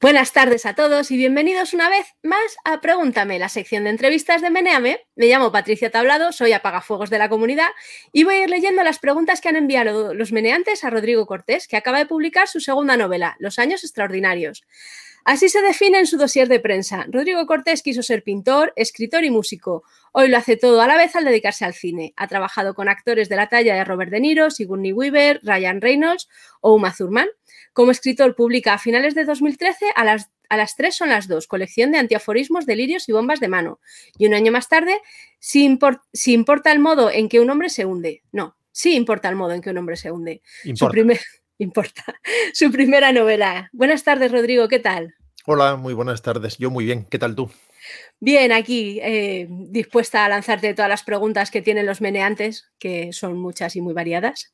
Buenas tardes a todos y bienvenidos una vez más a Pregúntame, la sección de entrevistas de Meneame. Me llamo Patricia Tablado, soy apagafuegos de la comunidad y voy a ir leyendo las preguntas que han enviado los meneantes a Rodrigo Cortés, que acaba de publicar su segunda novela, Los años extraordinarios. Así se define en su dossier de prensa. Rodrigo Cortés quiso ser pintor, escritor y músico. Hoy lo hace todo a la vez al dedicarse al cine. Ha trabajado con actores de la talla de Robert De Niro, Sigourney Weaver, Ryan Reynolds o Uma Thurman. Como escritor publica a finales de 2013 a las, a las tres son las dos, colección de antiaforismos, delirios y bombas de mano. Y un año más tarde, si, si importa el modo en que un hombre se hunde. No, sí importa el modo en que un hombre se hunde. Su, primer, importa. Su primera novela. Buenas tardes, Rodrigo, ¿qué tal? Hola, muy buenas tardes. Yo muy bien. ¿Qué tal tú? Bien, aquí eh, dispuesta a lanzarte todas las preguntas que tienen los meneantes, que son muchas y muy variadas.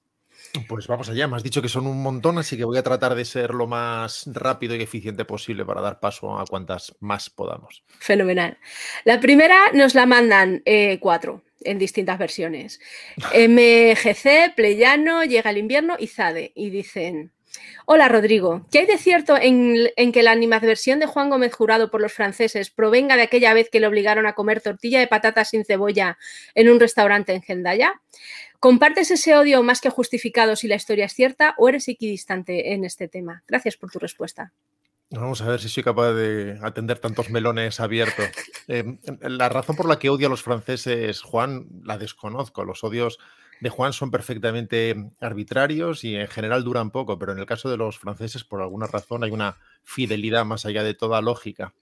Pues vamos allá, me has dicho que son un montón, así que voy a tratar de ser lo más rápido y eficiente posible para dar paso a cuantas más podamos. Fenomenal. La primera nos la mandan eh, cuatro en distintas versiones. MGC, Pleyano, Llega el invierno y Zade. Y dicen, Hola Rodrigo, ¿qué hay de cierto en, en, que la animadversión de Juan Gómez Jurado por los franceses provenga de aquella vez que le obligaron a comer tortilla de patatas sin cebolla en un restaurante en Gendaya? ¿Compartes ese odio más que justificado si la historia es cierta o eres equidistante en este tema? Gracias por tu respuesta. Vamos a ver si soy capaz de atender tantos melones abiertos. Eh, la razón por la que odio a los franceses, Juan, la desconozco. Los odios de Juan son perfectamente arbitrarios y en general duran poco, pero en el caso de los franceses, por alguna razón, hay una fidelidad más allá de toda lógica.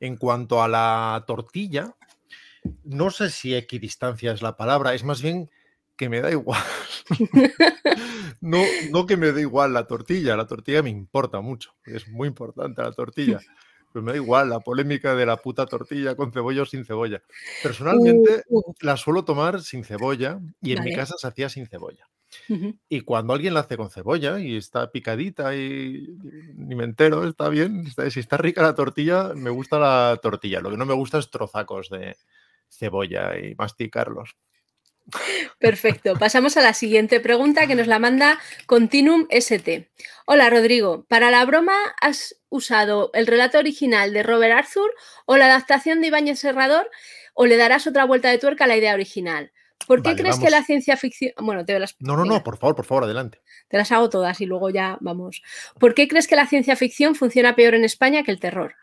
En cuanto a la tortilla, no sé si equidistancia es la palabra, es más bien que me da igual. no, no que me dé igual la tortilla, la tortilla me importa mucho, es muy importante la tortilla. Pero me da igual la polémica de la puta tortilla con cebolla o sin cebolla. Personalmente uh, uh. la suelo tomar sin cebolla y en mi casa se hacía sin cebolla. Y cuando alguien la hace con cebolla y está picadita y ni me entero, está bien. si está rica la tortilla, me gusta la tortilla. Lo que no me gusta es trozacos de cebolla y masticarlos. Perfecto. Pasamos a la siguiente pregunta que nos la manda Continuum ST. Hola Rodrigo, ¿para la broma has usado el relato original de Robert Arthur o la adaptación de Ibáñez Serrador o le darás otra vuelta de tuerca a la idea original? ¿Por qué crees que la ciencia ficción... Bueno, te las... No, no, no, por favor, por favor, adelante. Te las hago todas y luego ya vamos. ¿Por qué crees que la ciencia ficción funciona peor en España que el terror?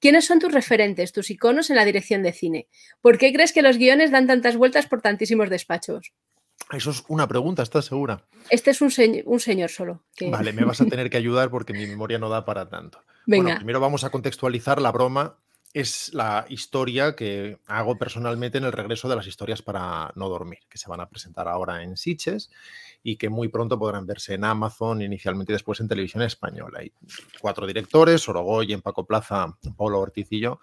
¿Quiénes son tus referentes, tus iconos en la dirección de cine? ¿Por qué crees que los guiones dan tantas vueltas por tantísimos despachos? Eso es una pregunta, ¿estás segura? Este es un, un señor solo. Vale, me vas a tener que ayudar porque mi memoria no da para tanto. Bueno, primero vamos a contextualizar la broma. Es la historia que hago personalmente en el regreso de las historias para no dormir, que se van a presentar ahora en Sitges y que muy pronto podrán verse en Amazon, inicialmente y después en televisión española. Hay cuatro directores, en Paco Plaza, Pablo Ortiz y yo.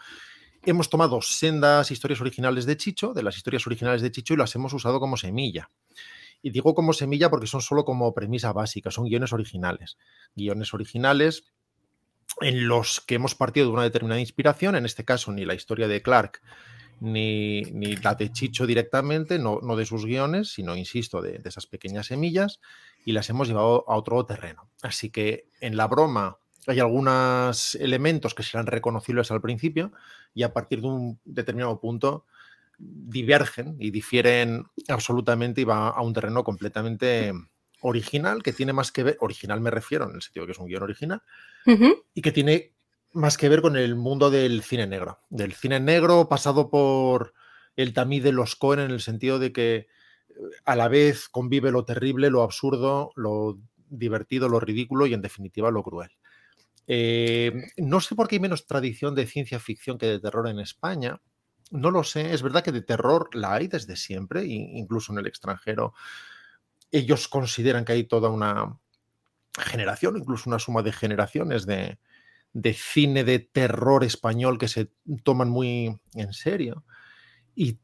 Hemos tomado sendas historias originales de Chicho, de las historias originales de Chicho, y las hemos usado como semilla. Y digo como semilla porque son solo como premisa básica, son guiones originales. Guiones originales en los que hemos partido de una determinada inspiración, en este caso ni la historia de Clark ni, la de Chicho directamente, no, de sus guiones, sino, insisto, de, esas pequeñas semillas, y las hemos llevado a otro terreno. Así que en la broma hay algunos elementos que serán reconocibles al principio y a partir de un determinado punto divergen y difieren absolutamente y va a un terreno completamente original que tiene más que ver, original me refiero en el sentido que es un guion original, y que tiene más que ver con el mundo del cine negro. Del cine negro pasado por el tamiz de los Cohen en el sentido de que eh, a la vez convive lo terrible, lo absurdo, lo divertido, lo ridículo y en definitiva lo cruel. Eh, no sé por qué hay menos tradición de ciencia ficción que de terror en España. No lo sé. Es verdad que de terror la hay desde siempre, incluso en el extranjero. Ellos consideran que hay toda una generación, incluso una suma de generaciones de, de cine de terror español que se toman muy en serio. Y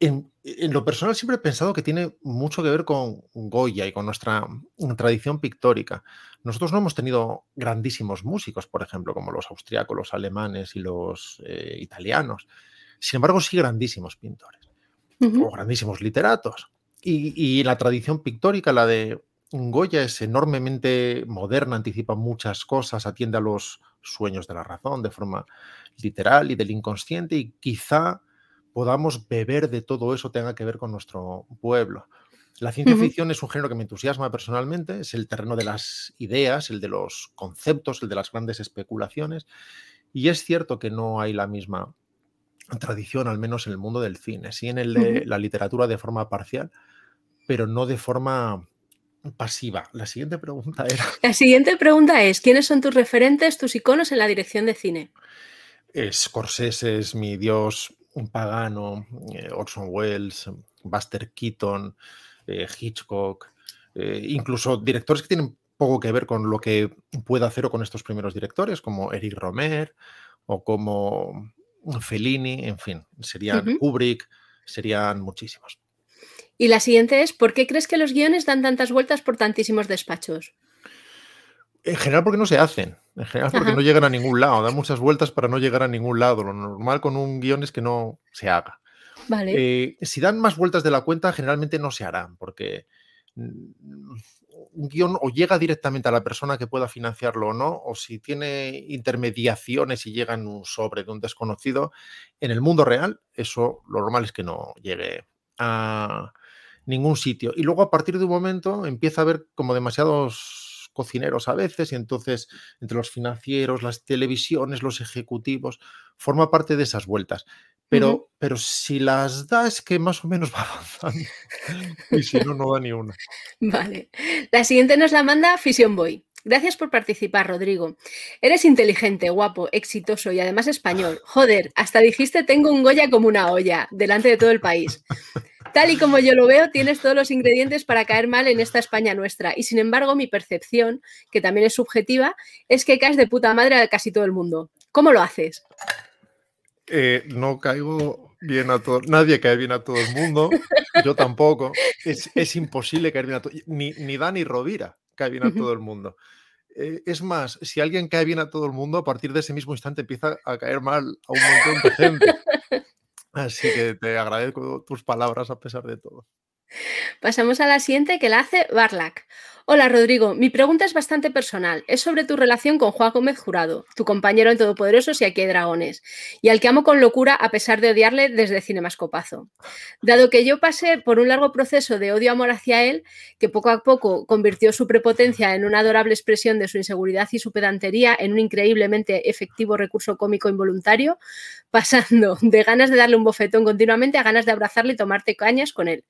en, lo personal siempre he pensado que tiene mucho que ver con Goya y con nuestra tradición pictórica. Nosotros no hemos tenido grandísimos músicos, por ejemplo, como los austriacos, los alemanes y los eh, italianos. Sin embargo, sí grandísimos pintores o grandísimos literatos. Y, y, la tradición pictórica, la de Goya es enormemente moderna, anticipa muchas cosas, atiende a los sueños de la razón de forma literal y del inconsciente y quizá podamos beber de todo eso tenga que ver con nuestro pueblo. La ciencia ficción es un género que me entusiasma personalmente, es el terreno de las ideas, el de los conceptos, el de las grandes especulaciones. Y es cierto que no hay la misma tradición, al menos en el mundo del cine, sí en el de la literatura de forma parcial, pero no de forma pasiva. La siguiente pregunta era... La siguiente pregunta es, ¿quiénes son tus referentes, tus iconos en la dirección de cine? Scorsese es mi dios, un pagano, eh, Orson Welles, Buster Keaton, eh, Hitchcock, eh, incluso directores que tienen poco que ver con lo que puede hacer o con estos primeros directores, como Eric Romer o como Fellini, en fin, serían Kubrick, serían muchísimos. Y la siguiente es, ¿por qué crees que los guiones dan tantas vueltas por tantísimos despachos? En general porque no se hacen, en general porque no llegan a ningún lado, dan muchas vueltas para no llegar a ningún lado. Lo normal con un guion es que no se haga. Eh, si dan más vueltas de la cuenta, generalmente no se harán, porque mm, un guion o llega directamente a la persona que pueda financiarlo o no, o si tiene intermediaciones y llega en un sobre de un desconocido, en el mundo real, eso lo normal es que no llegue a ningún sitio. Y luego a partir de un momento empieza a haber como demasiados cocineros a veces y entonces entre los financieros, las televisiones, los ejecutivos, forma parte de esas vueltas. Pero, pero si las da es que más o menos va avanzando. y si no, no da ni una. Vale. La siguiente nos la manda Fission Boy. Gracias por participar, Rodrigo. Eres inteligente, guapo, exitoso y además español. Joder, hasta dijiste tengo un Goya como una olla, delante de todo el país. Tal y como yo lo veo, tienes todos los ingredientes para caer mal en esta España nuestra. Y sin embargo, mi percepción, que también es subjetiva, es que caes de puta madre a casi todo el mundo. ¿Cómo lo haces? Eh, no caigo bien a todo, nadie cae bien a todo el mundo, yo tampoco. Es, imposible caer bien a todo, ni, ni Dani Rovira cae bien a todo el mundo. Eh, es más, si alguien cae bien a todo el mundo, a partir de ese mismo instante empieza a caer mal a un montón de gente. Así que te agradezco tus palabras a pesar de todo. Pasamos a la siguiente que la hace Barlac. Hola Rodrigo, mi pregunta es bastante personal. Es sobre tu relación con Juan Gómez Jurado, tu compañero en Todopoderosos y Aquí hay Dragones, y al que amo con locura a pesar de odiarle desde Cinemascopazo. Dado que yo pasé por un largo proceso de odio-amor hacia él, que poco a poco convirtió su prepotencia en una adorable expresión de su inseguridad y su pedantería en un increíblemente efectivo recurso cómico involuntario, pasando de ganas de darle un bofetón continuamente a ganas de abrazarle y tomarte cañas con él.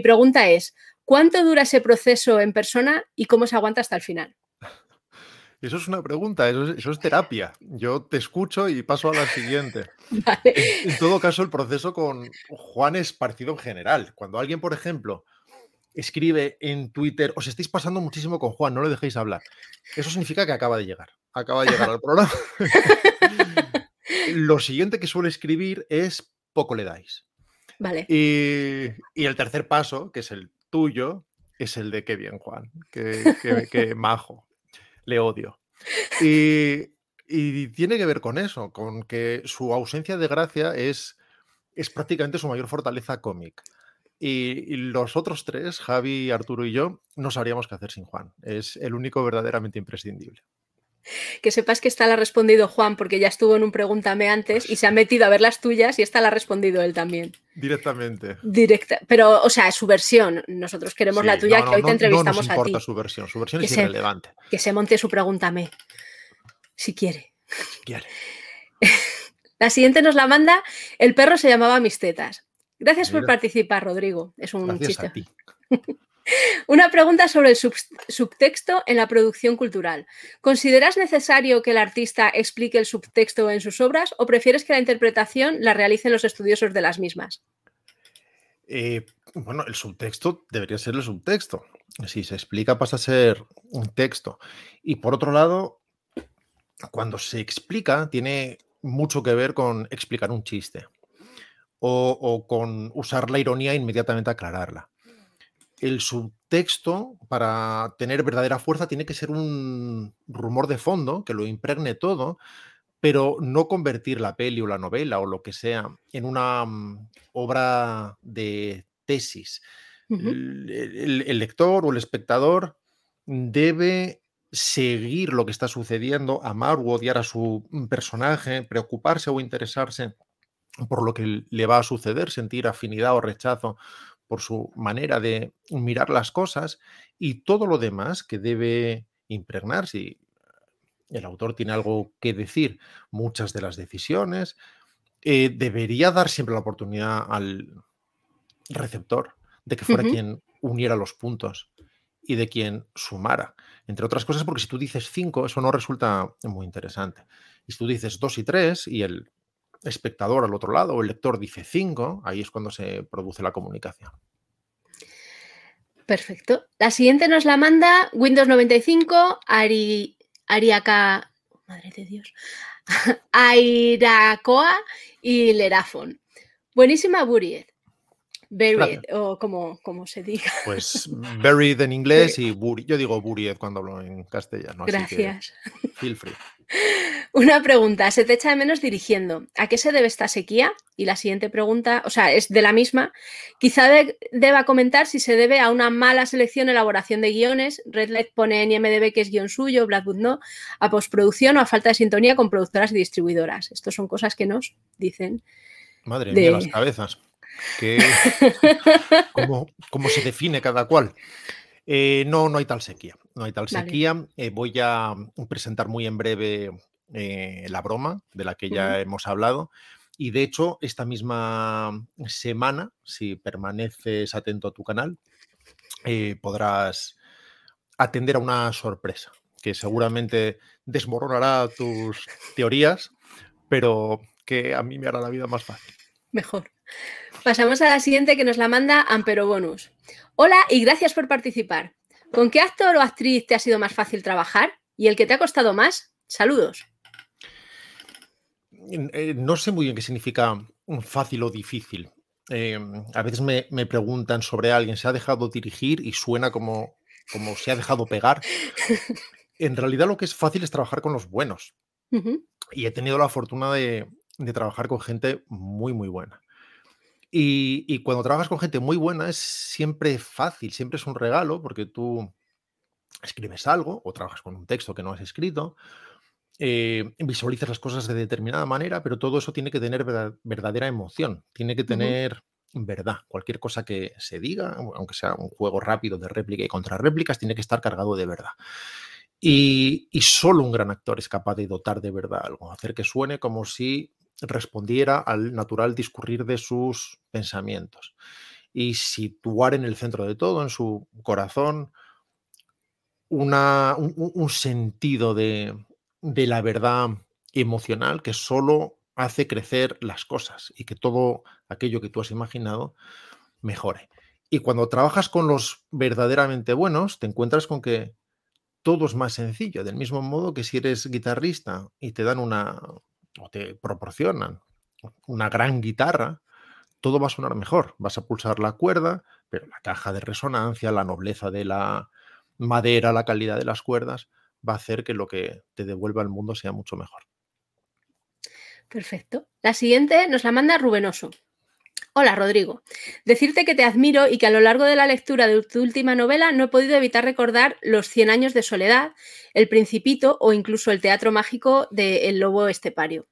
Pregunta es, ¿Cuánto dura ese proceso en persona y cómo se aguanta hasta el final? Eso es una pregunta, eso es, terapia. Yo te escucho y paso a la siguiente. En, todo caso, el proceso con Juan es parecido en general. Cuando alguien, por ejemplo, escribe en Twitter, os estáis pasando muchísimo con Juan, no le dejéis hablar. Eso significa que acaba de llegar. Acaba de llegar al programa. Lo siguiente que suele escribir es poco le dais. Vale. Y, y, el tercer paso, que es el tuyo es el de qué bien, Juan, qué, majo, le odio. Y, tiene que ver con eso, con que su ausencia de gracia es, es prácticamente su mayor fortaleza cómic. Y, los otros tres, Javi, Arturo y yo, no sabríamos qué hacer sin Juan. Es el único verdaderamente imprescindible. Que sepas que esta la ha respondido Juan porque ya estuvo en un Pregúntame antes y se ha metido a ver las tuyas y esta la ha respondido él también. Directamente. Directa. Pero, o sea, su versión. Nosotros queremos la tuya, que hoy te entrevistamos no nos importa su versión. Su versión es irrelevante. Que se monte su Pregúntame. Si quiere. Si quiere. la siguiente nos la manda. El perro se llamaba Mis tetas. Gracias por participar, Rodrigo. Es un Gracias chiste. A ti. Una pregunta sobre el subtexto en la producción cultural. ¿Consideras necesario que el artista explique el subtexto en sus obras o prefieres que la interpretación la realicen los estudiosos de las mismas? Eh, bueno, el subtexto debería ser el subtexto. Si se explica pasa a ser un texto. Y por otro lado, cuando se explica tiene mucho que ver con explicar un chiste o, o con usar la ironía e inmediatamente aclararla el subtexto, para tener verdadera fuerza, tiene que ser un rumor de fondo que lo impregne todo, pero no convertir la peli o la novela o lo que sea en una mm, obra de tesis. el, lector o el espectador debe seguir lo que está sucediendo, amar o odiar a su personaje, preocuparse o interesarse por lo que le va a suceder, sentir afinidad o rechazo por su manera de mirar las cosas y todo lo demás que debe impregnarse. el autor tiene algo que decir, muchas de las decisiones, eh, debería dar siempre la oportunidad al receptor de que fuera quien uniera los puntos y de quien sumara. Entre otras cosas, porque si tú dices cinco, eso no resulta muy interesante. Y si tú dices dos y tres y el espectador al otro lado o el lector dice 5, ahí es cuando se produce la comunicación. Perfecto. La siguiente nos la manda Windows 95, Ari, Ariaca, madre de Dios, Airacoa y Lerafon. Buenísima Buried. O como, como, se diga. Pues buried en inglés y buried. Yo digo buried cuando hablo en castellano. Gracias. feel free. Una pregunta, se te echa de menos dirigiendo. ¿A qué se debe esta sequía? Y la siguiente pregunta, o sea, es de la misma. Quizá deba comentar si se debe a una mala selección, elaboración de guiones. Redlight pone en IMDB que es guion suyo, Blackwood no, a postproducción o a falta de sintonía con productoras y distribuidoras. Estas son cosas que nos dicen. Madre mía, las cabezas. ¿Cómo, se define cada cual? Eh, no, no hay tal sequía. No hay tal sequía. Eh, voy a presentar muy en breve eh, la broma de la que ya hemos hablado. Y de hecho, esta misma semana, si permaneces atento a tu canal, podrás atender a una sorpresa que seguramente desmoronará tus teorías, pero que a mí me hará la vida más fácil. Mejor. Pasamos a la siguiente que nos la manda Ampero Bonus. Hola y gracias por participar. ¿Con qué actor o actriz te ha sido más fácil trabajar? ¿Y el que te ha costado más? Saludos. Eh, no sé muy bien qué significa fácil o difícil. Em, a veces me, preguntan sobre alguien, ¿se ha dejado dirigir? Y suena como, como se ha dejado pegar. En realidad lo que es fácil es trabajar con los buenos. Y he tenido la fortuna de, de trabajar con gente muy, muy buena. Y, cuando trabajas con gente muy buena es siempre fácil, siempre es un regalo porque tú escribes algo o trabajas con un texto que no has escrito, eh, visualizas las cosas de determinada manera, pero todo eso tiene que tener verdadera emoción, tiene que tener verdad. Cualquier cosa que se diga, aunque sea un juego rápido de réplica y contrarréplicas, tiene que estar cargado de verdad. Y, y, solo un gran actor es capaz de dotar de verdad algo, hacer que suene como si respondiera al natural discurrir de sus pensamientos y situar en el centro de todo, en su corazón, una, un, sentido de, de la verdad emocional que solo hace crecer las cosas y que todo aquello que tú has imaginado mejore. Y cuando trabajas con los verdaderamente buenos, te encuentras con que todo es más sencillo, del mismo modo que si eres guitarrista y te dan una, o te proporcionan una gran guitarra, todo va a sonar mejor. Vas a pulsar la cuerda, pero la caja de resonancia, la nobleza de la madera, la calidad de las cuerdas, va a hacer que lo que te devuelva al mundo sea mucho mejor. Perfecto. La siguiente nos la manda Rubenoso. Hola, Rodrigo. Decirte que te admiro y que a lo largo de la lectura de tu última novela no he podido evitar recordar Los Cien años de soledad, El Principito o incluso el teatro mágico de El Lobo Estepario.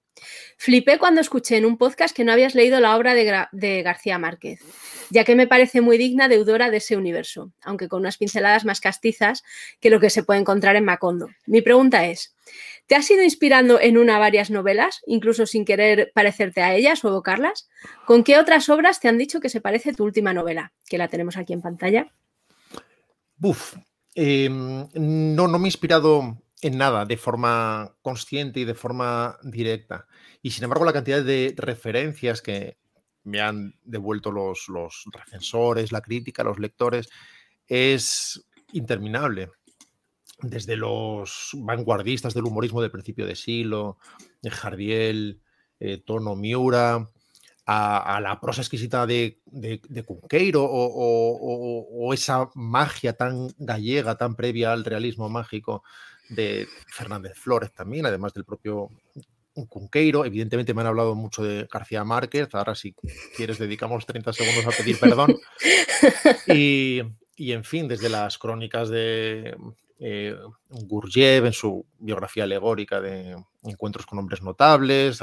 Flipé cuando escuché en un podcast que no habías leído la obra de, García Márquez, ya que me parece muy digna deudora de ese universo, aunque con unas pinceladas más castizas que lo que se puede encontrar en Macondo. Mi pregunta es, ¿te has ido inspirando en una varias novelas, incluso sin querer parecerte a ellas o evocarlas? ¿Con qué otras obras te han dicho que se parece tu última novela? Que la tenemos aquí en pantalla. Buf, em, no, no me he inspirado en nada de forma consciente y de forma directa. Y sin embargo, la cantidad de referencias que me han devuelto los, los la crítica, los lectores, es interminable. Desde los vanguardistas del humorismo del principio de siglo, Jardiel, eh, Tono Miura, a, la prosa exquisita de, de, Cunqueiro o, esa magia tan gallega, tan previa al realismo mágico de Fernández Flores también, además del propio Cunqueiro, evidentemente me han hablado mucho de García Márquez, ahora si quieres dedicamos 30 segundos a pedir perdón. Y, en fin, desde las crónicas de eh, Gurdjieff en su biografía alegórica de Encuentros con hombres notables,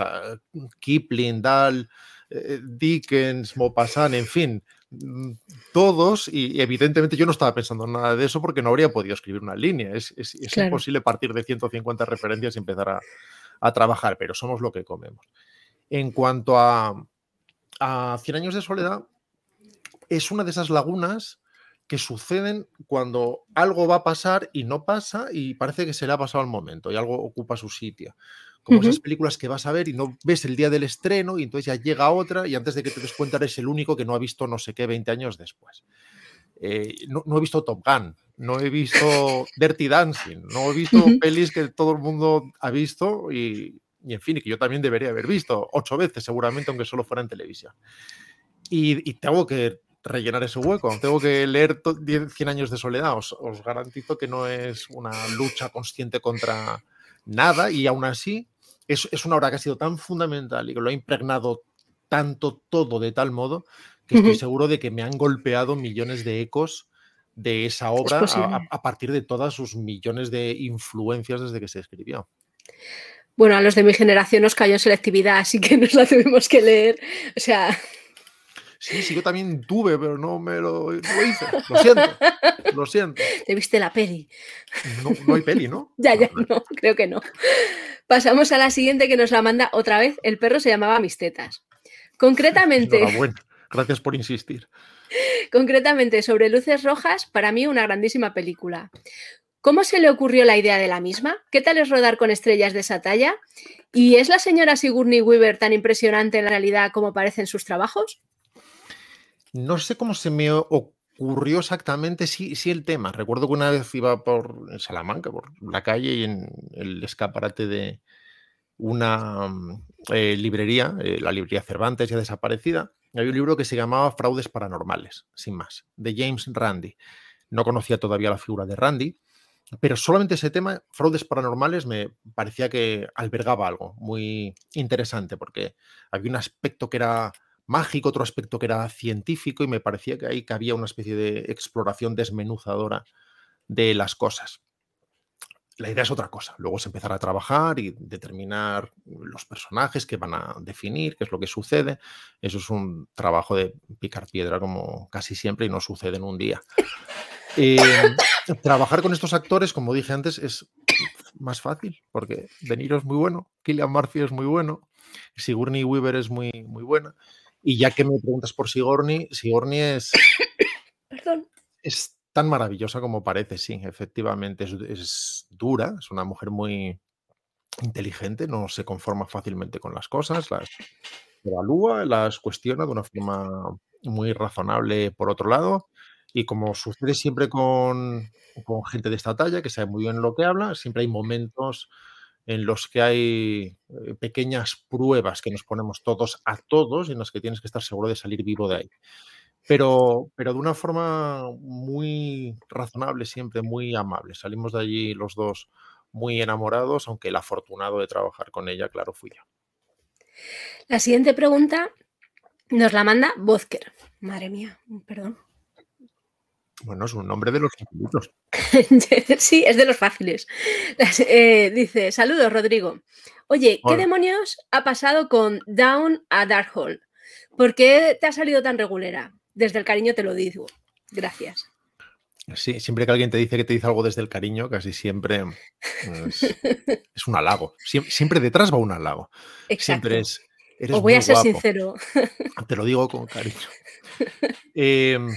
Kipling, Dahl, eh, Dickens, Maupassant, en fin, mm, todos, y evidentemente yo no estaba pensando en nada de eso porque no habría podido escribir una línea. Es, imposible partir de 150 referencias y empezar a, a trabajar, pero somos lo que comemos. En cuanto a, a 100 años de soledad, es una de esas lagunas que suceden cuando algo va a pasar y no pasa y parece que se le ha pasado el momento y algo ocupa su sitio. Como esas películas que vas a ver y no ves el día del estreno y entonces ya llega otra y antes de que te des cuenta eres el único que no ha visto no sé qué 20 años después. Eh, no, he visto Top Gun, no he visto Dirty Dancing, no he visto pelis que todo el mundo ha visto y, en fin, y que yo también debería haber visto ocho veces seguramente, aunque solo fuera en televisión. Y, tengo que rellenar ese hueco, tengo que leer 100 años de soledad, os, garantizo que no es una lucha consciente contra nada y aún así es, es una obra que ha sido tan fundamental y que lo ha impregnado tanto todo de tal modo estoy seguro de que me han golpeado millones de ecos de esa obra a, partir de todas sus millones de influencias desde que se escribió. Bueno, a los de mi generación nos cayó en selectividad, así que nos la tuvimos que leer. O sea. Sí, sí, yo también tuve, pero no me lo, hice. Lo siento. Lo siento. Te viste la peli. No, hay peli, ¿no? ya, ya, no, creo que no. Pasamos a la siguiente que nos la manda otra vez. El perro se llamaba Mis tetas. Concretamente. Gracias por insistir. Concretamente, sobre Luces Rojas, para mí una grandísima película. ¿Cómo se le ocurrió la idea de la misma? ¿Qué tal es rodar con estrellas de esa talla? ¿Y es la señora Sigourney Weaver tan impresionante en la realidad como parece en sus trabajos? No sé cómo se me ocurrió exactamente, sí, sí el tema. Recuerdo que una vez iba por Salamanca, por la calle y en el escaparate de una mm, eh, librería, eh, la librería Cervantes ya desaparecida, había un libro que se llamaba Fraudes Paranormales, sin más, de James Randi. No conocía todavía la figura de Randi, pero solamente ese tema, fraudes paranormales, me parecía que albergaba algo muy interesante, porque había un aspecto que era mágico, otro aspecto que era científico, y me parecía que ahí había una especie de exploración desmenuzadora de las cosas la idea es otra cosa. Luego es empezar a trabajar y determinar los personajes que van a definir, qué es lo que sucede. Eso es un trabajo de picar piedra como casi siempre y no sucede en un día. Eh, trabajar con estos actores, como dije antes, es más fácil porque De Niro es muy bueno, Killian Murphy es muy bueno, Sigourney Weaver es muy, muy buena. Y ya que me preguntas por Sigourney, Sigourney es... Perdón. Es tan maravillosa como parece, sí, efectivamente. Es, dura, es una mujer muy inteligente, no se conforma fácilmente con las cosas, las evalúa, las cuestiona de una forma muy razonable por otro lado. Y como sucede siempre con, con gente de esta talla, que sabe muy bien lo que habla, siempre hay momentos en los que hay eh, pequeñas pruebas que nos ponemos todos a todos y en las que tienes que estar seguro de salir vivo de ahí pero, pero de una forma muy razonable, siempre muy amable. Salimos de allí los dos muy enamorados, aunque el afortunado de trabajar con ella, claro, fui yo. La siguiente pregunta nos la manda Vozker. Madre mía, perdón. Bueno, es un nombre de los. sí, es de los fáciles. Eh, dice, saludos, Rodrigo. Oye, ¿qué demonios ha pasado con Down a Dark Hole? ¿Por qué te ha salido tan regulera? desde el cariño te lo digo. Gracias. Sí, siempre que alguien te dice que te dice algo desde el cariño, casi siempre es, un halago. Siempre, detrás va un halago. Siempre es. Os voy a ser sincero. Te lo digo con cariño. Em,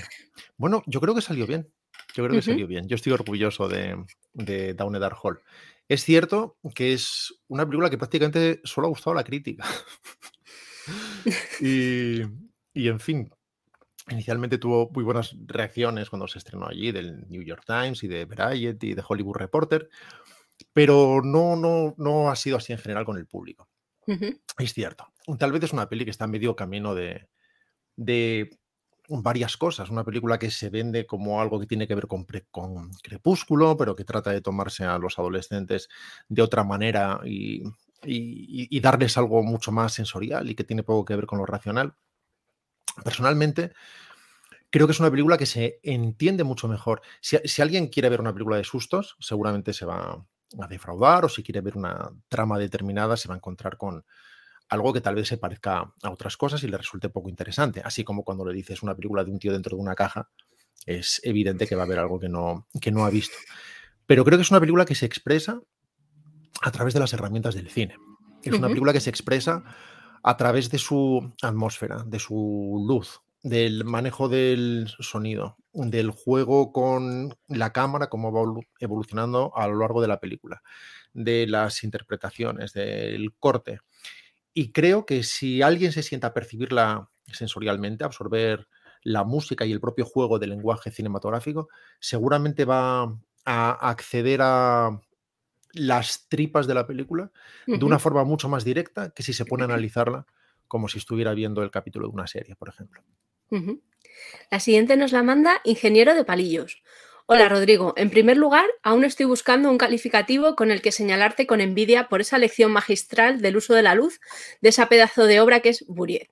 bueno, yo creo que salió bien. Yo creo que salió bien. Yo estoy orgulloso de, de Down Dark Hall. Es cierto que es una película que prácticamente solo ha gustado a la crítica. y, y en fin, Inicialmente tuvo muy buenas reacciones cuando se estrenó allí del New York Times y de Variety y de Hollywood Reporter, pero no, no, no ha sido así en general con el público. Es cierto. Tal vez es una peli que está en medio camino de, de varias cosas. Una película que se vende como algo que tiene que ver con, Crepúsculo, pero que trata de tomarse a los adolescentes de otra manera y y, darles algo mucho más sensorial y que tiene poco que ver con lo racional. Personalmente, creo que es una película que se entiende mucho mejor. Si, si, alguien quiere ver una película de sustos, seguramente se va a defraudar o si quiere ver una trama determinada, se va a encontrar con algo que tal vez se parezca a otras cosas y le resulte poco interesante. Así como cuando le dices una película de un tío dentro de una caja, es evidente que va a haber algo que no, que no ha visto. Pero creo que es una película que se expresa a través de las herramientas del cine. Es una película que se expresa a través de su atmósfera, de su luz, del manejo del sonido, del juego con la cámara, cómo va evolucionando a lo largo de la película, de las interpretaciones, del corte. Y creo que si alguien se sienta a percibirla sensorialmente, absorber la música y el propio juego del lenguaje cinematográfico, seguramente va a acceder a las tripas de la película de una forma mucho más directa que si se pone a analizarla como si estuviera viendo el capítulo de una serie, por ejemplo. La siguiente nos la manda Ingeniero de Palillos. Hola Rodrigo, en primer lugar, aún estoy buscando un calificativo con el que señalarte con envidia por esa lección magistral del uso de la luz de esa pedazo de obra que es Buriet.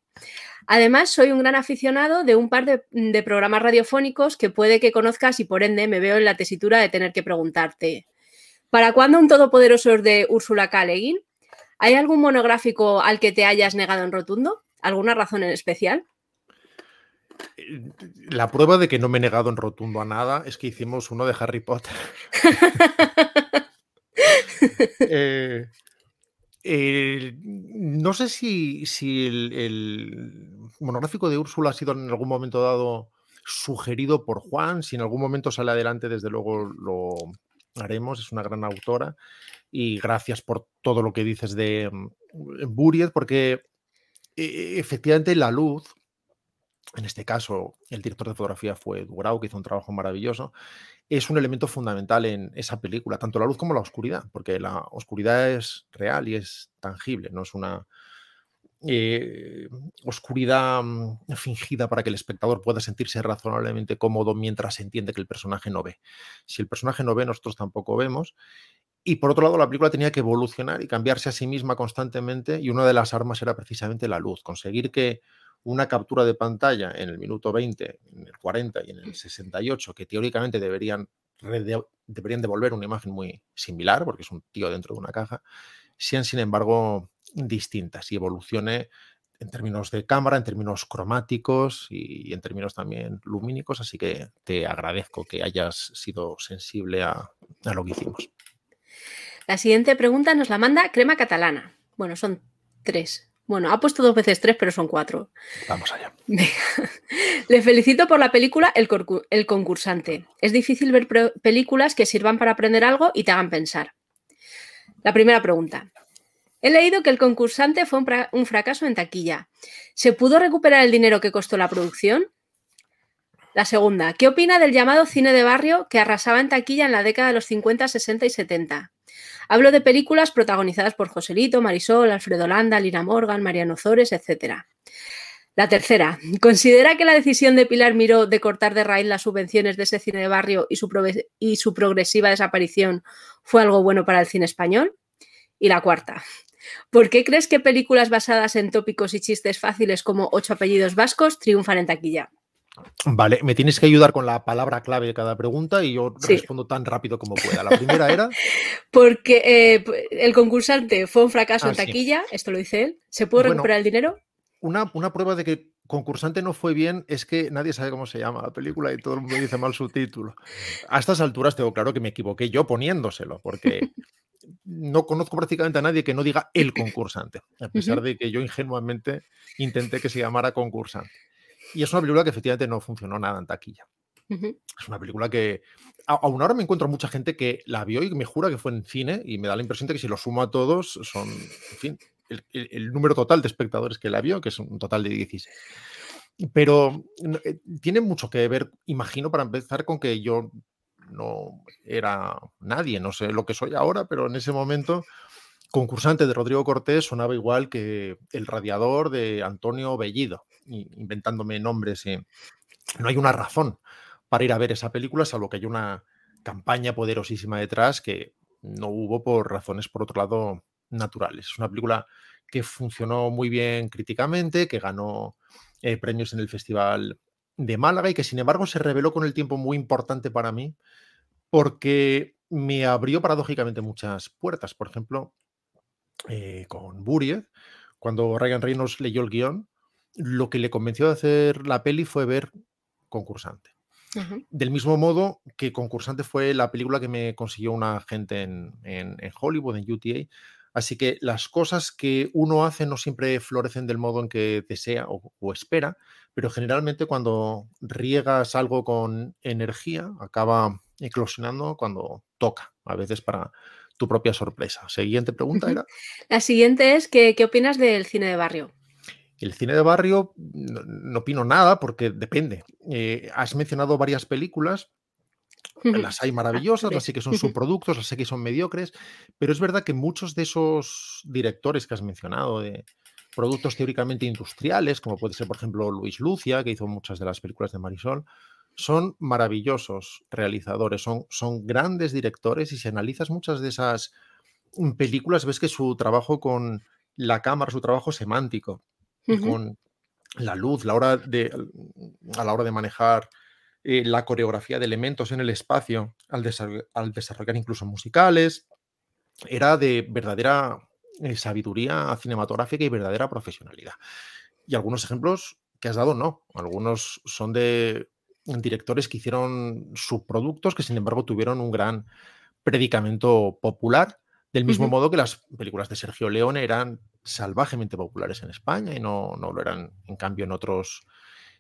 Además, soy un gran aficionado de un par de, programas radiofónicos que puede que conozcas y por ende me veo en la tesitura de tener que preguntarte, ¿para cuándo un todopoderoso de Úrsula K. ¿Hay algún monográfico al que te hayas negado en rotundo? ¿Alguna razón en especial? Eh, la prueba de que no me he negado en rotundo a nada es que hicimos uno de Harry Potter. eh, no sé si, el, monográfico de Úrsula ha sido en algún momento dado sugerido por Juan. Si en algún momento sale adelante, desde luego lo haremos. Es una gran autora. Y gracias por todo lo que dices de mm, Buriet, porque e, efectivamente la luz, en este caso el director de fotografía fue Durau, que hizo un trabajo maravilloso, es un elemento fundamental en esa película, tanto la luz como la oscuridad, porque la oscuridad es real y es tangible, no es una eh, oscuridad mm, fingida para que el espectador pueda sentirse razonablemente cómodo mientras entiende que el personaje no ve. Si el personaje no ve, nosotros tampoco vemos. Y por otro lado, la película tenía que evolucionar y cambiarse a sí misma constantemente y una de las armas era precisamente la luz, conseguir que una captura de pantalla en el minuto 20, en el 40 y en el 68, que teóricamente deberían, deberían devolver una imagen muy similar, porque es un tío dentro de una caja, sean sin embargo distintas y evolucione en términos de cámara, en términos cromáticos y en términos también lumínicos, así que te agradezco que hayas sido sensible a, a lo que hicimos. La siguiente pregunta nos la manda Crema Catalana. Bueno, son tres. Bueno, ha puesto dos veces tres, pero son cuatro. Vamos allá. Le felicito por la película el, concursante. Es difícil ver películas que sirvan para aprender algo y te hagan pensar. La primera pregunta. He leído que el concursante fue un, fracaso en taquilla. ¿Se pudo recuperar el dinero que costó la producción? La segunda, ¿qué opina del llamado cine de barrio que arrasaba en taquilla en la década de los 50, 60 y 70? Hablo de películas protagonizadas por Joselito, Marisol, Alfredo Landa, Lina Morgan, Mariano Zores, etc. La tercera, ¿considera que la decisión de Pilar Miró de cortar de raíz las subvenciones de ese cine de barrio y su, y su progresiva desaparición fue algo bueno para el cine español? Y la cuarta, ¿por qué crees que películas basadas en tópicos y chistes fáciles como Ocho apellidos vascos triunfan en taquilla? Vale, me tienes que ayudar con la palabra clave de cada pregunta y yo respondo tan rápido como pueda. La primera era. Porque eh, el concursante fue un fracaso en ah, taquilla, esto lo dice él. ¿Se puede recuperar el dinero? Una, una, prueba de que concursante no fue bien es que nadie sabe cómo se llama la película y todo el mundo dice mal su título. A estas alturas tengo claro que me equivoqué yo poniéndoselo, porque no conozco prácticamente a nadie que no diga el concursante, a pesar de que yo ingenuamente intenté que se llamara concursante. Y es una película que efectivamente no funcionó nada en taquilla. Es una película que aún ahora me encuentro mucha gente que la vio y me jura que fue en cine y me da la impresión de que si lo sumo a todos son, en fin, el, número total de espectadores que la vio, que es un total de 16. Pero eh, tiene mucho que ver, imagino, para empezar con que yo no era nadie, no sé lo que soy ahora, pero en ese momento concursante de Rodrigo Cortés sonaba igual que el radiador de Antonio Bellido inventándome nombres. y no hay una razón para ir a ver esa película, salvo que hay una campaña poderosísima detrás que no hubo por razones, por otro lado, naturales. Es una película que funcionó muy bien críticamente, que ganó eh, premios en el Festival de Málaga y que sin embargo se reveló con el tiempo muy importante para mí porque me abrió paradójicamente muchas puertas. Por ejemplo, eh, con Buried, cuando Ryan Reynolds leyó el guion, lo que le convenció de hacer la peli fue ver Concursante. Del mismo modo que Concursante fue la película que me consiguió una gente en, Hollywood, en UTA. Así que las cosas que uno hace no siempre florecen del modo en que desea o, o espera, pero generalmente cuando riegas algo con energía, acaba eclosionando cuando toca, a veces para tu propia sorpresa. Siguiente pregunta era. La siguiente es, ¿qué, qué opinas del cine de barrio? El cine de barrio no, opino nada porque depende. Eh, has mencionado varias películas, las hay maravillosas, las sé que son subproductos, las sé que son mediocres, pero es verdad que muchos de esos directores que has mencionado, de productos teóricamente industriales, como puede ser, por ejemplo, Luis Lucia, que hizo muchas de las películas de Marisol, son maravillosos realizadores, son, son grandes directores y si analizas muchas de esas películas ves que su trabajo con la cámara, su trabajo semántico, con la luz, la hora de, a la hora de manejar eh, la coreografía de elementos en el espacio, al, desarrollar incluso musicales, era de verdadera eh, sabiduría cinematográfica y verdadera profesionalidad. Y algunos ejemplos que has dado, no. Algunos son de directores que hicieron subproductos que sin embargo tuvieron un gran predicamento popular, del mismo modo que las películas de Sergio Leone eran salvajemente populares en España y no, no lo eran, en cambio, en otros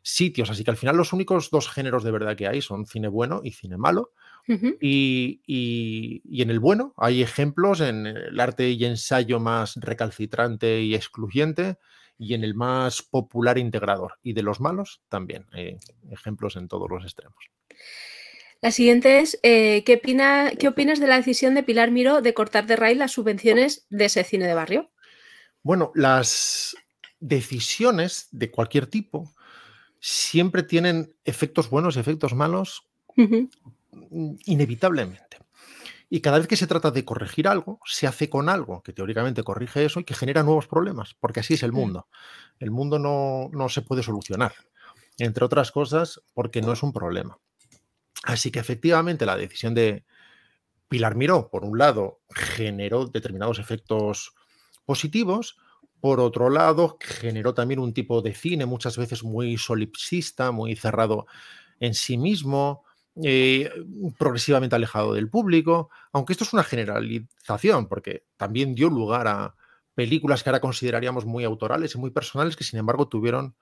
sitios. Así que al final los únicos dos géneros de verdad que hay son cine bueno y cine malo. y, y, en el bueno hay ejemplos en el arte y ensayo más recalcitrante y excluyente y en el más popular integrador. Y de los malos también. Hay ejemplos en todos los extremos. La siguiente es, eh, ¿qué, opina, ¿qué opinas de la decisión de Pilar Miro de cortar de raíz las subvenciones de ese cine de barrio? Bueno, las decisiones de cualquier tipo siempre tienen efectos buenos y efectos malos inevitablemente. Y cada vez que se trata de corregir algo, se hace con algo que teóricamente corrige eso y que genera nuevos problemas, porque así es el mundo. El mundo no, no se puede solucionar, entre otras cosas, porque no es un problema. Así que efectivamente la decisión de Pilar Miró, por un lado, generó determinados efectos positivos. Por otro lado, generó también un tipo de cine muchas veces muy solipsista, muy cerrado en sí mismo, eh, progresivamente alejado del público, aunque esto es una generalización, porque también dio lugar a películas que ahora consideraríamos muy autorales y muy personales, que sin embargo tuvieron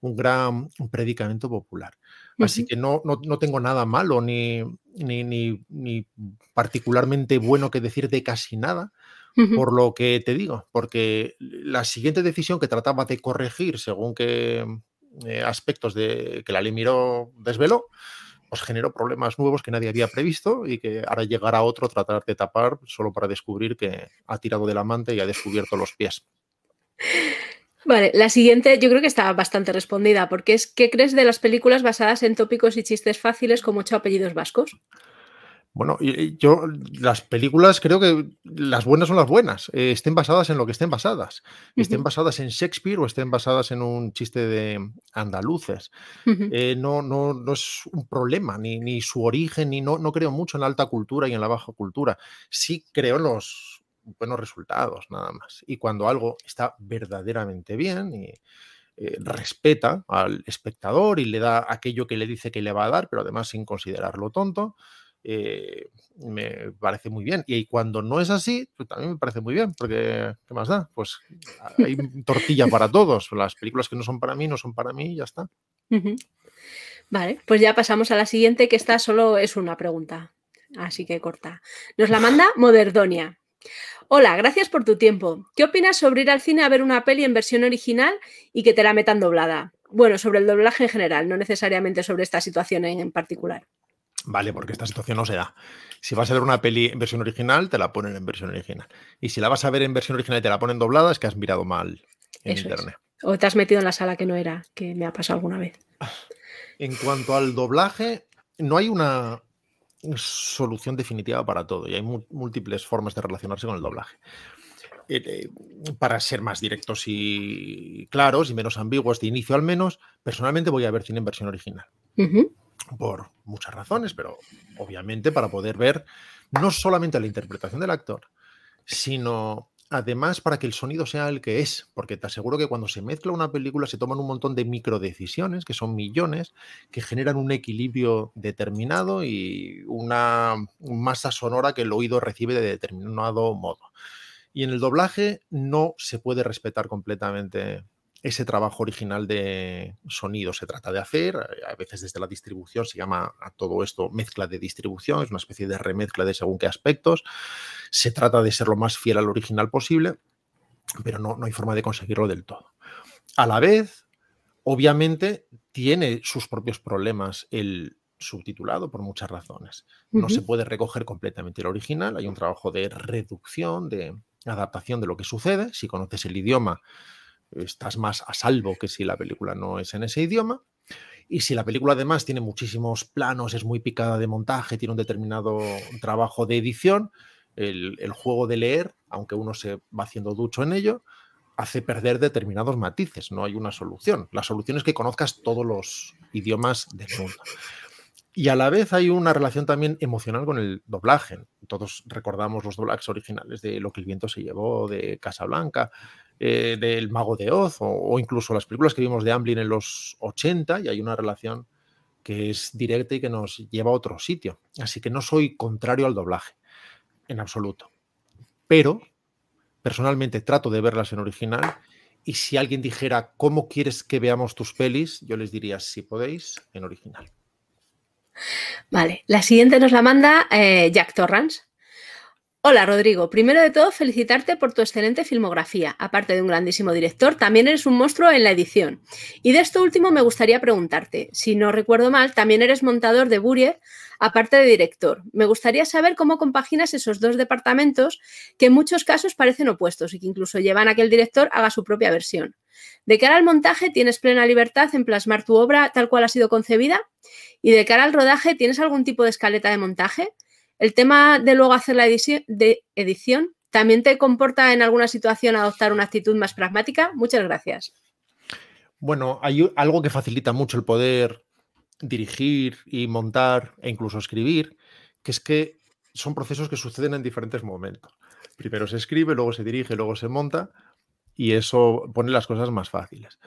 un gran predicamento popular. Así que no, no, tengo nada malo ni, ni, ni, particularmente bueno que decir de casi nada, por lo que te digo, porque la siguiente decisión que trataba de corregir según qué eh, aspectos de que la ley miró desveló, pues generó problemas nuevos que nadie había previsto y que ahora llegará otro a tratar de tapar solo para descubrir que ha tirado del amante y ha descubierto los pies. Vale, la siguiente yo creo que está bastante respondida, porque es ¿qué crees de las películas basadas en tópicos y chistes fáciles como ocho apellidos vascos? Bueno, yo las películas creo que las buenas son las buenas, eh, estén basadas en lo que estén basadas, estén basadas en Shakespeare o estén basadas en un chiste de andaluces. Eh, no, no, no es un problema, ni, ni su origen, ni no, no creo mucho en la alta cultura y en la baja cultura. Sí creo en los buenos resultados, nada más. Y cuando algo está verdaderamente bien y eh, respeta al espectador y le da aquello que le dice que le va a dar, pero además sin considerarlo tonto, eh, me parece muy bien. Y cuando no es así, pues también me parece muy bien, porque ¿qué más da? Pues hay tortilla para todos. Las películas que no son para mí, no son para mí y ya está. Vale, pues ya pasamos a la siguiente, que esta solo es una pregunta, así que corta. Nos la manda Moderdonia. Hola, gracias por tu tiempo. ¿Qué opinas sobre ir al cine a ver una peli en versión original y que te la metan doblada? Bueno, sobre el doblaje en general, no necesariamente sobre esta situación en particular. Vale, porque esta situación no se da. Si vas a ver una peli en versión original, te la ponen en versión original. Y si la vas a ver en versión original y te la ponen doblada, es que has mirado mal en internet. O te has metido en la sala que no era, que me ha pasado alguna vez. En cuanto al doblaje, no hay una solución definitiva para todo y hay múltiples formas de relacionarse con el doblaje. eh, para ser más directos y claros y menos ambiguos de inicio al menos, personalmente voy a ver cine en versión original. Por muchas razones, pero obviamente para poder ver no solamente la interpretación del actor, sino además para que el sonido sea el que es, porque te aseguro que cuando se mezcla una película se toman un montón de micro decisiones, que son millones, que generan un equilibrio determinado y una masa sonora que el oído recibe de determinado modo. Y en el doblaje no se puede respetar completamente ese trabajo original de sonido se trata de hacer. A veces desde la distribución se llama a todo esto mezcla de distribución, es una especie de remezcla de según qué aspectos. Se trata de ser lo más fiel al original posible, pero no, no hay forma de conseguirlo del todo. A la vez, obviamente, tiene sus propios problemas el subtitulado por muchas razones. No se puede recoger completamente el original, hay un trabajo de reducción, de adaptación de lo que sucede. Si conoces el idioma, estás más a salvo que si la película no es en ese idioma. Y si la película además tiene muchísimos planos, es muy picada de montaje, tiene un determinado trabajo de edición, el, juego de leer, aunque uno se va haciendo ducho en ello, hace perder determinados matices. No hay una solución. La solución es que conozcas todos los idiomas del mundo. Y a la vez hay una relación también emocional con el doblaje. Todos recordamos los doblajes originales de Lo que el viento se llevó, de Casablanca, eh, del Mago de Oz o, incluso las películas que vimos de Amblin en los 80 y hay una relación que es directa y que nos lleva a otro sitio. Así que no soy contrario al doblaje, en absoluto. Pero personalmente trato de verlas en original y si alguien dijera, ¿cómo quieres que veamos tus pelis? Yo les diría, si podéis, en original. Vale, la siguiente nos la manda eh, Jack Torrance. Hola Rodrigo, primero de todo felicitarte por tu excelente filmografía. Aparte de un grandísimo director, también eres un monstruo en la edición. Y de esto último me gustaría preguntarte, si no recuerdo mal, también eres montador de Burier, aparte de director. Me gustaría saber cómo compaginas esos dos departamentos que en muchos casos parecen opuestos y que incluso llevan a que el director haga su propia versión. De cara al montaje, ¿tienes plena libertad en plasmar tu obra tal cual ha sido concebida? Y de cara al rodaje, ¿tienes algún tipo de escaleta de montaje? El tema de luego hacer la edición, también te comporta en alguna situación adoptar una actitud más pragmática. Muchas gracias. Bueno, hay algo que facilita mucho el poder dirigir y montar e incluso escribir, que es que son procesos que suceden en diferentes momentos. Primero se escribe, luego se dirige, luego se monta y eso pone las cosas más fáciles.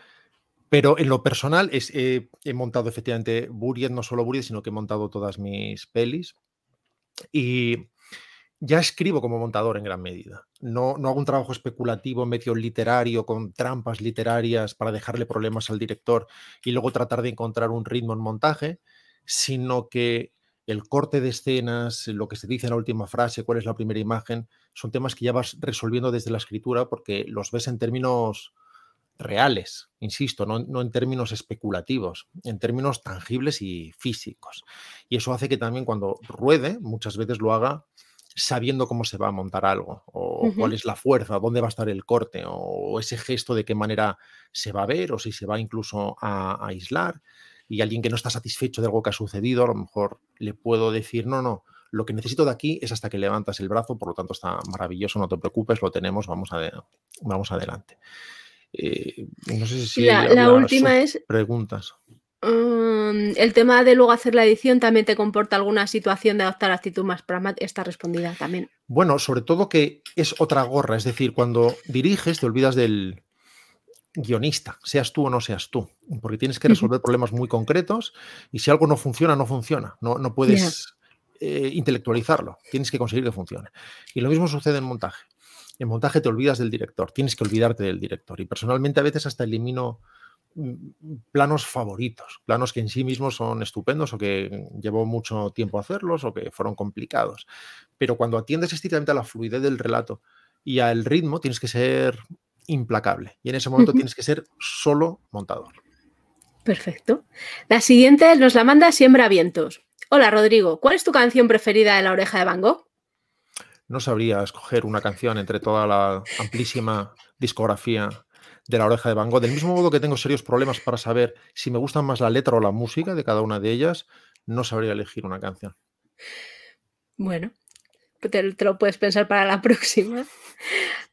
Pero en lo personal es, he montado efectivamente Buried, no solo Buried, sino que he montado todas mis pelis. Y ya escribo como montador en gran medida. No, no hago un trabajo especulativo, medio literario, con trampas literarias para dejarle problemas al director y luego tratar de encontrar un ritmo en montaje, sino que el corte de escenas, lo que se dice en la última frase, cuál es la primera imagen, son temas que ya vas resolviendo desde la escritura porque los ves en términos reales, insisto, no, en términos especulativos, en términos tangibles y físicos. Y eso hace que también cuando ruede, muchas veces lo haga sabiendo cómo se va a montar algo, o cuál es la fuerza, dónde va a estar el corte, o ese gesto de qué manera se va a ver, o si se va incluso a, aislar. Y alguien que no está satisfecho de algo que ha sucedido, a lo mejor le puedo decir, no, no, lo que necesito de aquí es hasta que levantas el brazo, por lo tanto está maravilloso, no te preocupes, lo tenemos, vamos, vamos adelante. Eh, no sé si la, última es preguntas. Mm, el tema de luego hacer la edición también te comporta alguna situación de adoptar actitud más pragmática. Está respondida también. Bueno, sobre todo que es otra gorra, es decir, cuando diriges te olvidas del guionista, seas tú o no seas tú, porque tienes que resolver problemas muy concretos y si algo no funciona, no funciona, no, no puedes eh, intelectualizarlo, tienes que conseguir que funcione. Y lo mismo sucede en montaje en montaje te olvidas del director, tienes que olvidarte del director. Y personalmente a veces hasta elimino planos favoritos, planos que en sí mismos son estupendos o que llevó mucho tiempo hacerlos o que fueron complicados. Pero cuando atiendes estrictamente a la fluidez del relato y al ritmo, tienes que ser implacable. Y en ese momento tienes que ser solo montador. Perfecto. La siguiente nos la manda Siembra Vientos. Hola Rodrigo, ¿cuál es tu canción preferida de La Oreja de Van Gogh? no sabría escoger una canción entre toda la amplísima discografía de la oreja de Van Gogh. Del mismo modo que tengo serios problemas para saber si me gustan más la letra o la música de cada una de ellas, no sabría elegir una canción. Bueno, te, lo puedes pensar para la próxima.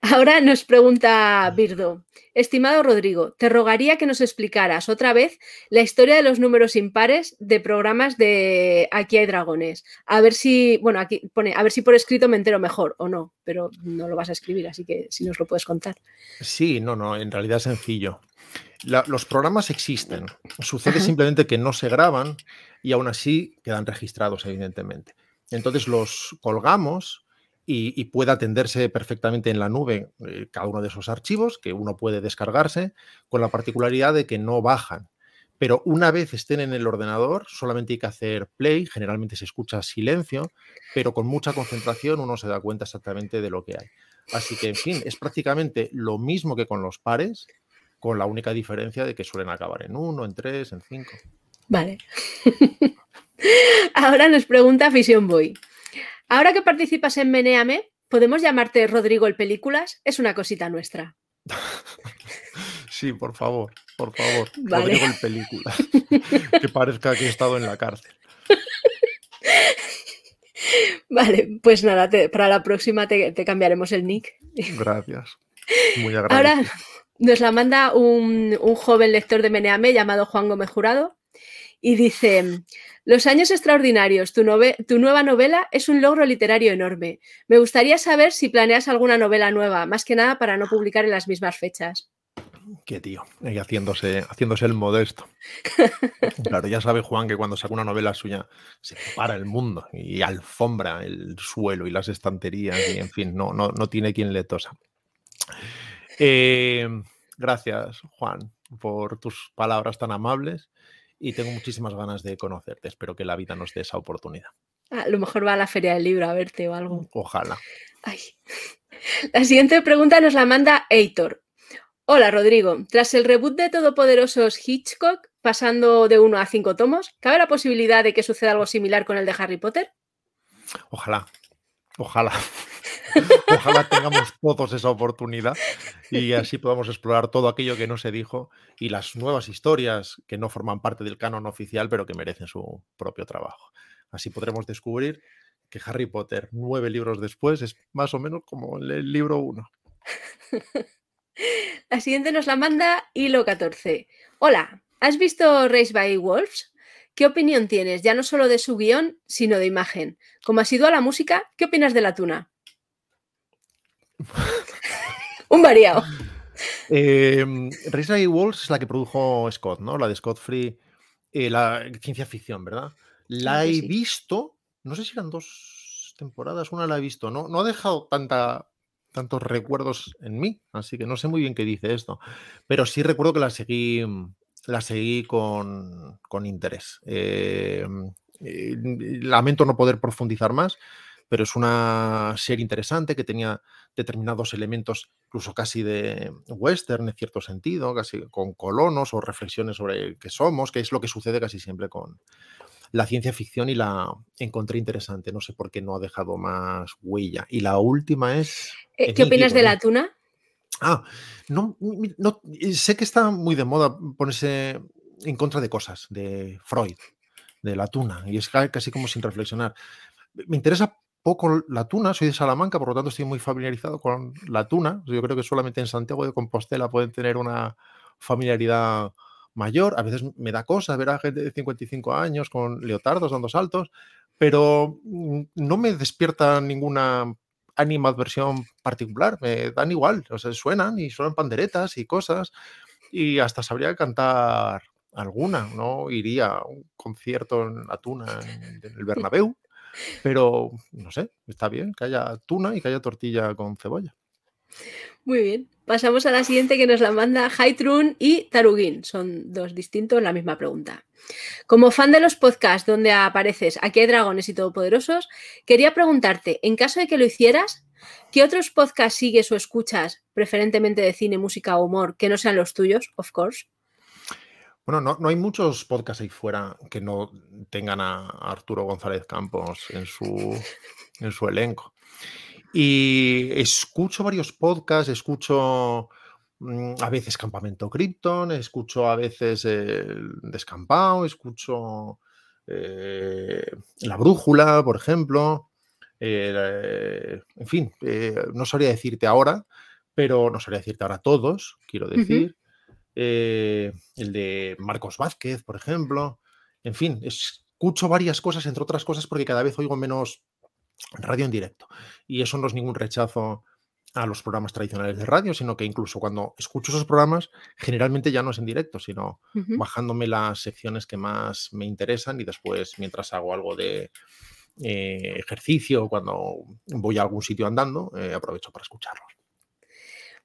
Ahora nos pregunta Birdo. Estimado Rodrigo, te rogaría que nos explicaras otra vez la historia de los números impares de programas de Aquí hay dragones. A ver si, bueno, aquí pone, a ver si por escrito me entero mejor o no, pero no lo vas a escribir, así que si nos lo puedes contar. Sí, no, no, en realidad es sencillo. los programas existen. Sucede simplemente que no se graban y aún así quedan registrados, evidentemente. Entonces los colgamos y, puede atenderse perfectamente en la nube eh, cada uno de esos archivos que uno puede descargarse con la particularidad de que no bajan. Pero una vez estén en el ordenador, solamente hay que hacer play, generalmente se escucha silencio, pero con mucha concentración uno se da cuenta exactamente de lo que hay. Así que, en fin, es prácticamente lo mismo que con los pares, con la única diferencia de que suelen acabar en uno, en tres, en cinco. Vale. Ahora nos pregunta Vision Boy. Ahora que participas en Meneame, ¿podemos llamarte Rodrigo el Películas? Es una cosita nuestra. Sí, por favor, por favor. Rodrigo el Películas. que parezca que he estado en la cárcel. Vale, pues nada, para la próxima te, cambiaremos el nick. Gracias. Muy agradecido. Ahora nos la manda un, un joven lector de Meneame llamado Juan Gómez Jurado y dice, Los años extraordinarios, tu, tu, nueva novela es un logro literario enorme. Me gustaría saber si planeas alguna novela nueva, más que nada para no publicar en las mismas fechas. Qué tío, y haciéndose, haciéndose el modesto. Claro, ya sabe Juan que cuando saca una novela suya se para el mundo y alfombra el suelo y las estanterías y en fin, no, no, no tiene quien le tosa. Eh, gracias, Juan, por tus palabras tan amables y tengo muchísimas ganas de conocerte. Espero que la vida nos dé esa oportunidad. A lo mejor va a la feria del libro a verte o algo. Ojalá. La siguiente pregunta nos la manda Eitor. Hola Rodrigo, tras el reboot de Todopoderosos Hitchcock, pasando de uno a cinco tomos, ¿cabe la posibilidad de que suceda algo similar con el de Harry Potter? Ojalá, ojalá. Ojalá tengamos todos esa oportunidad y así podamos explorar todo aquello que no se dijo y las nuevas historias que no forman parte del canon oficial, pero que merecen su propio trabajo. Así podremos descubrir que Harry Potter, nueve libros después, es más o menos como el libro uno. La siguiente nos la manda Hilo 14. Hola, ¿has visto Race by Wolves? ¿Qué opinión tienes, ya no solo de su guion, sino de imagen? Como has ido a la música, ¿qué opinas de la tuna? Un variado. Eh, Race Walls es la que produjo Scott, ¿no? La de Scott Free, eh, la ciencia ficción, ¿verdad? La he visto, no sé si eran dos temporadas, una la he visto, ¿no? No ha dejado tanta, tantos recuerdos en mí, así que no sé muy bien qué dice esto, pero sí recuerdo que la seguí, la seguí con, interés. Eh, eh, lamento no poder profundizar más, pero es una serie interesante que tenía determinados elementos, incluso casi de western en cierto sentido, casi con colonos o reflexiones sobre qué somos, que es lo que sucede casi siempre con la ciencia ficción y la encontré interesante. No sé por qué no ha dejado más huella. Y la última es... Eh, ¿Qué opinas de la tuna? Ah, no, no, sé que está muy de moda ponerse en contra de cosas, de Freud, de la tuna, y es casi como sin reflexionar. Me interesa poco la tuna, soy de Salamanca, por lo tanto estoy muy familiarizado con la tuna. Yo creo que solamente en Santiago de Compostela pueden tener una familiaridad mayor. A veces me da cosa ver a gente de 55 años con leotardos dando saltos, pero mm, no me despierta ninguna animadversión particular, me dan igual, o sea, suenan y suenan panderetas y cosas y hasta sabría cantar alguna, ¿no? Iría a un concierto en la tuna en el Bernabéu pero, no sé, está bien que haya tuna y que haya tortilla con cebolla. Muy bien. Pasamos a la siguiente que nos la manda Haitrun y Tarugin. Son dos distintos la misma pregunta. Como fan de los podcasts donde apareces Aquí hay dragones y todopoderosos, quería preguntarte, en caso de que lo hicieras, ¿qué otros podcasts sigues o escuchas, preferentemente de cine, música o humor, que no sean los tuyos, of course? Bueno, no, no, hay muchos podcasts ahí fuera que no tengan a Arturo González Campos en su, en su elenco. Y escucho varios podcasts, escucho mm, a veces Campamento Krypton, escucho a veces el Descampado, escucho eh, La Brújula, por ejemplo. en fin, no sabría decirte ahora, pero no sabría decirte ahora todos, quiero decir. El de Marcos Vázquez, por ejemplo. En fin, escucho varias cosas, entre otras cosas, porque cada vez oigo menos radio en directo. Y eso no es ningún rechazo a los programas tradicionales de radio, sino que incluso cuando escucho esos programas, generalmente ya no es en directo, sino bajándome las secciones que más me interesan y después, mientras hago algo de eh, ejercicio, cuando voy a algún sitio andando, eh, aprovecho para escucharlos.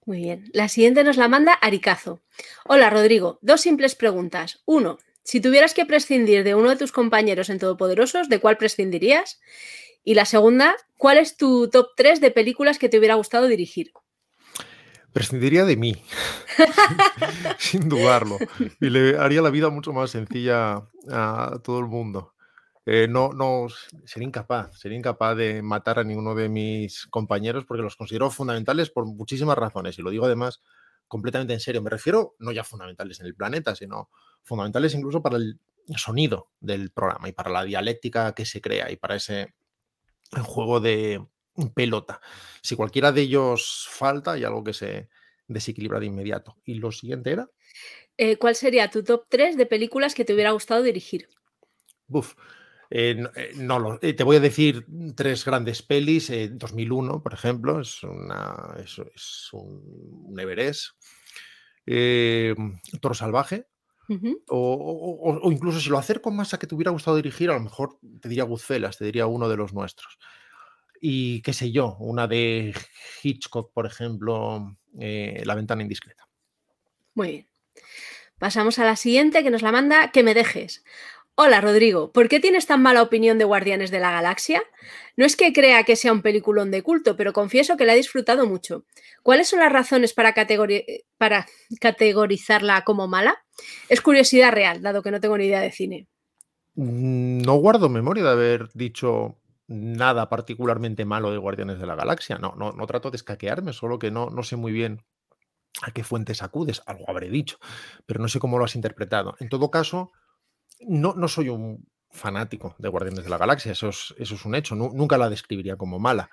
Muy bien. La siguiente nos la manda Aricazo. Hola, Rodrigo. Dos simples preguntas. Uno, si tuvieras que prescindir de uno de tus compañeros en Todopoderosos, ¿de cuál prescindirías? Y la segunda, ¿cuál es tu top 3 de películas que te hubiera gustado dirigir? Prescindiría de mí, sin dudarlo. Y le haría la vida mucho más sencilla a todo el mundo. Eh, no, no, sería incapaz, sería incapaz de matar a ninguno de mis compañeros porque los considero fundamentales por muchísimas razones. Y lo digo además completamente en serio. Me refiero no ya fundamentales en el planeta, sino fundamentales incluso para el sonido del programa y para la dialéctica que se crea y para ese juego de pelota. Si cualquiera de ellos falta, hay algo que se desequilibra de inmediato. ¿Y lo siguiente era? Eh, ¿Cuál sería tu top 3 de películas que te hubiera gustado dirigir? Buf. Eh, eh, no, lo, te voy a decir tres grandes pelis. 2001, por ejemplo, es, una, es, es un, Everest. Toro Salvaje. o, o, incluso si lo acerco más a que te hubiera gustado dirigir, a lo mejor te diría Gucelas, te diría uno de los nuestros y qué sé yo, una de Hitchcock, por ejemplo, eh, La ventana indiscreta. Muy bien. Pasamos a la siguiente que nos la manda Que me dejes. Hola Rodrigo, ¿por qué tienes tan mala opinión de Guardianes de la Galaxia? No es que crea que sea un peliculón de culto, pero confieso que la he disfrutado mucho. ¿Cuáles son las razones para, para categorizarla como mala? Es curiosidad real, dado que no tengo ni idea de cine. Mm, no guardo memoria de haber dicho nada particularmente malo de Guardianes de la Galaxia. No, no, no trato de escaquearme, solo que no, no sé muy bien a qué fuentes acudes. Algo habré dicho, pero no sé cómo lo has interpretado. En todo caso, no, no soy un fanático de Guardianes de la Galaxia, eso es, eso es un hecho. nunca la describiría como mala.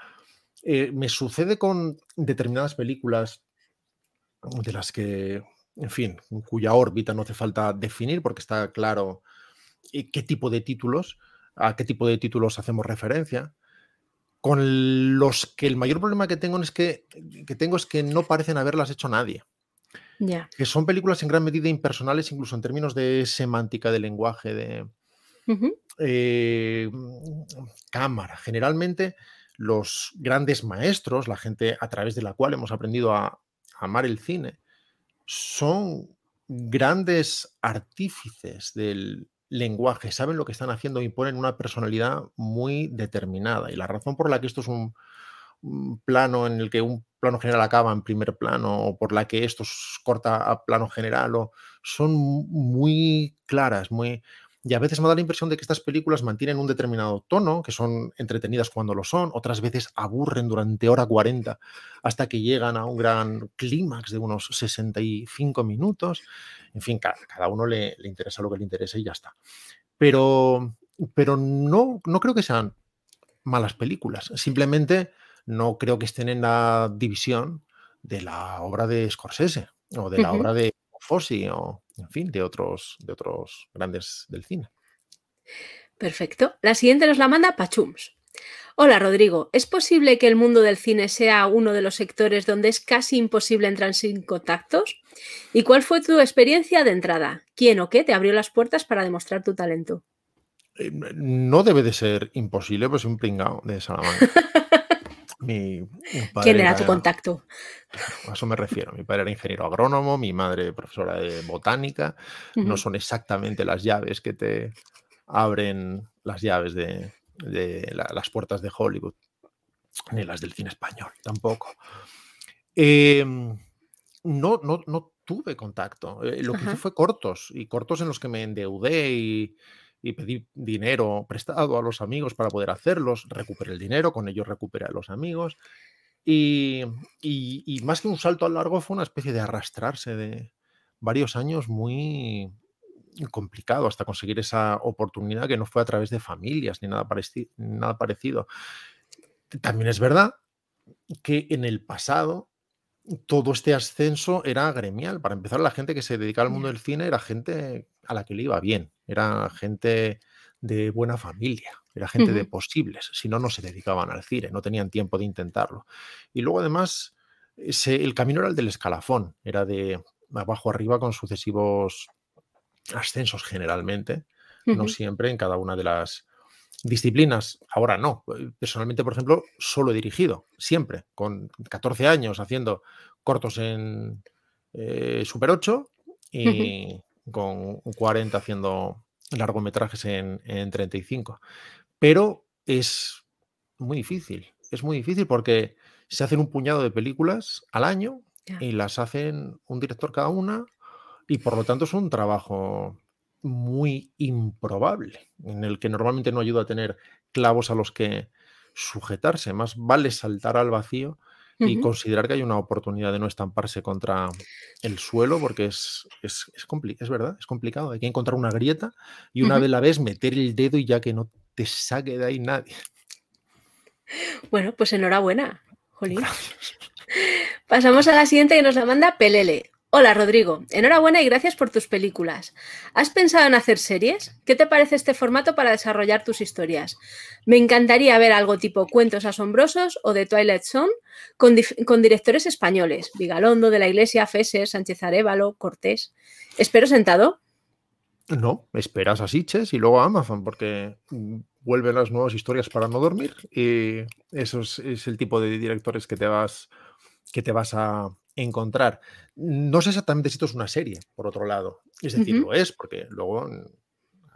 Eh, me sucede con determinadas películas de las que, en fin, cuya órbita no hace falta definir porque está claro eh, qué tipo de títulos a qué tipo de títulos hacemos referencia, con los que el mayor problema que tengo es que, tengo es que no parecen haberlas hecho nadie. Que son películas en gran medida impersonales, incluso en términos de semántica, de lenguaje, de eh, cámara. Generalmente, los grandes maestros, la gente a través de la cual hemos aprendido a amar el cine, son grandes artífices del, lenguaje, saben lo que están haciendo, imponen una personalidad muy determinada. Y la razón por la que esto es un, plano en el que un plano general acaba en primer plano, o por la que esto corta a plano general, o, son muy claras, muy, y a veces me da la impresión de que estas películas mantienen un determinado tono, que son entretenidas cuando lo son, otras veces aburren durante hora 40 hasta que llegan a un gran clímax de unos 65 minutos. En fin, cada, uno le, interesa lo que le interesa y ya está. Pero, pero no, no creo que sean malas películas. Simplemente no creo que estén en la división de la obra de Scorsese o de la obra de Fossi o, en fin, de otros, de otros grandes del cine. Perfecto. La siguiente nos la manda Pachums. Hola Rodrigo, ¿es posible que el mundo del cine sea uno de los sectores donde es casi imposible entrar sin contactos? ¿Y cuál fue tu experiencia de entrada? ¿Quién o qué te abrió las puertas para demostrar tu talento? Eh, no debe de ser imposible, pues un pringao de Salamanca. ¿Quién era tu contacto? A eso me refiero. Mi padre era ingeniero agrónomo, mi madre profesora de botánica. No son exactamente las llaves que te abren las llaves de, las puertas de Hollywood, ni las del cine español tampoco. Em, no, no, no tuve contacto. Eh, lo que hice fue cortos, y cortos en los que me endeudé y, y pedí dinero prestado a los amigos para poder hacerlos, recuperé el dinero, con ellos recuperé a los amigos. Y, más que un salto al largo fue una especie de arrastrarse de varios años muy complicado hasta conseguir esa oportunidad que no fue a través de familias ni nada, nada parecido. también es verdad que en el pasado todo este ascenso era gremial. Para empezar, la gente que se dedicaba al mundo del cine era gente a la que le iba bien, era gente de buena familia, era gente de posibles, si no, no se dedicaban al cine, no tenían tiempo de intentarlo. Y luego además, el camino era el del escalafón, era de abajo arriba con sucesivos ascensos generalmente, no siempre en cada una de las disciplinas. Ahora no. Personalmente, por ejemplo, solo he dirigido, siempre, con 14 años haciendo cortos en eh, Super 8 y con 40 haciendo largometrajes en, 35. Pero es muy difícil, es muy difícil porque se hacen un puñado de películas al año y las hacen un director cada una y por lo tanto es un trabajo muy improbable, en el que normalmente no ayuda a tener clavos a los que sujetarse, más vale saltar al vacío y considerar que hay una oportunidad de no estamparse contra el suelo, porque es, es, es, es verdad, es complicado. Hay que encontrar una grieta y una vez la vez meter el dedo y ya que no te saque de ahí nadie. Bueno, pues enhorabuena, Jolín. Pasamos a la siguiente que nos la manda Pelele. Hola Rodrigo, enhorabuena y gracias por tus películas. ¿Has pensado en hacer series? ¿Qué te parece este formato para desarrollar tus historias? Me encantaría ver algo tipo Cuentos Asombrosos o de Twilight Zone con, directores españoles, Vigalondo, de la Iglesia, Feses, Sánchez Arevalo, Cortés. ¿Espero sentado? No, esperas a Sitches y luego a Amazon porque vuelven las nuevas historias para no dormir y eso es, es el tipo de directores que te vas, que te vas a encontrar. No sé exactamente si esto es una serie, por otro lado. Es decir, lo es, porque luego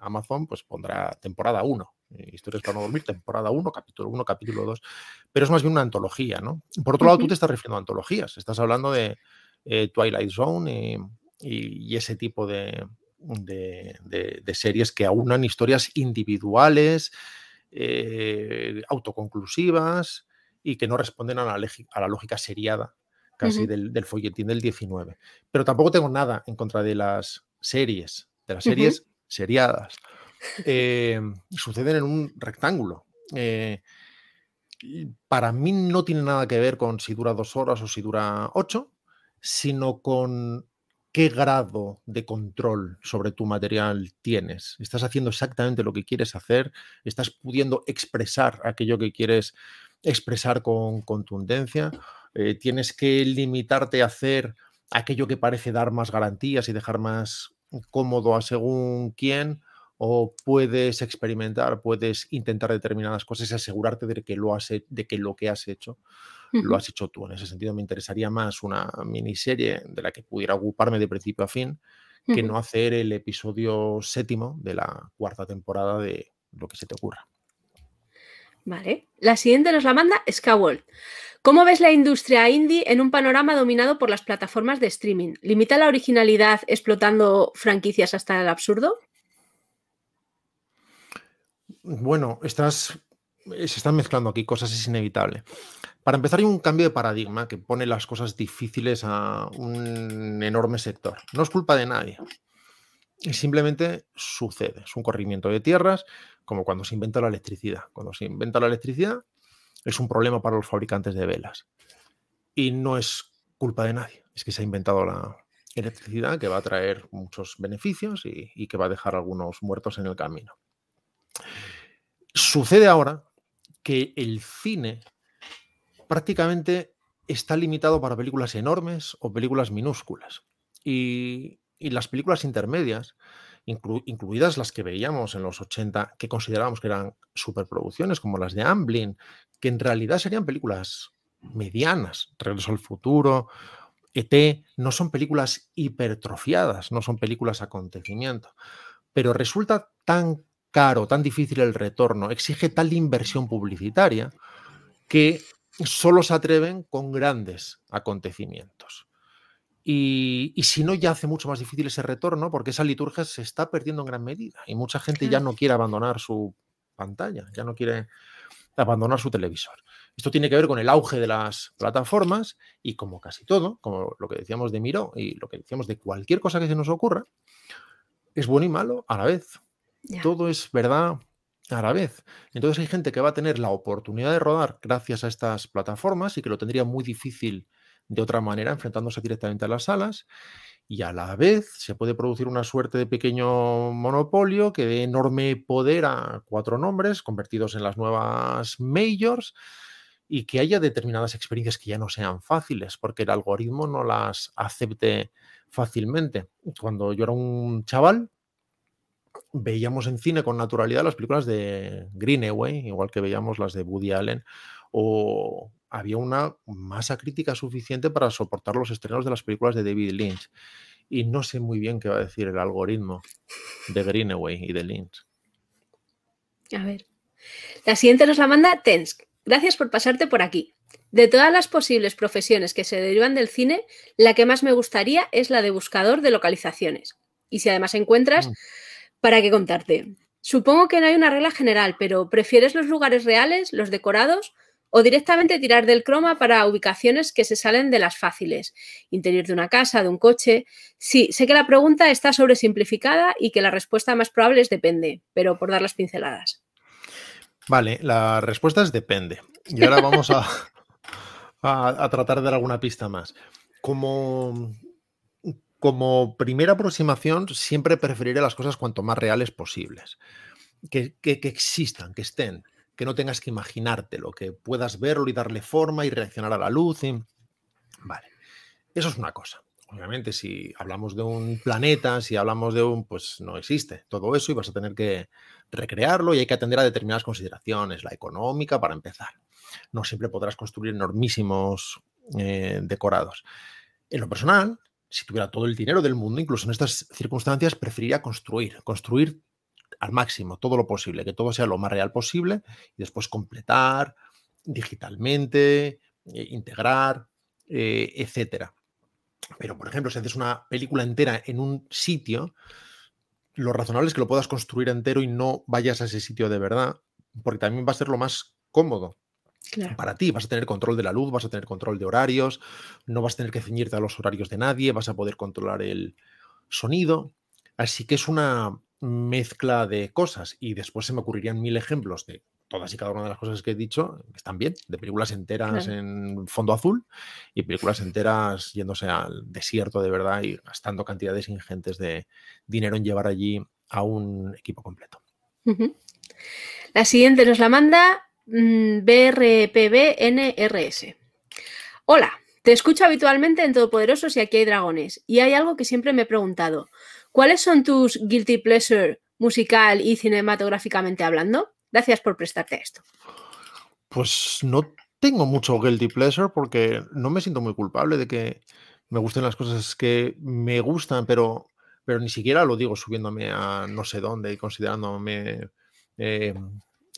Amazon pues pondrá temporada 1, eh, Historias para no dormir, temporada 1, capítulo 1, capítulo 2, pero es más bien una antología, ¿no? Por otro lado, tú te estás refiriendo a antologías, estás hablando de eh, Twilight Zone y, ese tipo de, de, series que aunan historias individuales, eh, autoconclusivas y que no responden a la, a la lógica seriada casi del, folletín del 19. Pero tampoco tengo nada en contra de las series, de las series seriadas. Eh, suceden en un rectángulo. Eh, para mí no tiene nada que ver con si dura dos horas o si dura ocho, sino con qué grado de control sobre tu material tienes. Estás haciendo exactamente lo que quieres hacer, estás pudiendo expresar aquello que quieres expresar con contundencia eh, tienes que limitarte a hacer aquello que parece dar más garantías y dejar más cómodo a según quién, o puedes experimentar, puedes intentar determinadas cosas y asegurarte de que lo, has, de que, lo que has hecho lo has hecho tú. En ese sentido, me interesaría más una miniserie de la que pudiera ocuparme de principio a fin que no hacer el episodio séptimo de la cuarta temporada de lo que se te ocurra. Vale. La siguiente nos la manda Skywall. ¿Cómo ves la industria indie en un panorama dominado por las plataformas de streaming? ¿Limita la originalidad explotando franquicias hasta el absurdo? Bueno, estás, se están mezclando aquí cosas, es inevitable. Para empezar, hay un cambio de paradigma que pone las cosas difíciles a un enorme sector. No es culpa de nadie. Simplemente sucede. Es un corrimiento de tierras, como cuando se inventa la electricidad. Cuando se inventa la electricidad, es un problema para los fabricantes de velas. Y no es culpa de nadie, es que se ha inventado la electricidad que va a traer muchos beneficios y, que va a dejar algunos muertos en el camino. Sucede ahora que el cine prácticamente está limitado para películas enormes o películas minúsculas. Y las películas intermedias incluidas las que veíamos en los 80, que considerábamos que eran superproducciones, como las de Amblin, que en realidad serían películas medianas, Regreso al futuro, ET, no son películas hipertrofiadas, no son películas acontecimiento, pero resulta tan caro, tan difícil el retorno, exige tal inversión publicitaria que solo se atreven con grandes acontecimientos. Y, si no, ya hace mucho más difícil ese retorno porque esa liturgia se está perdiendo en gran medida y mucha gente ya no quiere abandonar su pantalla, ya no quiere abandonar su televisor. Esto tiene que ver con el auge de las plataformas y como casi todo, como lo que decíamos de Miro y lo que decíamos de cualquier cosa que se nos ocurra, es bueno y malo a la vez. Todo es verdad a la vez. Entonces hay gente que va a tener la oportunidad de rodar gracias a estas plataformas y que lo tendría muy difícil de otra manera, enfrentándose directamente a las salas. Y a la vez se puede producir una suerte de pequeño monopolio que dé enorme poder a cuatro nombres convertidos en las nuevas majors y que haya determinadas experiencias que ya no sean fáciles, porque el algoritmo no las acepte fácilmente. Cuando yo era un chaval, veíamos en cine con naturalidad las películas de Greenaway, igual que veíamos las de Woody Allen, o había una masa crítica suficiente para soportar los estrenos de las películas de David Lynch. Y no sé muy bien qué va a decir el algoritmo de Greenaway y de Lynch. A ver. La siguiente nos la manda Tensk. Gracias por pasarte por aquí. De todas las posibles profesiones que se derivan del cine, la que más me gustaría es la de buscador de localizaciones. Y si además encuentras, mm. ¿para qué contarte? Supongo que no hay una regla general, pero ¿prefieres los lugares reales, los decorados, o directamente tirar del croma para ubicaciones que se salen de las fáciles? Interior de una casa, de un coche. Sí, sé que la pregunta está sobresimplificada y que la respuesta más probable es depende, pero por dar las pinceladas. Vale, la respuesta es depende. Y ahora vamos a, a, tratar de dar alguna pista más. Como, como primera aproximación, siempre preferiré las cosas cuanto más reales posibles. Que, que, existan, que estén, que no tengas que imaginártelo, que puedas verlo y darle forma y reaccionar a la luz. Vale, eso es una cosa. Obviamente, si hablamos de un planeta, si hablamos de un, pues no existe todo eso y vas a tener que recrearlo y hay que atender a determinadas consideraciones, la económica para empezar. No siempre podrás construir enormísimos eh, decorados. En lo personal, si tuviera todo el dinero del mundo, incluso en estas circunstancias, preferiría construir, construir al máximo todo lo posible, que todo sea lo más real posible y después completar digitalmente, eh, integrar, eh, etcétera. Pero, por ejemplo, si haces una película entera en un sitio, lo razonable es que lo puedas construir entero y no vayas a ese sitio de verdad, porque también va a ser lo más cómodo. Para ti vas a tener control de la luz, vas a tener control de horarios, no vas a tener que ceñirte a los horarios de nadie, vas a poder controlar el sonido. Así que es una mezcla de cosas y después se me ocurrirían mil ejemplos de todas y cada una de las cosas que he dicho están bien, de películas enteras en fondo azul y películas enteras yéndose al desierto de verdad y gastando cantidades ingentes de dinero en llevar allí a un equipo completo. La siguiente nos la manda mm, BRPBNRS. Hola, te escucho habitualmente en Todopoderosos y aquí hay dragones. Y hay algo que siempre me he preguntado. ¿Cuáles son tus guilty pleasure musical y cinematográficamente hablando? Gracias por prestarte a esto. Pues no tengo mucho guilty pleasure porque no me siento muy culpable de que me gusten las cosas que me gustan, pero, pero ni siquiera lo digo subiéndome a no sé dónde y considerándome eh,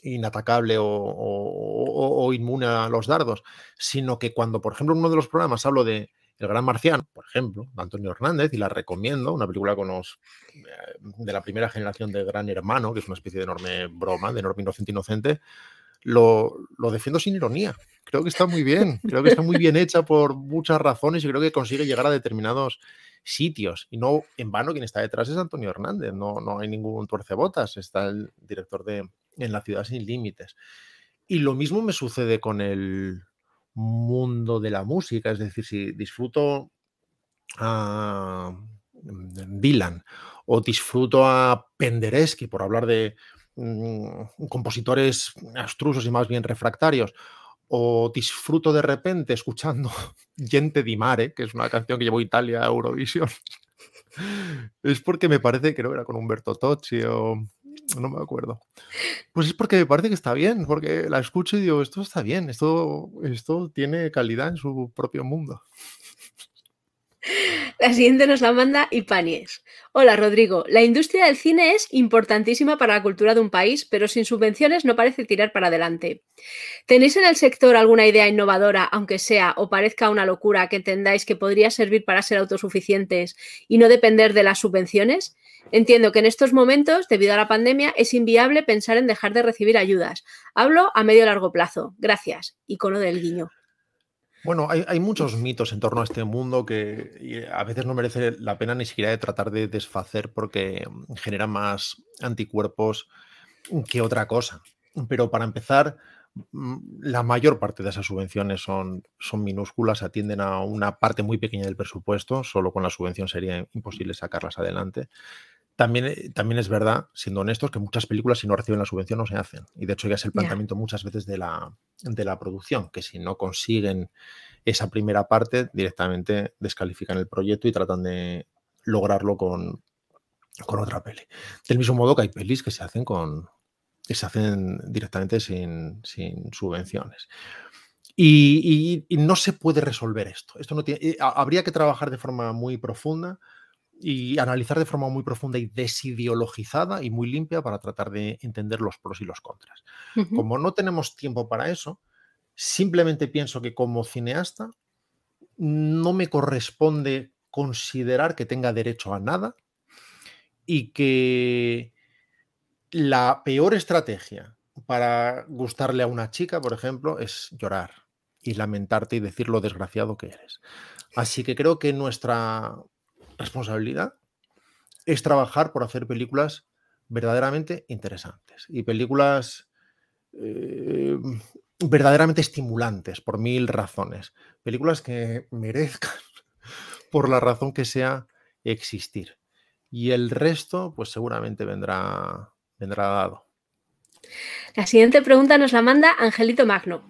inatacable o, inmune a los dardos, sino que cuando, por ejemplo, en uno de los programas hablo de El Gran Marciano, por ejemplo, de Antonio Hernández, y la recomiendo, una película con los, eh, de la primera generación de Gran Hermano, que es una especie de enorme broma, de enorme inocente inocente, lo, lo, defiendo sin ironía. Creo que está muy bien, creo que está muy bien hecha por muchas razones y creo que consigue llegar a determinados sitios. Y no en vano quien está detrás es Antonio Hernández, no, no hay ningún tuercebotas, está el director de En la ciudad sin límites. Y lo mismo me sucede con el mundo de la música, es decir, si disfruto a Dylan o disfruto a Penderecki, por hablar de mm, compositores abstrusos y más bien refractarios, o disfruto de repente escuchando Gente di Mare, que es una canción que llevó Italia a Eurovisión, es porque me parece, creo que era con Humberto Tocci o no me acuerdo. Pues es porque me parece que está bien, porque la escucho y digo, esto está bien, esto, esto tiene calidad en su propio mundo. La siguiente nos la manda Ipanies. Hola Rodrigo, la industria del cine es importantísima para la cultura de un país, pero sin subvenciones no parece tirar para adelante. ¿Tenéis en el sector alguna idea innovadora, aunque sea o parezca una locura, que entendáis que podría servir para ser autosuficientes y no depender de las subvenciones? Entiendo que en estos momentos, debido a la pandemia, es inviable pensar en dejar de recibir ayudas. Hablo a medio largo plazo. Gracias. Icono del guiño. Bueno, hay, muchos mitos en torno a este mundo que a veces no merece la pena ni siquiera de tratar de desfacer porque generan más anticuerpos que otra cosa. Pero para empezar, mm, la mayor parte de esas subvenciones son, son minúsculas, atienden a una parte muy pequeña del presupuesto, solo con la subvención sería imposible sacarlas adelante. También, eh, también es verdad, siendo honestos, que muchas películas si no reciben la subvención no se hacen. Y de hecho ya es el planteamiento muchas veces de la, de la producción, que si no consiguen esa primera parte, directamente descalifican el proyecto y tratan de lograrlo con, con otra peli. Del mismo modo que hay pelis que se hacen con que se hacen directamente sin, subvenciones. Y, no se puede resolver esto. Esto no tiene, eh, habría que trabajar de forma muy profunda y analizar de forma muy profunda y desideologizada y muy limpia para tratar de entender los pros y los contras. Como no tenemos tiempo para eso, simplemente pienso que como cineasta no me corresponde considerar que tenga derecho a nada y que la peor estrategia para gustarle a una chica, por ejemplo, es llorar y lamentarte y decir lo desgraciado que eres. Así que creo que nuestra responsabilidad es trabajar por hacer películas verdaderamente interesantes y películas eh, verdaderamente estimulantes por mil razones. Películas que merezcan, por la razón que sea, existir. Y el resto, pues seguramente vendrá, vendrá dado. La siguiente pregunta nos la manda Angelito Magno.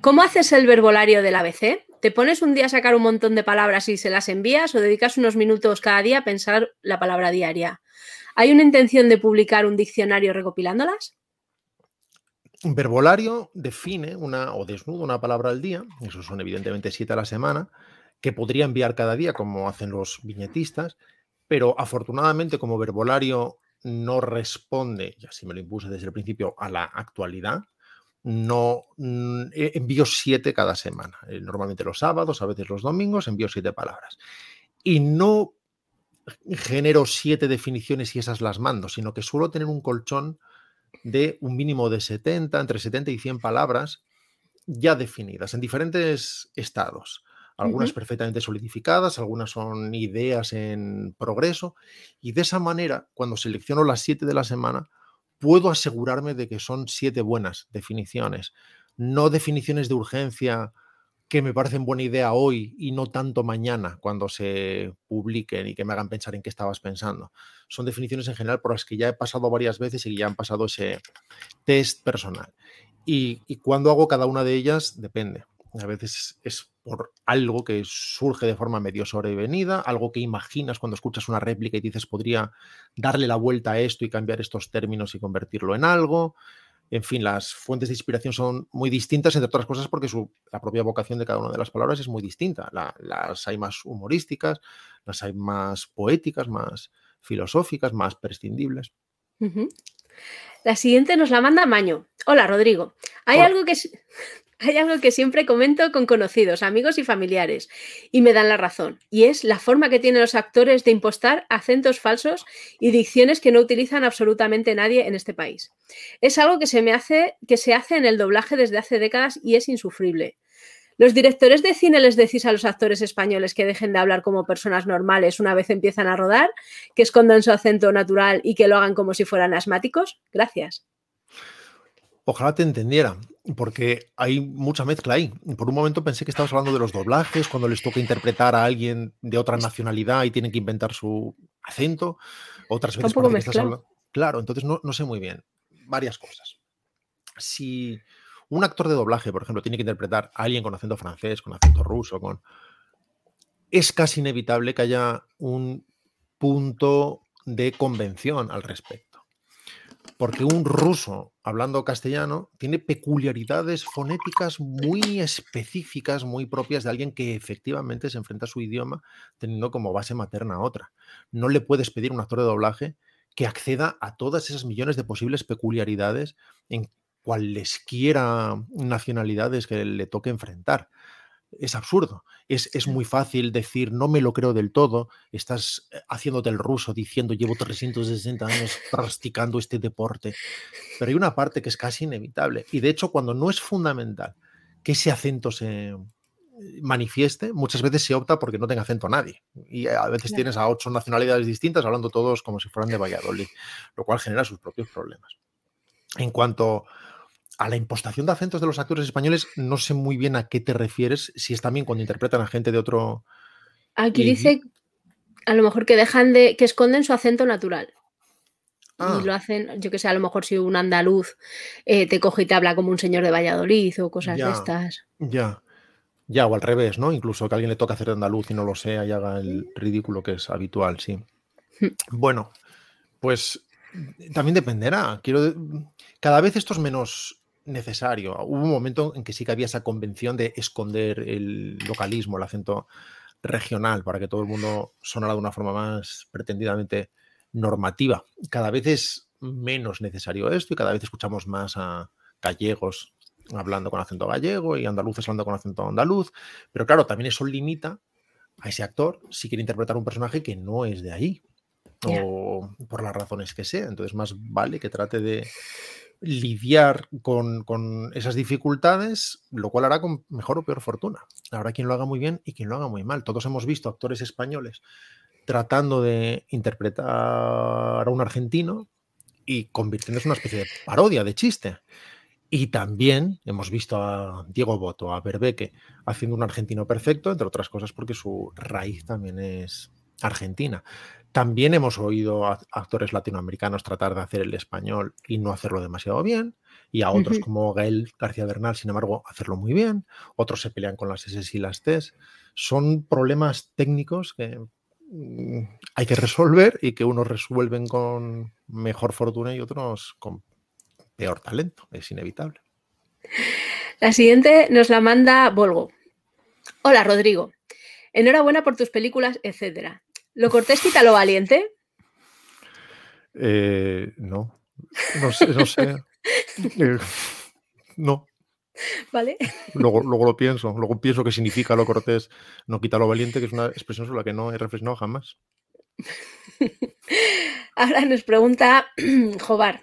¿Cómo haces el verbolario del ABC? ¿Te pones un día a sacar un montón de palabras y se las envías o dedicas unos minutos cada día a pensar la palabra diaria? ¿Hay una intención de publicar un diccionario recopilándolas? Verbolario define una o desnuda una palabra al día, eso son evidentemente siete a la semana, que podría enviar cada día como hacen los viñetistas, pero afortunadamente como verbolario no responde, y así me lo impuse desde el principio, a la actualidad, no mm, envío siete cada semana. Eh, normalmente los sábados, a veces los domingos, envío siete palabras. Y no genero siete definiciones y esas las mando, sino que suelo tener un colchón de un mínimo de 70, entre 70 y 100 palabras ya definidas en diferentes estados algunas perfectamente solidificadas, algunas son ideas en progreso, y de esa manera, cuando selecciono las siete de la semana, puedo asegurarme de que son siete buenas definiciones, no definiciones de urgencia que me parecen buena idea hoy y no tanto mañana cuando se publiquen y que me hagan pensar en qué estabas pensando. Son definiciones en general por las que ya he pasado varias veces y ya han pasado ese test personal. Y, y cuando hago cada una de ellas depende. A veces es por algo que surge de forma medio sobrevenida, algo que imaginas cuando escuchas una réplica y dices podría darle la vuelta a esto y cambiar estos términos y convertirlo en algo. En fin, las fuentes de inspiración son muy distintas, entre otras cosas porque la propia vocación de cada una de las palabras es muy distinta. las hay más humorísticas, las hay más poéticas, más filosóficas, más prescindibles. La siguiente nos la manda Maño. Hola, Rodrigo. Hay algo que... Hay algo que siempre comento con conocidos, amigos y familiares, y me dan la razón, y es la forma que tienen los actores de impostar acentos falsos y dicciones que no utilizan absolutamente nadie en este país. Es algo que se me hace, que se hace en el doblaje desde hace décadas y es insufrible. ¿Los directores de cine les decís a los actores españoles que dejen de hablar como personas normales una vez empiezan a rodar, que escondan su acento natural y que lo hagan como si fueran asmáticos? Gracias. Ojalá te entendiera porque hay mucha mezcla ahí. Por un momento pensé que estabas hablando de los doblajes, cuando les toca interpretar a alguien de otra nacionalidad y tienen que inventar su acento. Otras veces cuando estás hablando. Claro, entonces no, no sé muy bien. Varias cosas. Si un actor de doblaje, por ejemplo, tiene que interpretar a alguien con acento francés, con acento ruso, con. Es casi inevitable que haya un punto de convención al respecto porque un ruso hablando castellano tiene peculiaridades fonéticas muy específicas, muy propias de alguien que efectivamente se enfrenta a su idioma teniendo como base materna otra. No le puedes pedir a un actor de doblaje que acceda a todas esas millones de posibles peculiaridades en cualesquiera nacionalidades que le toque enfrentar es absurdo. Es, muy fácil decir, no me lo creo del todo, estás eh, haciéndote el ruso diciendo, llevo 360 años practicando este deporte. Pero hay una parte que es casi inevitable. Y de hecho, cuando no es fundamental que ese acento se eh, manifieste, muchas veces se opta porque no tenga acento nadie. Y a veces tienes a ocho nacionalidades distintas hablando todos como si fueran de Valladolid, lo cual genera sus propios problemas. En cuanto a la impostación de acentos de los actores españoles, no sé muy bien a qué te refieres, si es también cuando interpretan a gente de otro... Aquí dice a lo mejor que dejan de, que esconden su acento natural. Y ah. lo hacen, yo que sé, a lo mejor si un andaluz eh, te coge y te habla como un señor de Valladolid o cosas de estas. Ya, ya, o al revés, ¿no? Incluso que alguien le toca hacer de andaluz y no lo sea y haga el ridículo que es habitual, sí. Bueno, pues también dependerá. Quiero, cada vez esto es menos necesario. Hubo un momento en que sí que había esa convención de esconder el localismo, el acento regional, para que todo el mundo sonara de una forma más pretendidamente normativa. Cada vez es menos necesario esto y cada vez escuchamos más a gallegos hablando con acento gallego y andaluces hablando con acento andaluz, pero claro, también eso limita a ese actor si quiere interpretar un personaje que no es de ahí o por las razones que sea. Entonces más vale que trate de lidiar con, esas dificultades, lo cual hará con mejor o peor fortuna. Habrá quien lo haga muy bien y quien lo haga muy mal. Todos hemos visto actores españoles tratando de interpretar a un argentino y convirtiéndose en una especie de parodia, de chiste. Y también hemos visto a Diego Boto, a Berbeque, haciendo un argentino perfecto, entre otras cosas porque su raíz también es argentina. También hemos oído a actores latinoamericanos tratar de hacer el español y no hacerlo demasiado bien, y a otros como Gael García Bernal, sin embargo, hacerlo muy bien. Otros se pelean con las S y las T. Son problemas técnicos que mm, hay que resolver y que unos resuelven con mejor fortuna y otros con peor talento. Es inevitable. La siguiente nos la manda Volgo. Hola, Rodrigo. Enhorabuena por tus películas, etcétera. ¿Lo cortés quita lo valiente? Eh, no, no sé, no sé. Eh, no. ¿Vale? Luego, luego, lo pienso, luego pienso que significa lo cortés no quita lo valiente, que es una expresión sobre la que no he reflexionado jamás. Ahora nos pregunta Jobar.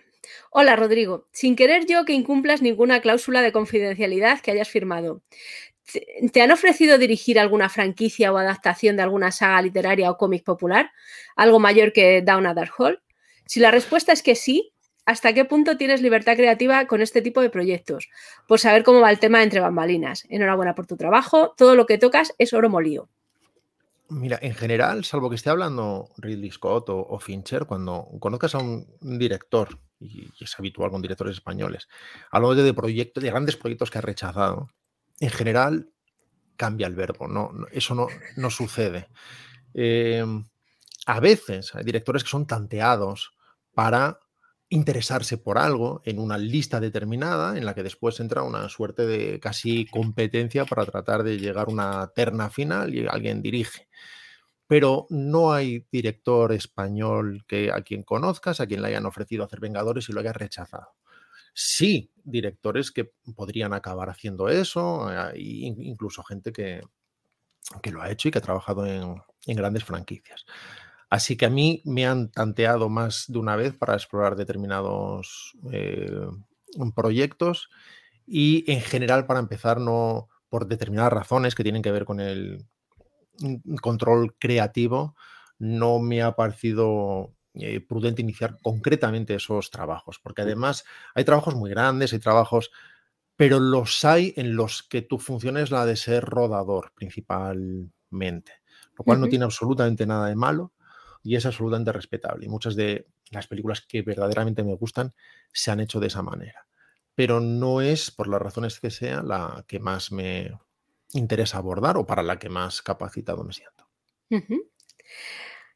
Hola Rodrigo, sin querer yo que incumplas ninguna cláusula de confidencialidad que hayas firmado. ¿Te han ofrecido dirigir alguna franquicia o adaptación de alguna saga literaria o cómic popular? ¿Algo mayor que Down a Dark Hole? Si la respuesta es que sí, ¿hasta qué punto tienes libertad creativa con este tipo de proyectos? Por saber cómo va el tema entre bambalinas. Enhorabuena por tu trabajo. Todo lo que tocas es oro molío. Mira, en general, salvo que esté hablando Ridley Scott o, Fincher, cuando conozcas a un, director, y, es habitual con directores españoles, hablo de, de proyectos, de grandes proyectos que ha rechazado, en general cambia el verbo, no, eso no, no sucede. Em, a veces hay directores que son tanteados para interesarse por algo en una lista determinada en la que después entra una suerte de casi competencia para tratar de llegar a una terna final y alguien dirige. Pero no hay director español que a quien conozcas, a quien le hayan ofrecido hacer Vengadores y lo haya rechazado sí directores que podrían acabar haciendo eso, eh, incluso gente que, que, lo ha hecho y que ha trabajado en, grandes franquicias. Así que a mí me han tanteado más de una vez para explorar determinados eh, proyectos y en general para empezar no por determinadas razones que tienen que ver con el mm, control creativo no me ha parecido eh, prudente iniciar concretamente esos trabajos, porque además hay trabajos muy grandes, hay trabajos, pero los hay en los que tu función es la de ser rodador principalmente, lo cual no tiene absolutamente nada de malo y es absolutamente respetable. Y muchas de las películas que verdaderamente me gustan se han hecho de esa manera, pero no es, por las razones que sea, la que más me interesa abordar o para la que más capacitado me siento.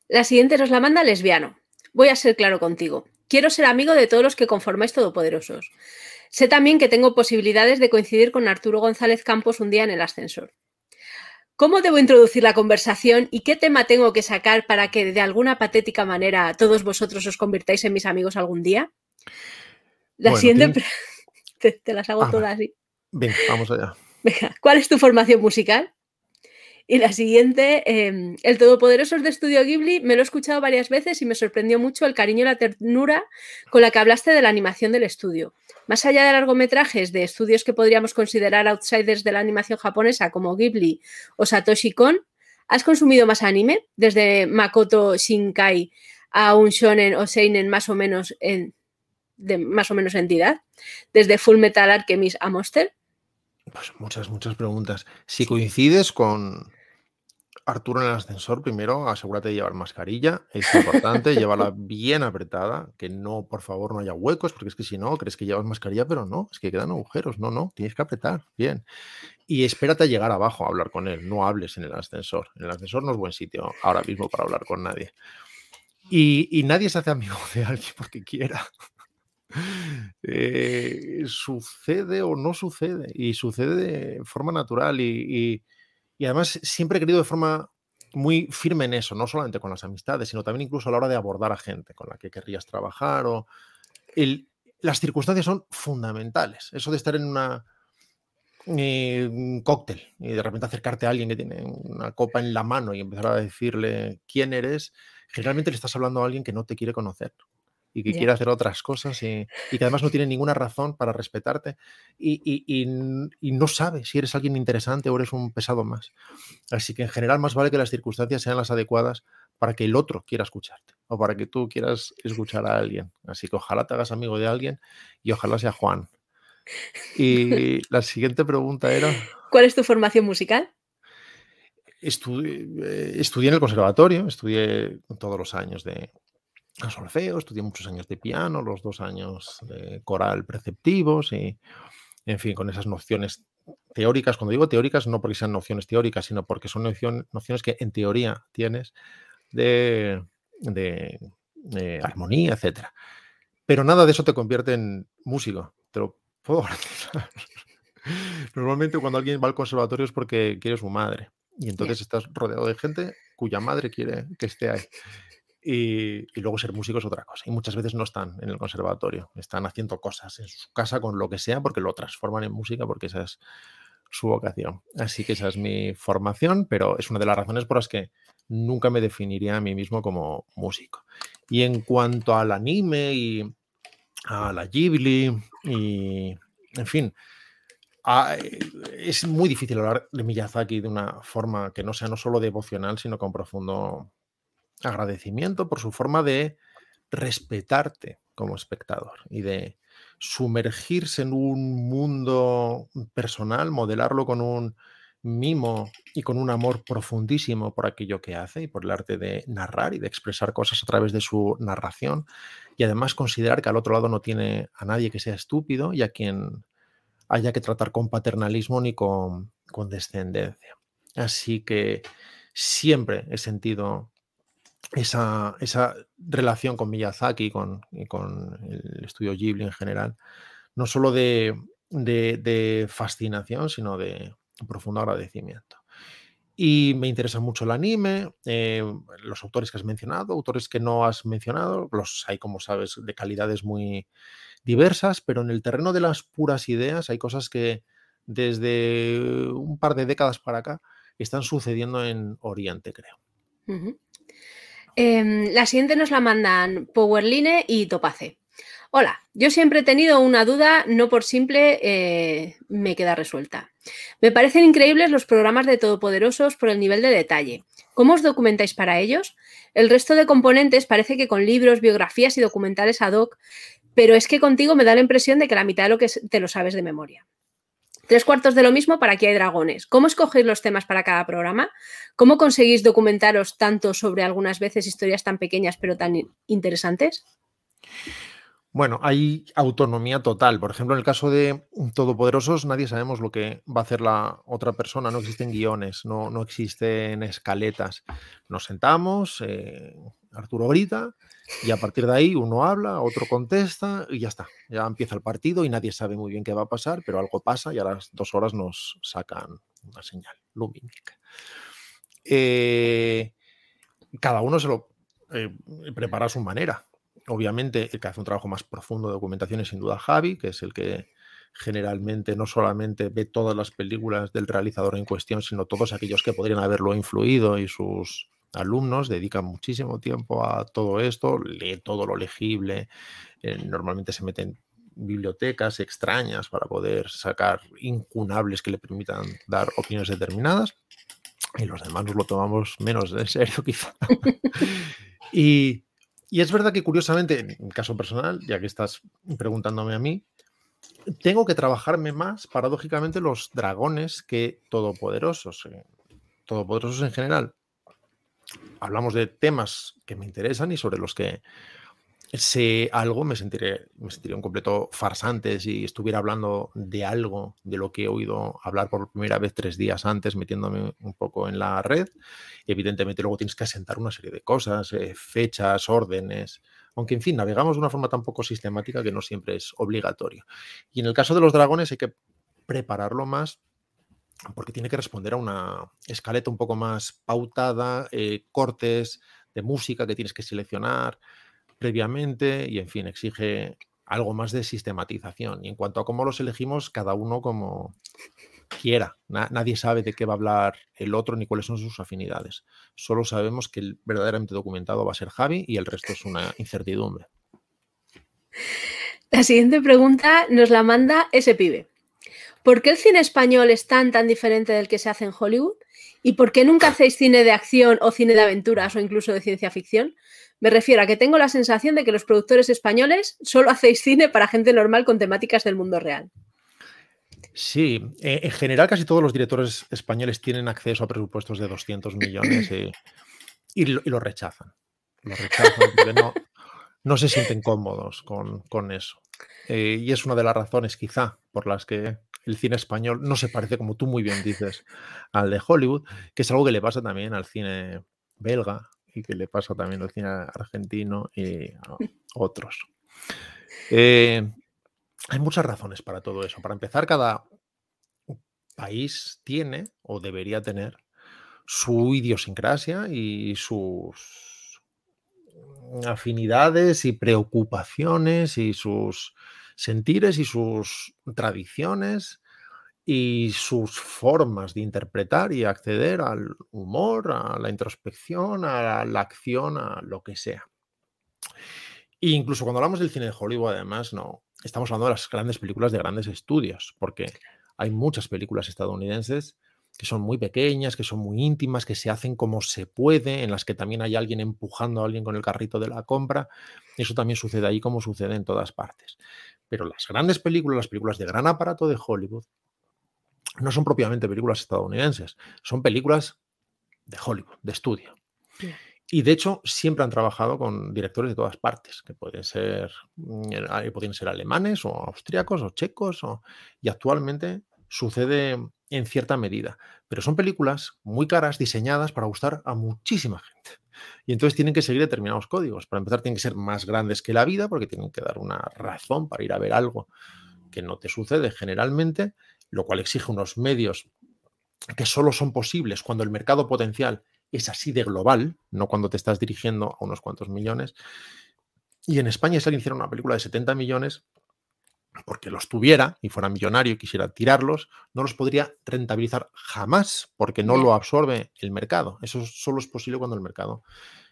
La siguiente nos la manda lesbiano. Voy a ser claro contigo. Quiero ser amigo de todos los que conformáis Todopoderosos. Sé también que tengo posibilidades de coincidir con Arturo González Campos un día en el ascensor. ¿Cómo debo introducir la conversación y qué tema tengo que sacar para que de alguna patética manera todos vosotros os convirtáis en mis amigos algún día? La siguiente... Te, las hago ah, todas así. Venga, vamos allá. Venga, ¿cuál es tu formación musical? Y la siguiente, em, El Todopoderoso de Estudio Ghibli, me lo he escuchado varias veces y me sorprendió mucho el cariño y la ternura con la que hablaste de la animación del estudio. Más allá de largometrajes de estudios que podríamos considerar outsiders de la animación japonesa como Ghibli o Satoshi Kon, ¿has consumido más anime? Desde Makoto Shinkai a un shonen o seinen más o menos en de más o menos entidad, desde Full Metal Alchemist a Monster? Pues muchas, muchas preguntas. Si coincides con, Arturo en el ascensor, primero asegúrate de llevar mascarilla, es importante, llévala bien apretada, que no, por favor, no haya huecos, porque es que si no, crees que llevas mascarilla, pero no, es que quedan agujeros, no, no, tienes que apretar, bien. Y espérate a llegar abajo a hablar con él, no hables en el ascensor. En el ascensor no es buen sitio ahora mismo para hablar con nadie. Y, nadie se hace amigo de alguien porque quiera. Eh, sucede o no sucede, y sucede de forma natural y y además siempre he querido de forma muy firme en eso, no solamente con las amistades, sino también incluso a la hora de abordar a gente con la que querrías trabajar. O las circunstancias son fundamentales. Eso de estar en una, eh, un cóctel y de repente acercarte a alguien que tiene una copa en la mano y empezar a decirle quién eres, generalmente le estás hablando a alguien que no te quiere conocer y que quiere hacer otras cosas y, que además no tiene ninguna razón para respetarte y, no sabe si eres alguien interesante o eres un pesado más. Así que en general más vale que las circunstancias sean las adecuadas para que el otro quiera escucharte o para que tú quieras escuchar a alguien. Así que ojalá te hagas amigo de alguien y ojalá sea Juan. Y la siguiente pregunta era... ¿Cuál es tu formación musical? Estudié, eh, estudié en el conservatorio, estudié todos los años de, a solfeo, estudié muchos años de piano, los dos años de coral preceptivos y, en fin, con esas nociones teóricas. Cuando digo teóricas, no porque sean nociones teóricas, sino porque son nociones que en teoría tienes de, armonía, etc. Pero nada de eso te convierte en músico, te lo puedo garantizar. Normalmente cuando alguien va al conservatorio es porque quiere su madre y entonces estás rodeado de gente cuya madre quiere que esté ahí. Y, luego ser músico es otra cosa. Y muchas veces no están en el conservatorio, están haciendo cosas en su casa con lo que sea porque lo transforman en música porque esa es su vocación. Así que esa es mi formación, pero es una de las razones por las que nunca me definiría a mí mismo como músico. Y en cuanto al anime y a la Ghibli y, en fin, es muy difícil hablar de Miyazaki de una forma que no sea no solo devocional, sino con profundo agradecimiento por su forma de respetarte como espectador y de sumergirse en un mundo personal, modelarlo con un mimo y con un amor profundísimo por aquello que hace y por el arte de narrar y de expresar cosas a través de su narración y además considerar que al otro lado no tiene a nadie que sea estúpido y a quien haya que tratar con paternalismo ni con condescendencia. Así que siempre he sentido esa, esa relación con Miyazaki con, con, el estudio Ghibli en general, no solo de, de, fascinación, sino de profundo agradecimiento. Y me interesa mucho el anime, eh, los autores que has mencionado, autores que no has mencionado, los hay, como sabes, de calidades muy diversas, pero en el terreno de las puras ideas hay cosas que desde un par de décadas para acá están sucediendo en Oriente, creo. Em, la siguiente nos la mandan Powerline y Topace. Hola, yo siempre he tenido una duda, no por simple eh, me queda resuelta. Me parecen increíbles los programas de Todopoderosos por el nivel de detalle. ¿Cómo os documentáis para ellos? El resto de componentes parece que con libros, biografías y documentales ad hoc, pero es que contigo me da la impresión de que la mitad de lo que te lo sabes de memoria. Tres cuartos de lo mismo para Aquí hay dragones. ¿Cómo escogéis los temas para cada programa? ¿Cómo conseguís documentaros tanto sobre algunas veces historias tan pequeñas pero tan interesantes? Bueno, hay autonomía total. Por ejemplo, en el caso de Todopoderosos, nadie sabemos lo que va a hacer la otra persona. No existen guiones, no, no existen escaletas. Nos sentamos, eh, Arturo grita, y a partir de ahí uno habla, otro contesta y ya está. Ya empieza el partido y nadie sabe muy bien qué va a pasar, pero algo pasa y a las dos horas nos sacan una señal lumínica. Eh, cada uno se lo eh, prepara a su manera. Obviamente, el que hace un trabajo más profundo de documentación es sin duda Javi, que es el que generalmente no solamente ve todas las películas del realizador en cuestión, sino todos aquellos que podrían haberlo influido y sus alumnos dedican muchísimo tiempo a todo esto, lee todo lo legible, eh, normalmente se meten bibliotecas extrañas para poder sacar incunables que le permitan dar opiniones determinadas y los demás nos lo tomamos menos en serio quizá. y, y es verdad que curiosamente, en caso personal, ya que estás preguntándome a mí, tengo que trabajarme más, paradójicamente, los dragones que todopoderosos. Eh, todopoderosos en general. Hablamos de temas que me interesan y sobre los que sé algo, me sentiré, me sentiría un completo farsante si estuviera hablando de algo de lo que he oído hablar por primera vez tres días antes, metiéndome un poco en la red. Evidentemente, luego tienes que asentar una serie de cosas, eh, fechas, órdenes. Aunque, en fin, navegamos de una forma tan poco sistemática que no siempre es obligatorio. Y en el caso de los dragones hay que prepararlo más porque tiene que responder a una escaleta un poco más pautada, eh, cortes de música que tienes que seleccionar previamente y, en fin, exige algo más de sistematización. Y en cuanto a cómo los elegimos, cada uno como quiera. nadie sabe de qué va a hablar el otro ni cuáles son sus afinidades. Solo sabemos que el verdaderamente documentado va a ser Javi y el resto es una incertidumbre. La siguiente pregunta nos la manda ese pibe. ¿Por qué el cine español es tan tan diferente del que se hace en Hollywood? ¿Y por qué nunca hacéis cine de acción o cine de aventuras o incluso de ciencia ficción? Me refiero a que tengo la sensación de que los productores españoles solo hacéis cine para gente normal con temáticas del mundo real. Sí, eh, en general casi todos los directores españoles tienen acceso a presupuestos de 200 millones y, lo, rechazan. Lo rechazan porque no, se sienten cómodos con, eso. Eh, y es una de las razones quizá por las que el cine español no se parece, como tú muy bien dices, al de Hollywood, que es algo que le pasa también al cine belga, y que le pasa también al cine argentino y a otros. Eh, hay muchas razones para todo eso. Para empezar, cada país tiene o debería tener su idiosincrasia y sus afinidades y preocupaciones y sus sentires y sus tradiciones y sus formas de interpretar y acceder al humor, a la introspección, a la acción, a lo que sea. E incluso cuando hablamos del cine de Hollywood, además, no estamos hablando de las grandes películas de grandes estudios, porque hay muchas películas estadounidenses que son muy pequeñas, que son muy íntimas, que se hacen como se puede, en las que también hay alguien empujando a alguien con el carrito de la compra. Eso también sucede ahí como sucede en todas partes. Pero las grandes películas, las películas de gran aparato de Hollywood, no son propiamente películas estadounidenses, son películas de Hollywood, de estudio. Y de hecho, siempre han trabajado con directores de todas partes, que pueden ser, mm, pueden ser alemanes o austríacos o checos, y actualmente sucede en cierta medida. Pero son películas muy caras, diseñadas para gustar a muchísima gente. Y entonces tienen que seguir determinados códigos. Para empezar, tienen que ser más grandes que la vida, porque tienen que dar una razón para ir a ver algo que no te sucede generalmente lo cual exige unos medios que solo son posibles cuando el mercado potencial es así de global, no cuando te estás dirigiendo a unos cuantos millones. Y en España, si alguien hiciera una película de 70 millones, porque los tuviera y fuera millonario y quisiera tirarlos, no los podría rentabilizar jamás porque no lo absorbe el mercado. Eso solo es posible cuando el mercado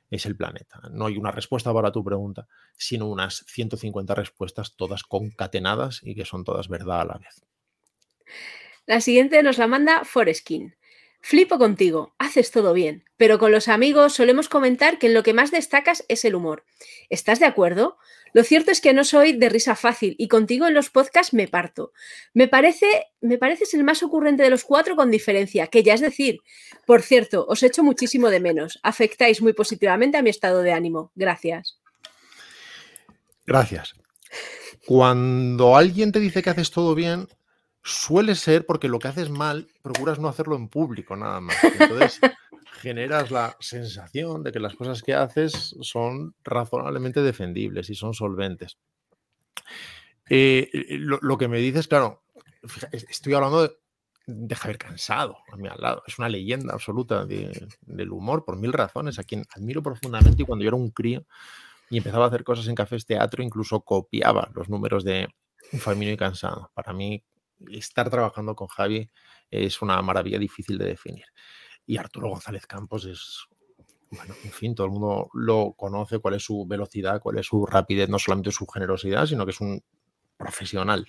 es el planeta. No hay una respuesta para tu pregunta, sino unas 150 respuestas todas concatenadas y que son todas verdad a la vez. La siguiente nos la manda Foreskin. Flipo contigo, haces todo bien, pero con los amigos solemos comentar que en lo que más destacas es el humor. ¿Estás de acuerdo? Lo cierto es que no soy de risa fácil y contigo en los podcasts me parto. Me parece, me pareces el más ocurrente de los cuatro con diferencia, que ya es decir. Por cierto, os echo muchísimo de menos. Afectáis muy positivamente a mi estado de ánimo. Gracias. Gracias. Cuando alguien te dice que haces todo bien, suele ser porque lo que haces mal, procuras no hacerlo en público nada más. Entonces generas la sensación de que las cosas que haces son razonablemente defendibles y son solventes. Eh, eh, lo, que me dices, claro, estoy hablando de, Javier Cansado a mi al lado. Es una leyenda absoluta del humor por mil razones, a quien admiro profundamente y cuando yo era un crío y empezaba a hacer cosas en cafés teatro, incluso copiaba los números de Famino y Cansado. Para mí, estar trabajando con Javi es una maravilla difícil de definir. Y Arturo González Campos es, bueno, en fin, todo el mundo lo conoce, cuál es su velocidad, cuál es su rapidez, no solamente su generosidad, sino que es un profesional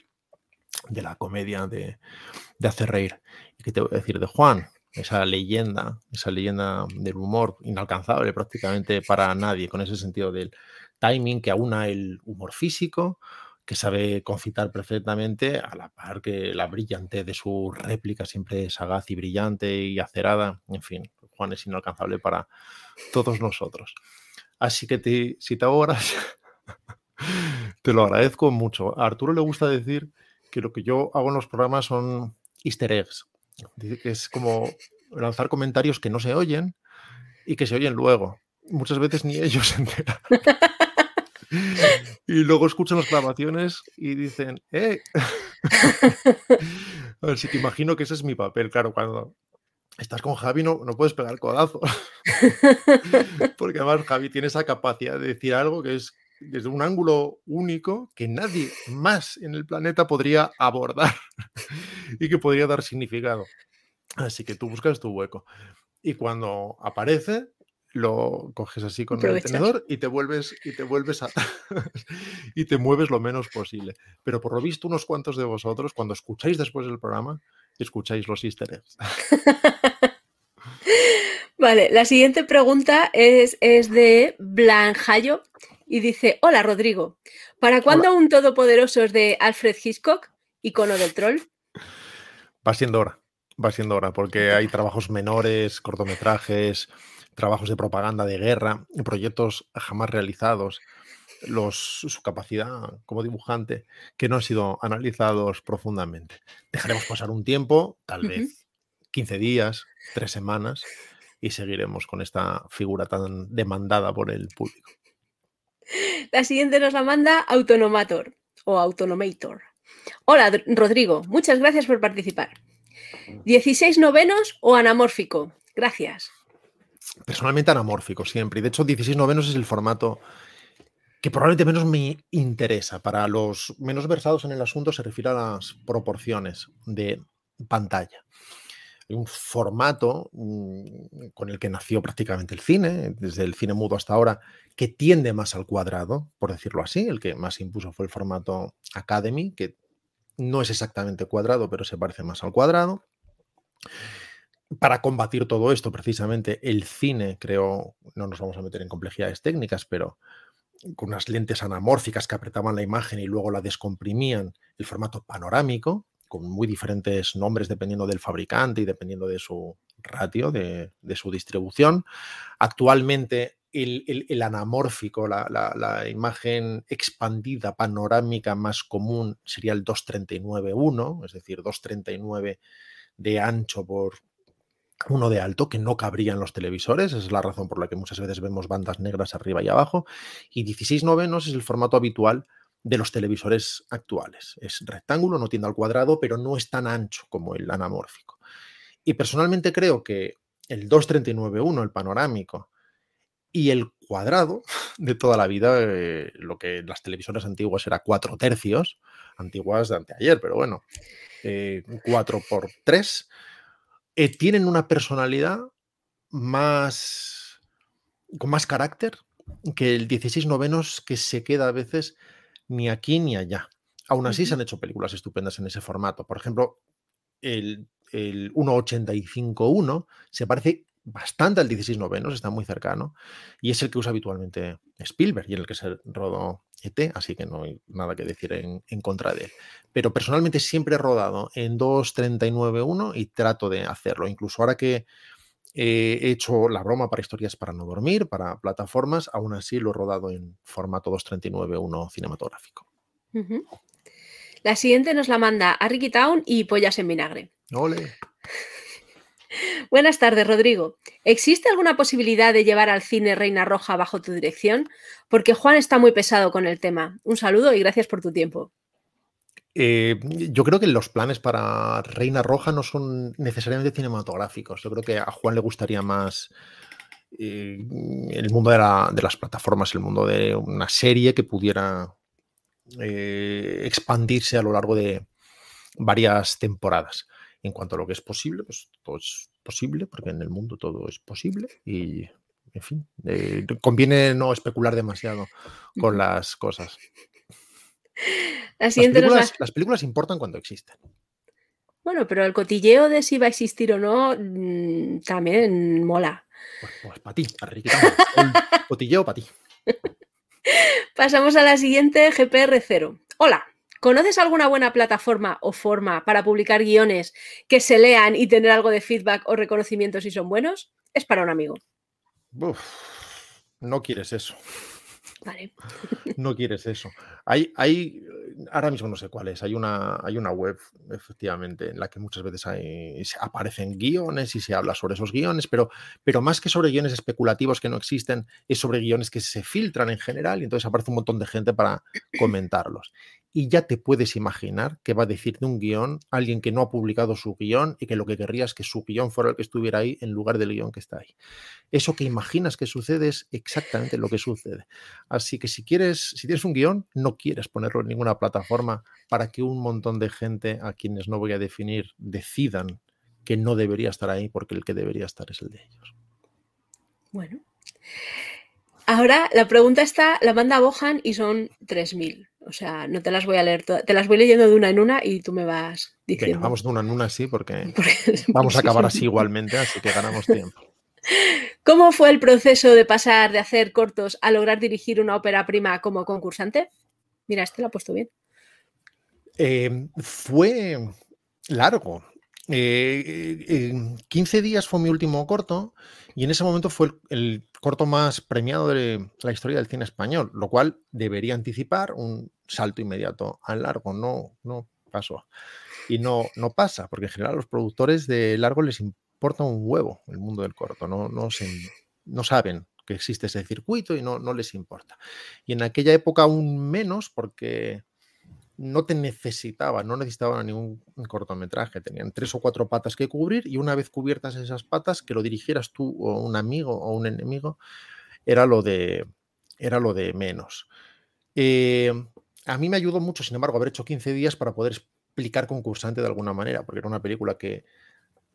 de la comedia, de, hacer reír. ¿Y qué te voy a decir de Juan? esa leyenda, esa leyenda del humor inalcanzable prácticamente para nadie, con ese sentido del timing que aúna el humor físico, que sabe concitar perfectamente, a la par que la brillante de su réplica siempre sagaz y brillante y acerada. En fin, Juan es inalcanzable para todos nosotros. Así que si te ahoras, te lo agradezco mucho. A Arturo le gusta decir que lo que yo hago en los programas son easter eggs. Dice que es como lanzar comentarios que no se oyen y que se oyen luego. Muchas veces ni ellos se enteran. y luego escuchan las grabaciones y dicen, ¡eh! Así que imagino que ese es mi papel, claro, cuando estás con Javi no, no puedes pegar codazo. Porque además Javi tiene esa capacidad de decir algo que es desde un ángulo único que nadie más en el planeta podría abordar y que podría dar significado. Así que tú buscas tu hueco. Y cuando aparece, lo coges así con el tenedor y te vuelves y te vuelves a y te mueves lo menos posible. Pero por lo visto unos cuantos de vosotros cuando escucháis después del programa escucháis los easter eggs. vale, la siguiente pregunta es, es de Blanjayo y dice, hola Rodrigo, ¿para cuándo un todopoderoso es de Alfred Hitchcock, icono del troll? Va siendo hora, va siendo hora, porque hay trabajos menores, cortometrajes, trabajos de propaganda de guerra, proyectos jamás realizados, los, su capacidad como dibujante, que no han sido analizados profundamente. Dejaremos pasar un tiempo, tal vez 15 días, tres semanas, y seguiremos con esta figura tan demandada por el público. La siguiente nos la manda Autonomator o Autonomator. Hola, Rodrigo, muchas gracias por participar. ¿16 novenos o anamórfico? Gracias. Personalmente anamórfico siempre. Y de hecho, 16 novenos es el formato que probablemente menos me interesa. Para los menos versados en el asunto se refiere a las proporciones de pantalla. Un formato mm, con el que nació prácticamente el cine, desde el cine mudo hasta ahora, que tiende más al cuadrado, por decirlo así. El que más impuso fue el formato Academy, que no es exactamente cuadrado, pero se parece más al cuadrado para combatir todo esto, precisamente, el cine creo, no nos vamos a meter en complejidades técnicas, pero con unas lentes anamórficas que apretaban la imagen y luego la descomprimían, el formato panorámico, con muy diferentes nombres dependiendo del fabricante y dependiendo de su ratio, de, su distribución. Actualmente el, anamórfico, la, la, imagen expandida panorámica más común sería el 239.1, es decir, 239 de ancho por uno de alto que no cabría en los televisores, esa es la razón por la que muchas veces vemos bandas negras arriba y abajo, y 16 novenos es el formato habitual de los televisores actuales. Es rectángulo, no tiende al cuadrado, pero no es tan ancho como el anamórfico. Y personalmente creo que el 239.1, el panorámico, y el cuadrado de toda la vida, eh, lo que las televisoras antiguas era 4 tercios, antiguas de anteayer, pero bueno, 4 eh, por 3, eh, tienen una personalidad más con más carácter que el 16 novenos que se queda a veces ni aquí ni allá. Aún así se han hecho películas estupendas en ese formato. Por ejemplo, el, el 1.85.1 se parece bastante al 16 novenos, está muy cercano, y es el que usa habitualmente Spielberg y en el que se rodó ET, así que no hay nada que decir en, contra de él. Pero personalmente siempre he rodado en 2.39.1 y trato de hacerlo, incluso ahora que he hecho la broma para historias para no dormir, para plataformas, aún así lo he rodado en formato 239.1 cinematográfico. La siguiente nos la manda a Ricky Town y Pollas en Vinagre. ¡Ole! Buenas tardes, Rodrigo. ¿Existe alguna posibilidad de llevar al cine Reina Roja bajo tu dirección? Porque Juan está muy pesado con el tema. Un saludo y gracias por tu tiempo. Eh, yo creo que los planes para Reina Roja no son necesariamente cinematográficos. Yo creo que a Juan le gustaría más eh, el mundo de, las plataformas, el mundo de una serie que pudiera eh, expandirse a lo largo de varias temporadas en cuanto a lo que es posible, pues todo es posible, porque en el mundo todo es posible y, en fin, eh, conviene no especular demasiado con las cosas. las, películas, importan cuando existen. Bueno, pero el cotilleo de si va a existir o no mm, también mola. Pues, pues para ti, para cotilleo para ti. Pasamos a la siguiente, GPR0. Hola, ¿conoces alguna buena plataforma o forma para publicar guiones que se lean y tener algo de feedback o reconocimiento si son buenos? Es para un amigo. no quieres eso. Vale. No quieres eso. Hay, hay, ahora mismo no sé cuál es, hay una, hay una web, efectivamente, en la que muchas veces aparecen guiones y se habla sobre esos guiones, pero, pero más que sobre guiones especulativos que no existen, es sobre guiones que se filtran en general y entonces aparece un montón de gente para comentarlos y ya te puedes imaginar que va a decir de un guion alguien que no ha publicado su guion y que lo que querría es que su guion fuera el que estuviera ahí en lugar del guion que está ahí. Eso que imaginas que sucede es exactamente lo que sucede. Así que si quieres, si tienes un guion, no quieres ponerlo en ninguna plataforma para que un montón de gente a quienes no voy a definir decidan que no debería estar ahí porque el que debería estar es el de ellos. Bueno. Ahora la pregunta está, la manda Bohan y son 3.000. O sea, no te las voy a leer todas, te las voy leyendo de una en una y tú me vas diciendo. vamos de una en una sí, porque, vamos a acabar así igualmente, así que ganamos tiempo. ¿Cómo fue el proceso de pasar de hacer cortos a lograr dirigir una ópera prima como concursante? Mira, este lo ha puesto bien. Eh, fue largo. 15 eh, eh, días fue mi último corto y en ese momento fue el, corto más premiado de la historia del cine español, lo cual debería anticipar un salto inmediato al largo. No, no pasó. Y no, no pasa, porque en general a los productores de largo les importa un huevo el mundo del corto. No, no, no saben que existe ese circuito y no, no les importa. Y en aquella época aún menos porque no te necesitaban, no necesitaban ningún cortometraje, tenían tres o cuatro patas que cubrir y una vez cubiertas esas patas, que lo dirigieras tú o un amigo o un enemigo, era lo de, era lo de menos. Eh, a mí me ayudó mucho, sin embargo, haber hecho 15 días para poder explicar concursante de alguna manera, porque era una película que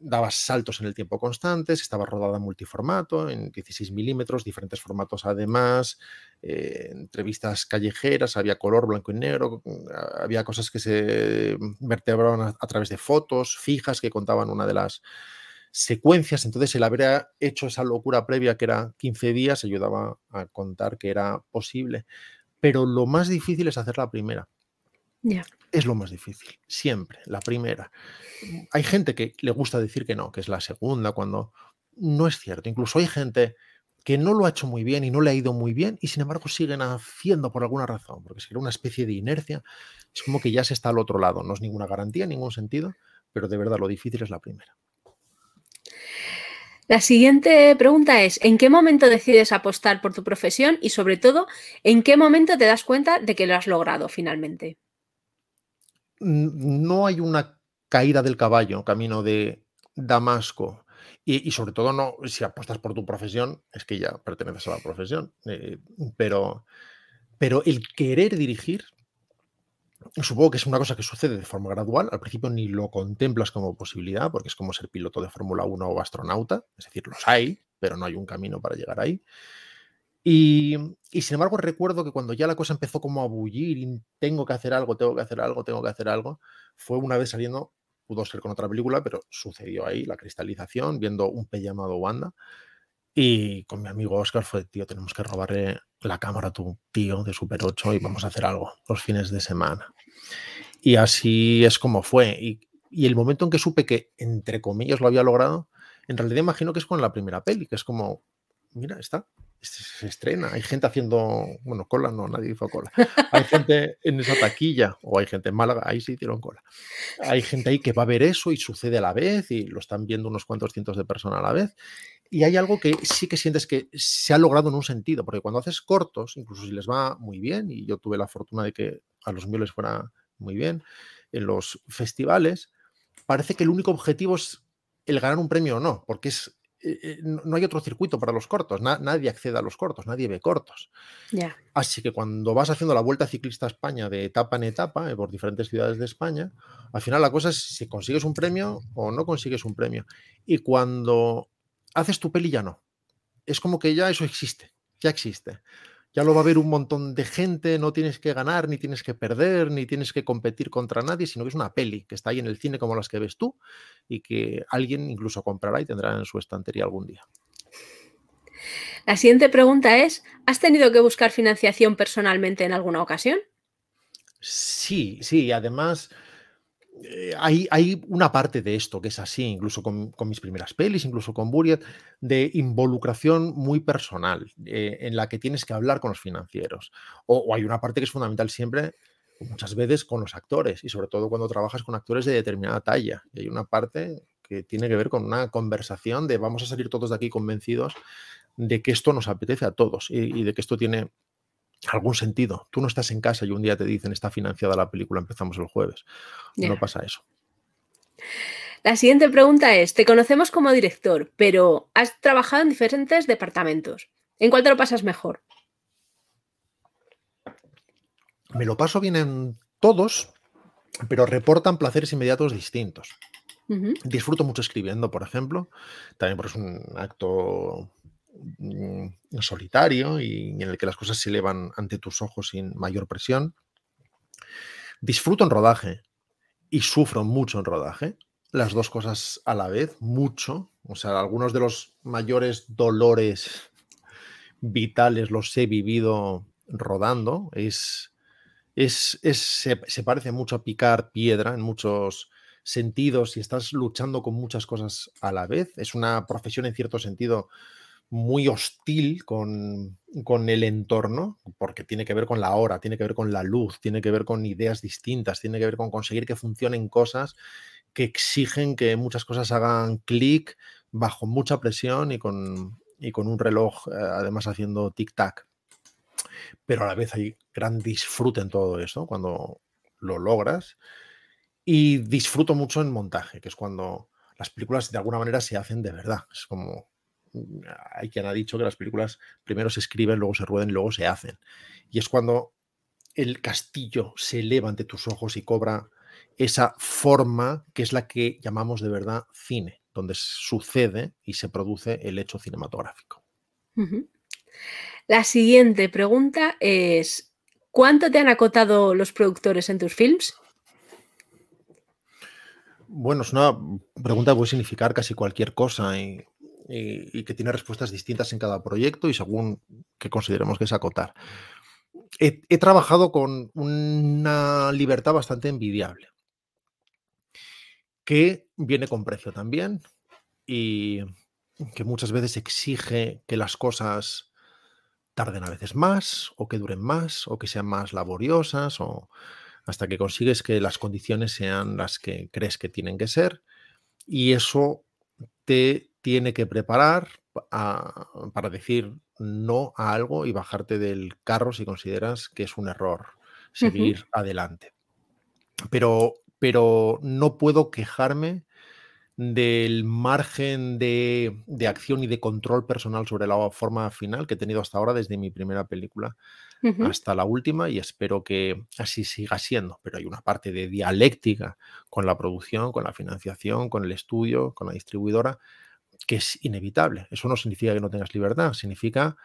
daba saltos en el tiempo constantes, estaba rodada en multiformato, en 16 milímetros, diferentes formatos además, eh, entrevistas callejeras, había color blanco y negro, mm, había cosas que se vertebraban a, través de fotos fijas que contaban una de las secuencias, entonces el haber hecho esa locura previa que era 15 días ayudaba a contar que era posible, pero lo más difícil es hacer la primera. Es lo más difícil, siempre, la primera. Hay gente que le gusta decir que no, que es la segunda, cuando no es cierto. Incluso hay gente que no lo ha hecho muy bien y no le ha ido muy bien y sin embargo siguen haciendo por alguna razón, porque si era una especie de inercia, es como que ya se está al otro lado. No es ninguna garantía ningún sentido, pero de verdad lo difícil es la primera. La siguiente pregunta es, ¿en qué momento decides apostar por tu profesión y sobre todo, en qué momento te das cuenta de que lo has logrado finalmente? No hay una caída del caballo camino de Damasco. Y, sobre todo, no, si apuestas por tu profesión, es que ya perteneces a la profesión. Eh, pero, pero el querer dirigir, supongo que es una cosa que sucede de forma gradual. Al principio ni lo contemplas como posibilidad, porque es como ser piloto de Fórmula 1 o astronauta. Es decir, los hay, pero no hay un camino para llegar ahí. Y, sin embargo recuerdo que cuando ya la cosa empezó como a bullir y tengo que hacer algo, tengo que hacer algo, tengo que hacer algo, fue una vez saliendo, pudo ser con otra película, pero sucedió ahí la cristalización, viendo un pe llamado Wanda. Y con mi amigo Oscar fue, tío, tenemos que robarle la cámara a tu tío de Super 8 y vamos a hacer algo los fines de semana. Y así es como fue. Y, y el momento en que supe que, entre comillas, lo había logrado, en realidad imagino que es con la primera peli, que es como, mira, está, se estrena. Hay gente haciendo, bueno, cola no, nadie hizo cola. Hay gente en esa taquilla, o hay gente en Málaga, ahí sí hicieron cola. Hay gente ahí que va a ver eso y sucede a la vez y lo están viendo unos cuantos cientos de personas a la vez. Y hay algo que sí que sientes que se ha logrado en un sentido, porque cuando haces cortos, incluso si les va muy bien, y yo tuve la fortuna de que a los míos les fuera muy bien, en los festivales, parece que el único objetivo es el ganar un premio o no, porque es eh, eh, no hay otro circuito para los cortos, nadie accede a los cortos, nadie ve cortos. Así que cuando vas haciendo la vuelta ciclista a España de etapa en etapa, eh, por diferentes ciudades de España, al final la cosa es si consigues un premio o no consigues un premio. Y cuando haces tu peli ya no. Es como que ya eso existe, ya existe. Ya lo va a ver un montón de gente, no tienes que ganar, ni tienes que perder, ni tienes que competir contra nadie, sino que es una peli que está ahí en el cine como las que ves tú y que alguien incluso comprará y tendrá en su estantería algún día. La siguiente pregunta es, ¿has tenido que buscar financiación personalmente en alguna ocasión? Sí, sí, además eh, hay, una parte de esto que es así, incluso con, mis primeras pelis, incluso con Buriet, de involucración muy personal, eh, en la que tienes que hablar con los financieros. O, hay una parte que es fundamental siempre, muchas veces con los actores, y sobre todo cuando trabajas con actores de determinada talla. Y hay una parte que tiene que ver con una conversación de vamos a salir todos de aquí convencidos de que esto nos apetece a todos y de que esto tiene algún sentido. Tú no estás en casa y un día te dicen está financiada la película, empezamos el jueves. No pasa eso. La siguiente pregunta es, te conocemos como director, pero has trabajado en diferentes departamentos. ¿En cuál te lo pasas mejor? Me lo paso bien en todos, pero reportan placeres inmediatos distintos. Disfruto mucho escribiendo, por ejemplo, también porque es un acto Mm, solitario y en el que las cosas se elevan ante tus ojos sin mayor presión. Disfruto en rodaje y sufro mucho en rodaje. Las dos cosas a la vez, mucho. O sea, algunos de los mayores dolores vitales los he vivido rodando. Es, es, se, se, parece mucho a picar piedra en muchos sentidos y estás luchando con muchas cosas a la vez. Es una profesión en cierto sentido muy hostil con, el entorno, porque tiene que ver con la hora, tiene que ver con la luz, tiene que ver con ideas distintas, tiene que ver con conseguir que funcionen cosas que exigen que muchas cosas hagan clic bajo mucha presión y con, y con un reloj eh, además haciendo tic-tac. Pero a la vez hay gran disfrute en todo eso cuando lo logras. Y disfruto mucho en montaje, que es cuando las películas de alguna manera se hacen de verdad. Es como hay quien ha dicho que las películas primero se escriben, luego se rueden luego se hacen. Y es cuando el castillo se eleva ante tus ojos y cobra esa forma que es la que llamamos de verdad cine, donde sucede y se produce el hecho cinematográfico. La siguiente pregunta es, ¿cuánto te han acotado los productores en tus films? Bueno, es una pregunta que puede significar casi cualquier cosa y y, que tiene respuestas distintas en cada proyecto y según que consideremos que es acotar. He, trabajado con una libertad bastante envidiable, que viene con precio también y que muchas veces exige que las cosas tarden a veces más o que duren más o que sean más laboriosas o hasta que consigues que las condiciones sean las que crees que tienen que ser y eso te tiene que preparar para decir no a algo y bajarte del carro si consideras que es un error seguir adelante. Pero, pero no puedo quejarme del margen de, de, acción y de control personal sobre la forma final que he tenido hasta ahora desde mi primera película hasta la última y espero que así siga siendo. Pero hay una parte de dialéctica con la producción, con la financiación, con el estudio, con la distribuidora, que es inevitable. Eso no significa que no tengas libertad, significa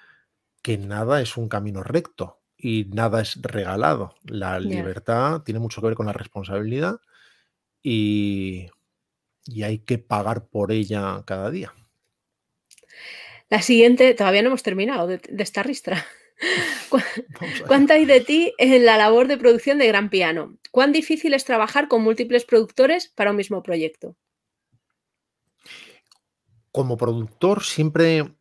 que nada es un camino recto y nada es regalado. La libertad tiene mucho que ver con la responsabilidad y, hay que pagar por ella cada día. La siguiente, todavía no hemos terminado de, esta ristra. ¿Cuánto hay de ti en la labor de producción de Gran Piano? ¿Cuán difícil es trabajar con múltiples productores para un mismo proyecto? Como productor siempre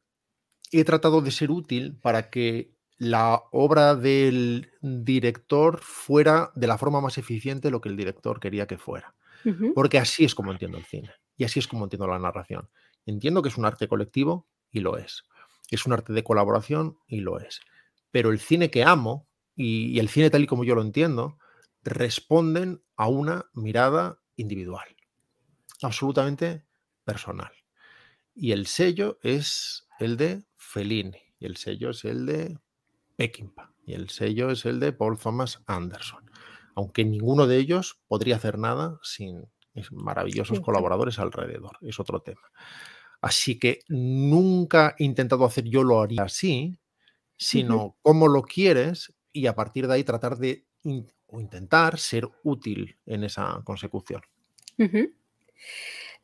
he tratado de ser útil para que la obra del director fuera de la forma más eficiente lo que el director quería que fuera. Porque así es como entiendo el cine y así es como entiendo la narración. Entiendo que es un arte colectivo y lo es. Es un arte de colaboración y lo es. Pero el cine que amo y, y el cine tal y como yo lo entiendo responden a una mirada individual, absolutamente personal. Y el sello es el de Fellini, y el sello es el de Peckinpah, y el sello es el de Paul Thomas Anderson. Aunque ninguno de ellos podría hacer nada sin maravillosos colaboradores alrededor, es otro tema. Así que nunca he intentado hacer yo lo haría así, sino cómo lo quieres y a partir de ahí tratar de o intentar ser útil en esa consecución.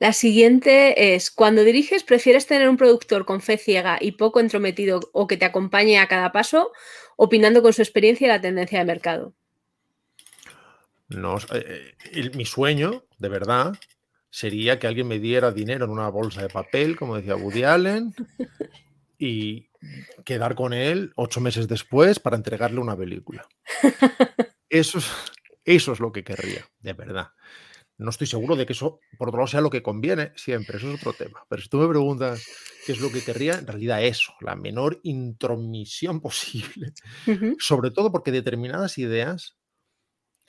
La siguiente es, cuando diriges, ¿prefieres tener un productor con fe ciega y poco entrometido o que te acompañe a cada paso, opinando con su experiencia y la tendencia de mercado? No, eh, eh, mi sueño, de verdad, sería que alguien me diera dinero en una bolsa de papel, como decía Woody Allen, y quedar con él ocho meses después para entregarle una película. Eso es, eso es lo que querría, de verdad. No estoy seguro de que eso, por otro lado, sea lo que conviene siempre, eso es otro tema. Pero si tú me preguntas qué es lo que querría, en realidad eso, la menor intromisión posible. Sobre todo porque determinadas ideas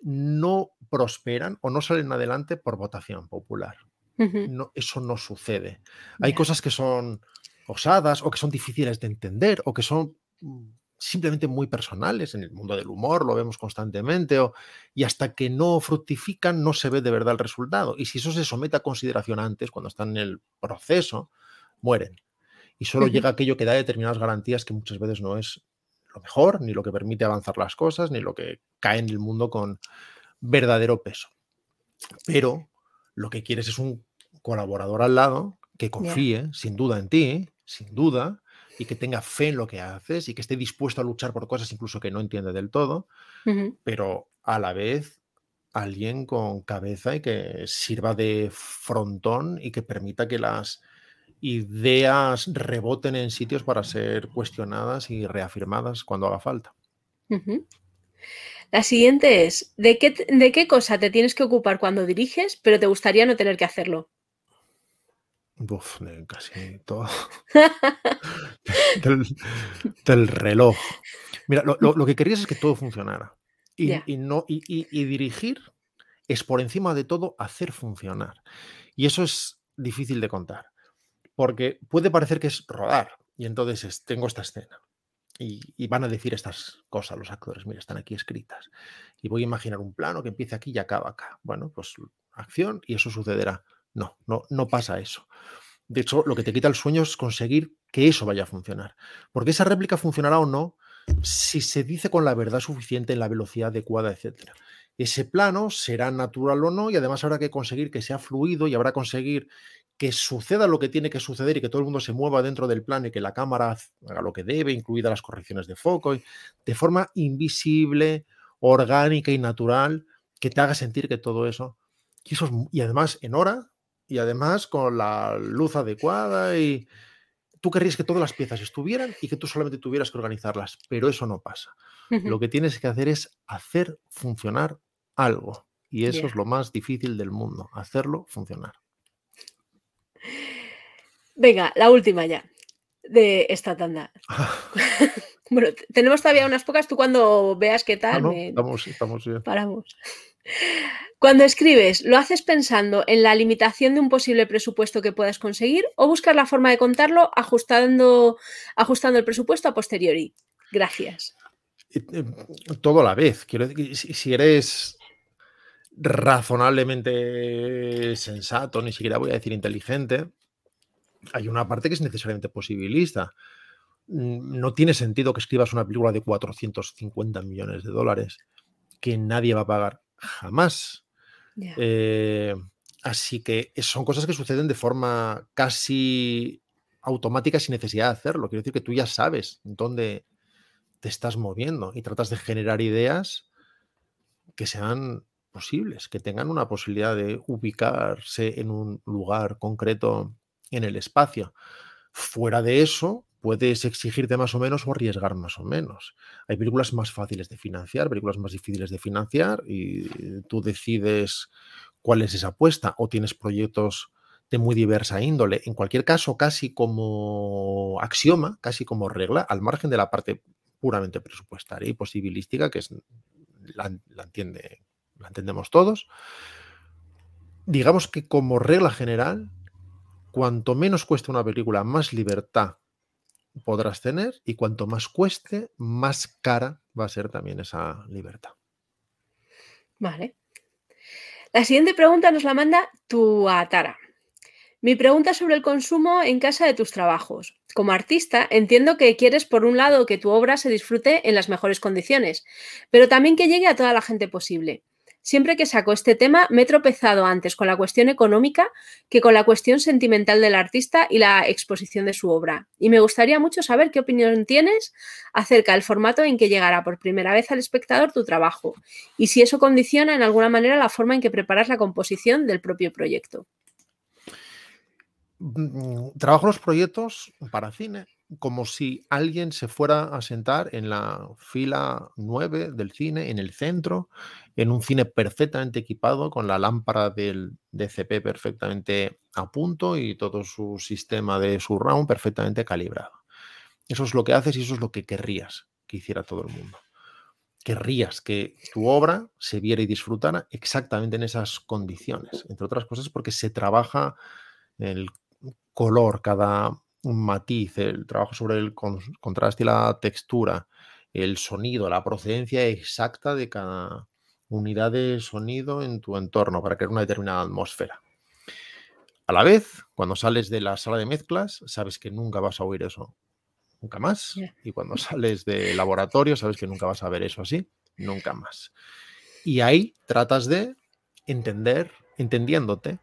no prosperan o no salen adelante por votación popular. no, eso no sucede. Hay cosas que son osadas o que son difíciles de entender o que son mm, simplemente muy personales, en el mundo del humor lo vemos constantemente, y hasta que no fructifican no se ve de verdad el resultado. Y si eso se somete a consideración antes, cuando están en el proceso, mueren. Y solo llega aquello que da determinadas garantías que muchas veces no es lo mejor, ni lo que permite avanzar las cosas, ni lo que cae en el mundo con verdadero peso. Pero lo que quieres es un colaborador al lado que confíe, sin duda, en ti, sin duda, y que tenga fe en lo que haces y que esté dispuesto a luchar por cosas incluso que no entiende del todo, pero a la vez alguien con cabeza y que sirva de frontón y que permita que las ideas reboten en sitios para ser cuestionadas y reafirmadas cuando haga falta. La siguiente es, ¿de qué, ¿de qué cosa te tienes que ocupar cuando diriges, pero te gustaría no tener que hacerlo? Uf, casi todo. del, reloj. Mira, lo, que querías es que todo funcionara. Y, no, y, dirigir es por encima de todo hacer funcionar. Y eso es difícil de contar. Porque puede parecer que es rodar. Y entonces tengo esta escena. Y, y, van a decir estas cosas los actores. Mira, están aquí escritas. Y voy a imaginar un plano que empiece aquí y acaba acá. Bueno, pues acción y eso sucederá. No, no, no pasa eso. De hecho, lo que te quita el sueño es conseguir que eso vaya a funcionar. Porque esa réplica funcionará o no si se dice con la verdad suficiente en la velocidad adecuada, etc. Ese plano será natural o no y además habrá que conseguir que sea fluido y habrá que conseguir que suceda lo que tiene que suceder y que todo el mundo se mueva dentro del plano y que la cámara haga lo que debe, incluidas las correcciones de foco, de forma invisible, orgánica y natural, que te haga sentir que todo eso, y, eso y además en hora, y además con la luz adecuada y tú querrías que todas las piezas estuvieran y que tú solamente tuvieras que organizarlas, pero eso no pasa. Lo que tienes que hacer es hacer funcionar algo y eso es lo más difícil del mundo, hacerlo funcionar. Venga, la última ya de esta tanda. bueno, tenemos todavía unas pocas. Tú cuando veas qué tal, ah, estamos, estamos bien. Paramos. Cuando escribes, ¿lo haces pensando en la limitación de un posible presupuesto que puedas conseguir o buscas la forma de contarlo ajustando, ajustando el presupuesto a posteriori? Gracias. Eh, todo a la vez. Quiero decir, si eres razonablemente sensato, ni siquiera voy a decir inteligente, hay una parte que es necesariamente posibilista. Mm, no tiene sentido que escribas una película de 450 millones de dólares que nadie va a pagar jamás. Eh, así que son cosas que suceden de forma casi automática sin necesidad de hacerlo. Quiero decir que tú ya sabes dónde te estás moviendo y tratas de generar ideas que sean posibles, que tengan una posibilidad de ubicarse en un lugar concreto en el espacio. Fuera de eso, puedes exigirte más o menos o arriesgar más o menos. Hay películas más fáciles de financiar, películas más difíciles de financiar y tú decides cuál es esa apuesta o tienes proyectos de muy diversa índole. En cualquier caso, casi como axioma, casi como regla, al margen de la parte puramente presupuestaria y posibilística, que es, la, la entendemos todos, digamos que como regla general, cuanto menos cuesta una película, más libertad podrás tener y cuanto más cueste, más cara va a ser también esa libertad. Vale. La siguiente pregunta nos la manda tu Atara. Mi pregunta sobre el consumo en casa de tus trabajos. Como artista, entiendo que quieres, por un lado, que tu obra se disfrute en las mejores condiciones, pero también que llegue a toda la gente posible. Siempre que saco este tema me he tropezado antes con la cuestión económica que con la cuestión sentimental del artista y la exposición de su obra. Y me gustaría mucho saber qué opinión tienes acerca del formato en que llegará por primera vez al espectador tu trabajo y si eso condiciona en alguna manera la forma en que preparas la composición del propio proyecto. Mm, trabajo los proyectos para cine como si alguien se fuera a sentar en la fila 9 del cine, en el centro, en un cine perfectamente equipado, con la lámpara del DCP perfectamente a punto y todo su sistema de surround perfectamente calibrado. Eso es lo que haces y eso es lo que querrías que hiciera todo el mundo. Querrías que tu obra se viera y disfrutara exactamente en esas condiciones, entre otras cosas porque se trabaja el color, cada matiz, el trabajo sobre el contraste y la textura, el sonido, la procedencia exacta de cada unidad de sonido en tu entorno para crear una determinada atmósfera. A la vez, cuando sales de la sala de mezclas, sabes que nunca vas a oír eso nunca más. Y cuando sales del laboratorio, sabes que nunca vas a ver eso así, nunca más. Y ahí tratas de entender, entendiéndote,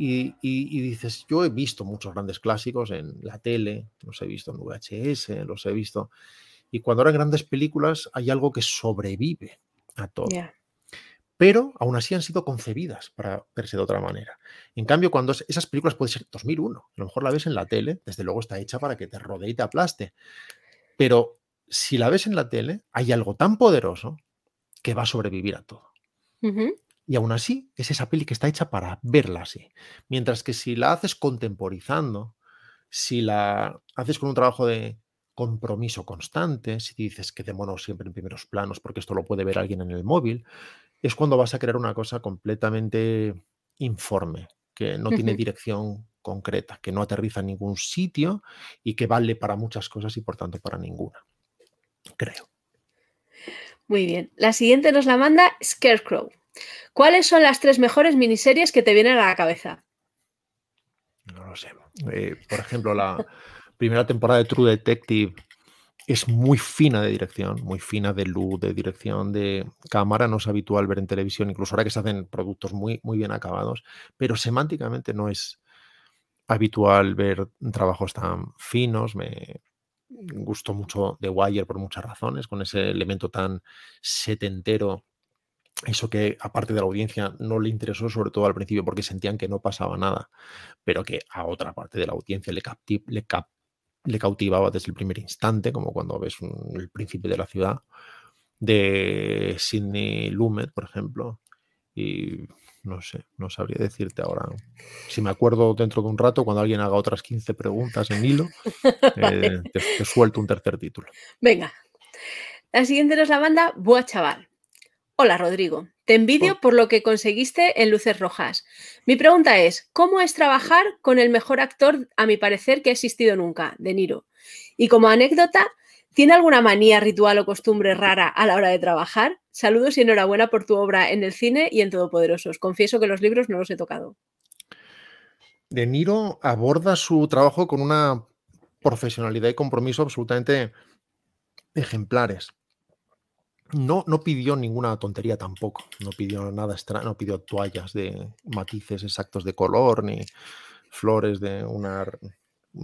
y, dices, yo he visto muchos grandes clásicos en la tele, los he visto en VHS, los he visto. Y cuando eran grandes películas hay algo que sobrevive a todo. Pero aún así han sido concebidas para verse de otra manera. En cambio, cuando esas películas puede ser 2001, a lo mejor la ves en la tele, desde luego está hecha para que te rodee y te aplaste. Pero si la ves en la tele, hay algo tan poderoso que va a sobrevivir a todo. Y aún así, es esa peli que está hecha para verla así. Mientras que si la haces contemporizando, si la haces con un trabajo de compromiso constante, si dices que mono siempre en primeros planos porque esto lo puede ver alguien en el móvil, es cuando vas a crear una cosa completamente informe, que no tiene dirección concreta, que no aterriza en ningún sitio y que vale para muchas cosas y por tanto para ninguna. Creo. Muy bien. La siguiente nos la manda Scarecrow. ¿Cuáles son las tres mejores miniseries que te vienen a la cabeza? No lo sé. Eh, por ejemplo, la primera temporada de True Detective es muy fina de dirección, muy fina de luz, de dirección, de cámara. No es habitual ver en televisión, incluso ahora que se hacen productos muy, muy bien acabados, pero semánticamente no es habitual ver trabajos tan finos. Me gustó mucho The Wire por muchas razones, con ese elemento tan setentero eso que aparte de la audiencia no le interesó sobre todo al principio porque sentían que no pasaba nada, pero que a otra parte de la audiencia le, le, cautivaba desde el primer instante, como cuando ves el príncipe de la ciudad de Sidney Lumet, por ejemplo, y no sé, no sabría decirte ahora. Si me acuerdo dentro de un rato, cuando alguien haga otras 15 preguntas en hilo, eh, te, suelto un tercer título. Venga. La siguiente es la banda Boa Chaval. Hola Rodrigo, te envidio por lo que conseguiste en Luces Rojas. Mi pregunta es, ¿cómo es trabajar con el mejor actor, a mi parecer, que ha existido nunca, De Niro? Y como anécdota, ¿tiene alguna manía, ritual o costumbre rara a la hora de trabajar? Saludos y enhorabuena por tu obra en el cine y en Todopoderosos. Confieso que los libros no los he tocado. De Niro aborda su trabajo con una profesionalidad y compromiso absolutamente ejemplares no, no pidió ninguna tontería tampoco, no pidió nada extraño, no pidió toallas de matices exactos de color, ni flores de una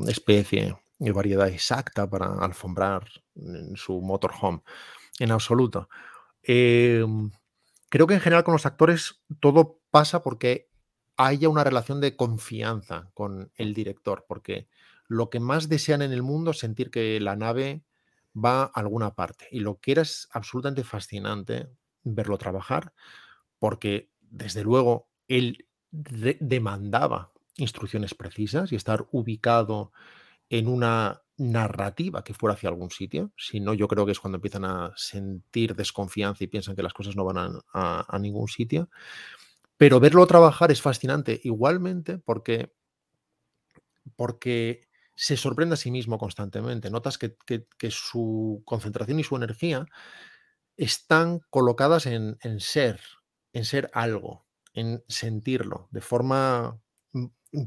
especie de variedad exacta para alfombrar su motorhome, en absoluto. Em, creo que en general con los actores todo pasa porque haya una relación de confianza con el director, porque lo que más desean en el mundo es sentir que la nave va a alguna parte. Y lo que era es absolutamente fascinante verlo trabajar, porque desde luego él demandaba instrucciones precisas y estar ubicado en una narrativa que fuera hacia algún sitio. Si no, yo creo que es cuando empiezan a sentir desconfianza y piensan que las cosas no van a, a ningún sitio. Pero verlo trabajar es fascinante igualmente porque, porque se sorprende a sí mismo constantemente. Notas que, su concentración y su energía están colocadas en, ser, en ser algo, en sentirlo, de forma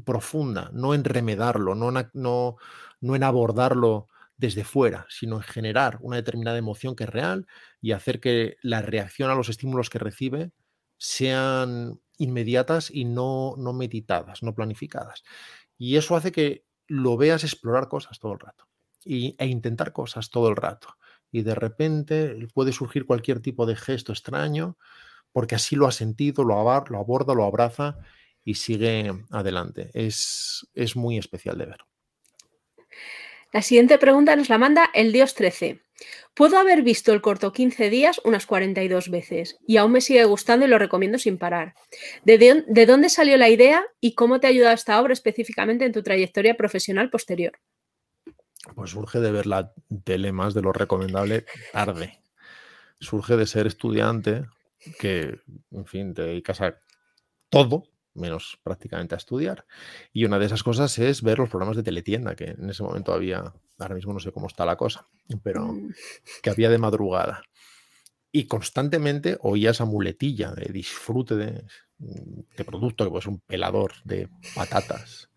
profunda, no en remedarlo, no, no, no en abordarlo desde fuera, sino en generar una determinada emoción que es real y hacer que la reacción a los estímulos que recibe sean inmediatas y no, no meditadas, no planificadas. Y eso hace que lo veas explorar cosas todo el rato y, e intentar cosas todo el rato. Y de repente puede surgir cualquier tipo de gesto extraño porque así lo ha sentido, lo, lo aborda, lo abraza y sigue adelante. Es, es muy especial de ver. La siguiente pregunta nos la manda el Dios 13. Puedo haber visto el corto 15 días unas 42 veces y aún me sigue gustando y lo recomiendo sin parar. ¿De, de dónde salió la idea y cómo te ha ayudado esta obra específicamente en tu trayectoria profesional posterior? Pues surge de ver la tele más de lo recomendable tarde. Surge de ser estudiante que, en fin, te dedicas a todo menos prácticamente a estudiar. Y una de esas cosas es ver los programas de teletienda, que en ese momento había, ahora mismo no sé cómo está la cosa, pero mm. que había de madrugada. Y constantemente oía esa muletilla de disfrute de, de producto, que puede ser un pelador de patatas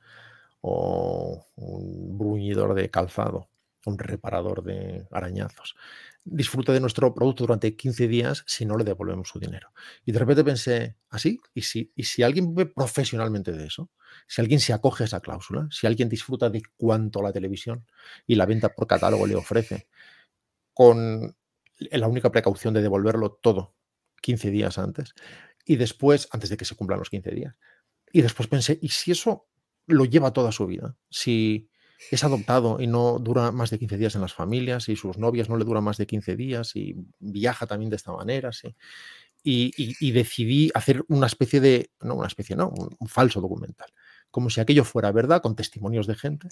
o un bruñidor de calzado, un reparador de arañazos disfrute de nuestro producto durante 15 días si no le devolvemos su dinero. Y de repente pensé, ¿así? ¿Ah, ¿Y si, ¿Y si alguien vive profesionalmente de eso? Si alguien se acoge a esa cláusula, si alguien disfruta de cuánto la televisión y la venta por catálogo le ofrece, con la única precaución de devolverlo todo 15 días antes y después, antes de que se cumplan los 15 días. Y después pensé, ¿y si eso lo lleva toda su vida? Si es adoptado y no dura más de 15 días en las familias y sus novias no le duran más de 15 días y viaja también de esta manera, sí. Y, decidí hacer una especie de, no una especie, no, un, falso documental, como si aquello fuera verdad, con testimonios de gente,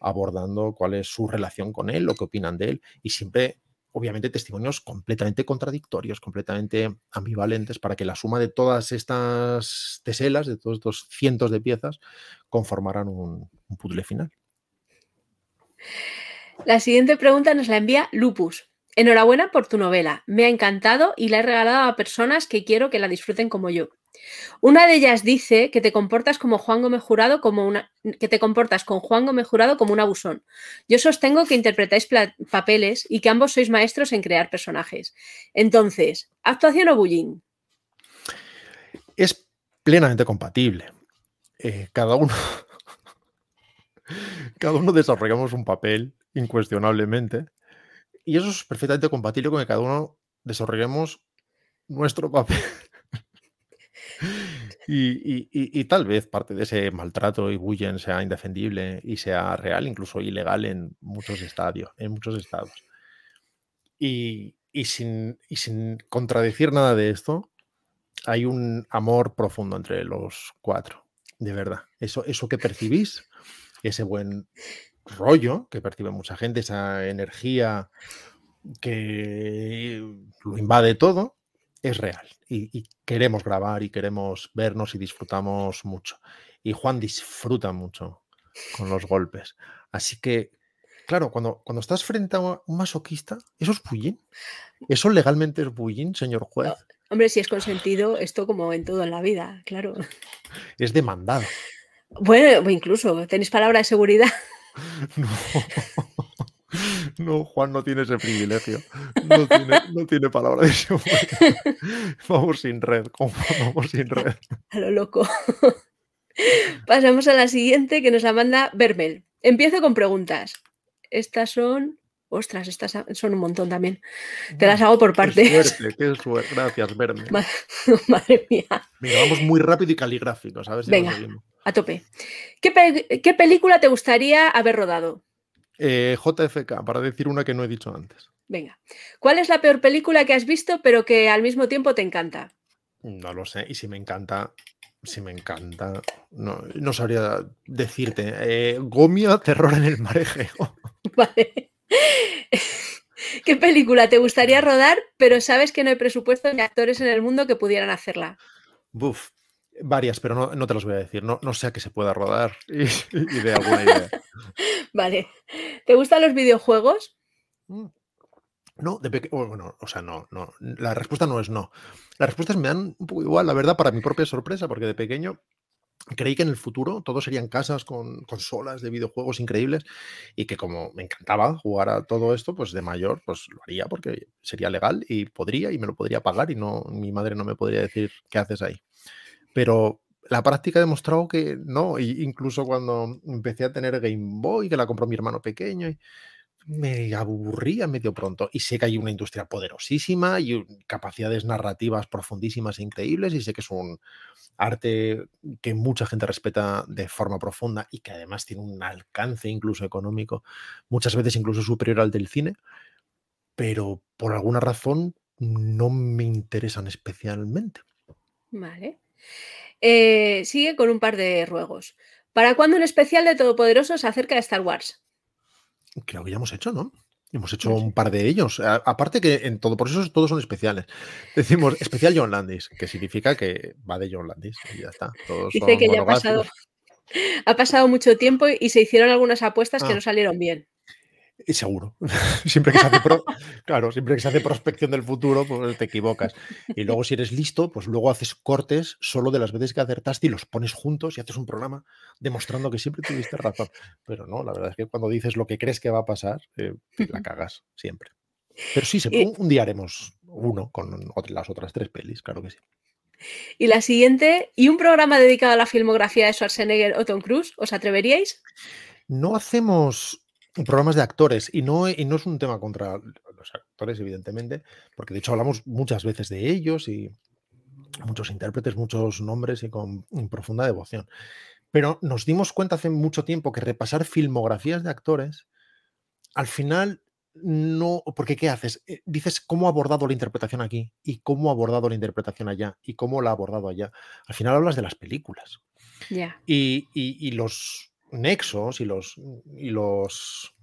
abordando cuál es su relación con él, lo que opinan de él, y siempre, obviamente, testimonios completamente contradictorios, completamente ambivalentes, para que la suma de todas estas teselas, de todos estos cientos de piezas, conformaran un puzzle final. La siguiente pregunta nos la envía Lupus. Enhorabuena por tu novela. Me ha encantado y la he regalado a personas que quiero que la disfruten como yo. Una de ellas dice que te comportas como Juan Gómez Jurado como una que te comportas con Juan Gómez Jurado como un abusón. Yo sostengo que interpretáis papeles y que ambos sois maestros en crear personajes. Entonces, ¿actuación o bullying? Es plenamente compatible. Eh, cada uno cada uno desarrollamos un papel, incuestionablemente, y eso es perfectamente compatible con que cada uno desarrollemos nuestro papel. y, tal vez parte de ese maltrato y bullying sea indefendible y sea real, incluso ilegal en muchos estadios, en muchos estados. Y, sin, y sin contradecir nada de esto, hay un amor profundo entre los cuatro, de verdad. Eso, eso que percibís ese buen rollo que percibe mucha gente, esa energía que lo invade todo, es real. Y, queremos grabar y queremos vernos y disfrutamos mucho. Y Juan disfruta mucho con los golpes. Así que, claro, cuando, cuando estás frente a un masoquista, ¿eso es bullying? ¿Eso legalmente es bullying, señor juez? hombre, si es consentido, esto como en todo en la vida, claro. Es demandado. Bueno, incluso, ¿tenéis palabra de seguridad? No. Juan no tiene ese privilegio. No tiene, no tiene palabra de seguridad. Vamos sin red, vamos sin red. A lo loco. Pasamos a la siguiente que nos la manda Bermel. Empiezo con preguntas. Estas son Ostras, estas son un montón también. Te las hago por partes. Qué suerte, qué suerte. Gracias, Bermel. Madre mía. Venga, vamos muy rápido y caligráfico, ¿sabes? Venga, a tope. ¿Qué, película te gustaría haber rodado? Eh, JFK, para decir una que no he dicho antes. Venga. ¿Cuál es la peor película que has visto, pero que al mismo tiempo te encanta? No lo sé. Y si me encanta, si me encanta. No, sabría decirte. Eh, Gomia, terror en el marejo. Vale. ¿Qué película te gustaría rodar, pero sabes que no hay presupuesto ni actores en el mundo que pudieran hacerla? Buf, varias, pero no, te las voy a decir. No, no sé a qué se pueda rodar y, de alguna idea. vale. ¿Te gustan los videojuegos? Mm. No, de pequeño. Bueno, o sea, no, no. La respuesta no es no. Las respuestas me dan un poco igual, la verdad, para mi propia sorpresa, porque de pequeño creí que en el futuro todo serían casas con consolas de videojuegos increíbles y que como me encantaba jugar a todo esto, pues de mayor pues lo haría porque sería legal y podría y me lo podría pagar y no mi madre no me podría decir qué haces ahí. Pero la práctica ha demostrado que no, incluso cuando empecé a tener Game Boy, que la compró mi hermano pequeño, me aburría medio pronto. Y sé que hay una industria poderosísima y capacidades narrativas profundísimas e increíbles, y sé que es un arte que mucha gente respeta de forma profunda y que además tiene un alcance incluso económico, muchas veces incluso superior al del cine, pero por alguna razón no me interesan especialmente. Vale. Eh, sigue con un par de ruegos. ¿Para cuándo un especial de Todopoderosos acerca de Star Wars? Creo que ya hemos hecho, ¿no? Hemos hecho un par de ellos. aparte que en todo, por eso todos son especiales. Decimos especial John Landis, que significa que va de John Landis y ya está. Dice que ya ha pasado, ha pasado mucho tiempo y se hicieron algunas apuestas que ah. no salieron bien. Y seguro. siempre que se hace claro, siempre que se hace prospección del futuro, pues te equivocas. Y luego, si eres listo, pues luego haces cortes solo de las veces que acertaste y los pones juntos y haces un programa demostrando que siempre tuviste razón. Pero no, la verdad es que cuando dices lo que crees que va a pasar, eh, la cagas siempre. Pero sí, un día haremos uno con las otras tres pelis, claro que sí. Y la siguiente, ¿y un programa dedicado a la filmografía de Schwarzenegger o Tom Cruise? ¿Os atreveríais? No hacemos programas de actores y no, y no es un tema contra los actores, evidentemente, porque de hecho hablamos muchas veces de ellos y muchos intérpretes, muchos nombres y con profunda devoción. Pero nos dimos cuenta hace mucho tiempo que repasar filmografías de actores, al final no, porque ¿qué haces? Eh, dices cómo ha abordado la interpretación aquí y cómo ha abordado la interpretación allá y cómo la ha abordado allá. Al final hablas de las películas. Y, y, los nexos y los, y los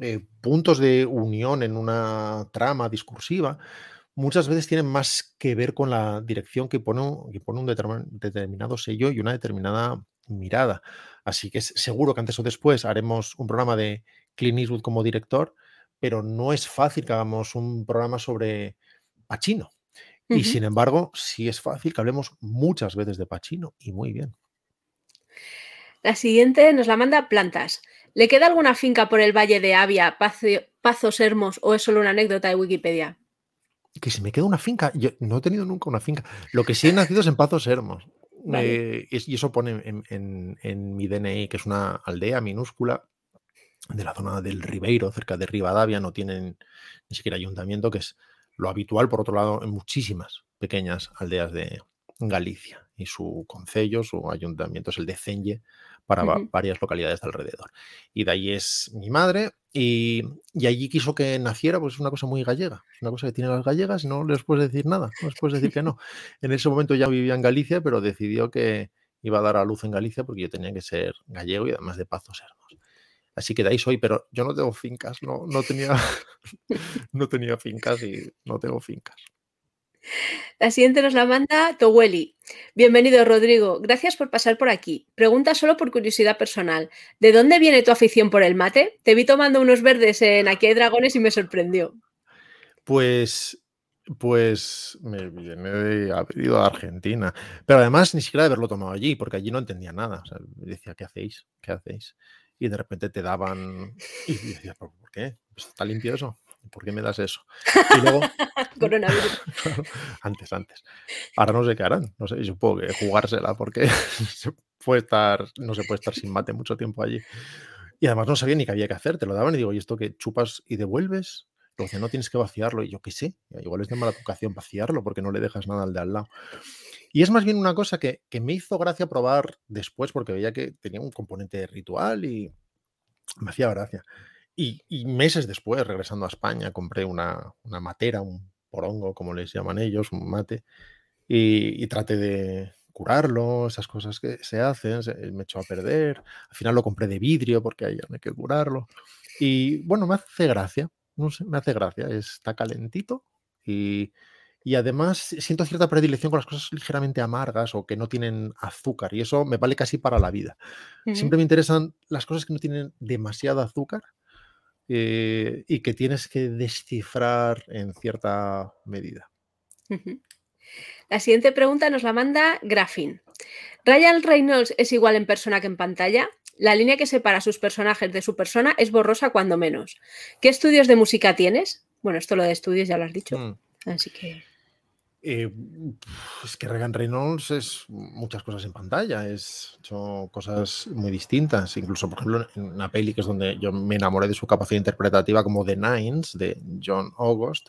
eh, puntos de unión en una trama discursiva muchas veces tienen más que ver con la dirección que pone, que pone un determinado sello y una determinada mirada. Así que seguro que antes o después haremos un programa de Clint Eastwood como director, pero no es fácil que hagamos un programa sobre Pacino. Y sin embargo, sí es fácil que hablemos muchas veces de Pacino y muy bien. La siguiente nos la manda Plantas. ¿Le queda alguna finca por el Valle de Avia, Pazos Hermos o es solo una anécdota de Wikipedia? Que si me queda una finca. Yo no he tenido nunca una finca. Lo que sí he nacido es en Pazos Hermos. Eh, y eso pone en, mi DNI, que es una aldea minúscula de la zona del Ribeiro, cerca de Rivadavia. No tienen ni siquiera ayuntamiento, que es lo habitual, por otro lado, en muchísimas pequeñas aldeas de Galicia. Y su concello, su ayuntamiento es el de Cenge, para varias localidades de alrededor. Y de ahí es mi madre y, allí quiso que naciera, pues es una cosa muy gallega, es una cosa que tienen las gallegas y no les puedes decir nada, no les puedes decir que no. En ese momento ya vivía en Galicia, pero decidió que iba a dar a luz en Galicia porque yo tenía que ser gallego y además de Pazos Hermos. Así que de ahí soy, pero yo no tengo fincas, no, no, tenía, no tenía fincas y no tengo fincas. La siguiente nos la manda Toweli. Bienvenido, Rodrigo. Gracias por pasar por aquí. Pregunta solo por curiosidad personal. ¿De dónde viene tu afición por el mate? Te vi tomando unos verdes en Aquí hay dragones y me sorprendió. Pues pues me viene de haber ido a Argentina. Pero además ni siquiera de haberlo tomado allí, porque allí no entendía nada. Decía, ¿qué hacéis? ¿Qué hacéis? Y de repente te daban. Y decía, ¿por qué? Pues, ¿Está limpio eso? ¿Por qué me das eso? Y luego... Coronavirus. antes, antes. Ahora no sé qué harán. No sé, supongo que jugársela porque se puede estar, no se puede estar sin mate mucho tiempo allí. Y además no sabía ni qué había que hacer. Te lo daban y digo, ¿y esto que chupas y devuelves? Que no tienes que vaciarlo. Y yo qué sé, igual es de mala educación vaciarlo porque no le dejas nada al de al lado. Y es más bien una cosa que, que me hizo gracia probar después porque veía que tenía un componente ritual y me hacía gracia. Y, meses después, regresando a España, compré una, matera, un porongo, como les llaman ellos, un mate, y, traté de curarlo, esas cosas que se hacen, me echó a perder. Al final lo compré de vidrio porque ahí no hay que curarlo. Y bueno, me hace gracia, no sé, me hace gracia, está calentito y, además siento cierta predilección con las cosas ligeramente amargas o que no tienen azúcar y eso me vale casi para la vida. Siempre me interesan las cosas que no tienen demasiado azúcar eh, y que tienes que descifrar en cierta medida. La siguiente pregunta nos la manda Grafin. ¿Ryan Reynolds es igual en persona que en pantalla? La línea que separa a sus personajes de su persona es borrosa cuando menos. ¿Qué estudios de música tienes? Bueno, esto lo de estudios ya lo has dicho. Mm. Así que. Eh, es que Regan Reynolds es muchas cosas en pantalla, es cosas muy distintas. Incluso, por ejemplo, en una peli que es donde yo me enamoré de su capacidad interpretativa, como The Nines, de John August,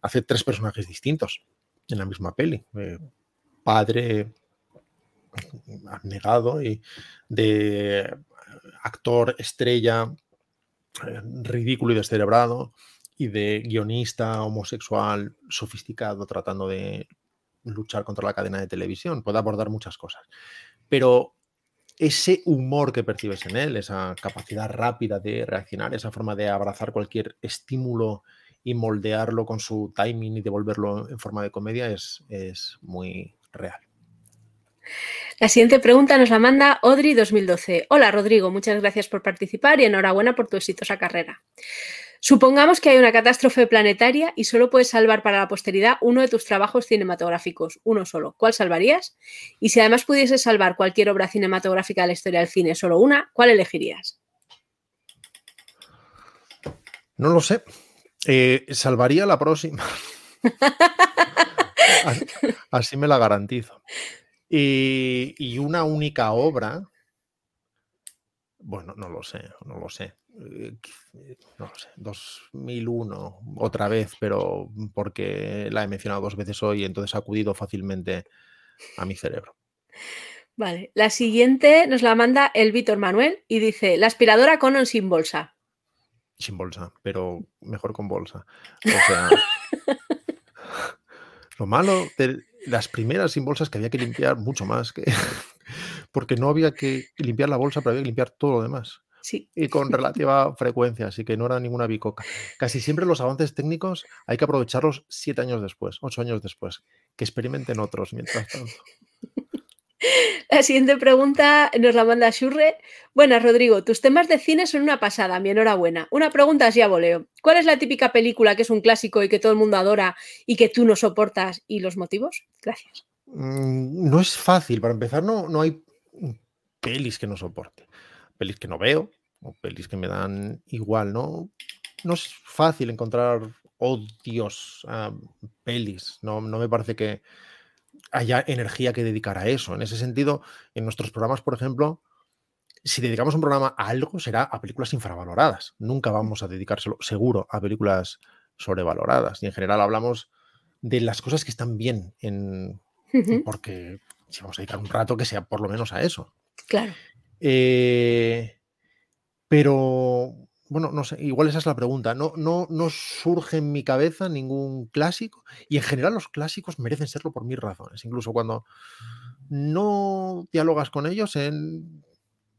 hace tres personajes distintos en la misma peli. Eh, padre abnegado y de actor estrella eh, ridículo y descerebrado y de guionista homosexual sofisticado tratando de luchar contra la cadena de televisión. Puede abordar muchas cosas. Pero ese humor que percibes en él, esa capacidad rápida de reaccionar, esa forma de abrazar cualquier estímulo y moldearlo con su timing y devolverlo en forma de comedia es, es muy real. La siguiente pregunta nos la manda Audrey 2012. Hola Rodrigo, muchas gracias por participar y enhorabuena por tu exitosa carrera. Supongamos que hay una catástrofe planetaria y solo puedes salvar para la posteridad uno de tus trabajos cinematográficos, uno solo. ¿Cuál salvarías? Y si además pudieses salvar cualquier obra cinematográfica de la historia del cine, solo una, ¿cuál elegirías? No lo sé. Eh, salvaría la próxima. así, me la garantizo. y una única obra, bueno, no lo sé, no lo sé. Eh, no sé, 2001 otra vez, pero porque la he mencionado dos veces hoy, entonces ha acudido fácilmente a mi cerebro. Vale, la siguiente nos la manda el Víctor Manuel y dice, la aspiradora Conon sin bolsa. Sin bolsa, pero mejor con bolsa. O sea, lo malo de las primeras sin bolsas que había que limpiar mucho más, que, porque no había que limpiar la bolsa, pero había que limpiar todo lo demás. Y con relativa frecuencia, así que no era ninguna bicoca. Casi siempre los avances técnicos hay que aprovecharlos siete años después, ocho años después, que experimenten otros mientras tanto. La siguiente pregunta nos la manda Shurre. Buenas, Rodrigo. Tus temas de cine son una pasada, mi enhorabuena. Una pregunta así a voleo. ¿Cuál es la típica película que es un clásico y que todo el mundo adora y que tú no soportas y los motivos? Gracias. Mm, no es fácil. Para empezar, no, no hay pelis que no soporte. Pelis que no veo, o pelis que me dan igual, ¿no? No es fácil encontrar odios a pelis, no, no me parece que haya energía que dedicar a eso. En ese sentido, en nuestros programas, por ejemplo, si dedicamos un programa a algo, será a películas infravaloradas. Nunca vamos a dedicárselo, seguro, a películas sobrevaloradas. Y en general hablamos de las cosas que están bien, en, porque si vamos a dedicar un rato, que sea por lo menos a eso. Claro. Eh, pero, bueno, no sé, igual esa es la pregunta. No, no, no surge en mi cabeza ningún clásico y en general los clásicos merecen serlo por mil razones. Incluso cuando no dialogas con ellos en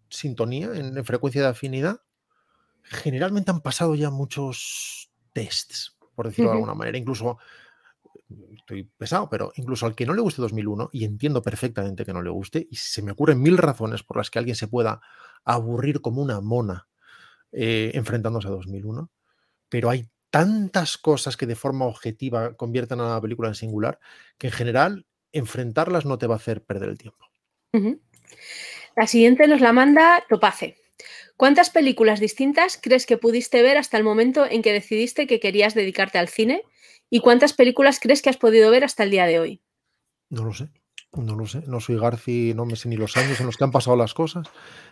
sintonía, en, frecuencia de afinidad, generalmente han pasado ya muchos tests, por decirlo de alguna manera. Incluso estoy pesado, pero incluso al que no le guste 2001, y entiendo perfectamente que no le guste, y se me ocurren mil razones por las que alguien se pueda aburrir como una mona eh, enfrentándose a 2001, pero hay tantas cosas que de forma objetiva convierten a la película en singular que en general enfrentarlas no te va a hacer perder el tiempo. La siguiente nos la manda Topace. ¿Cuántas películas distintas crees que pudiste ver hasta el momento en que decidiste que querías dedicarte al cine? ¿Y cuántas películas crees que has podido ver hasta el día de hoy? No lo sé. No lo sé, no soy Garci, no me sé ni los años en los que han pasado las cosas,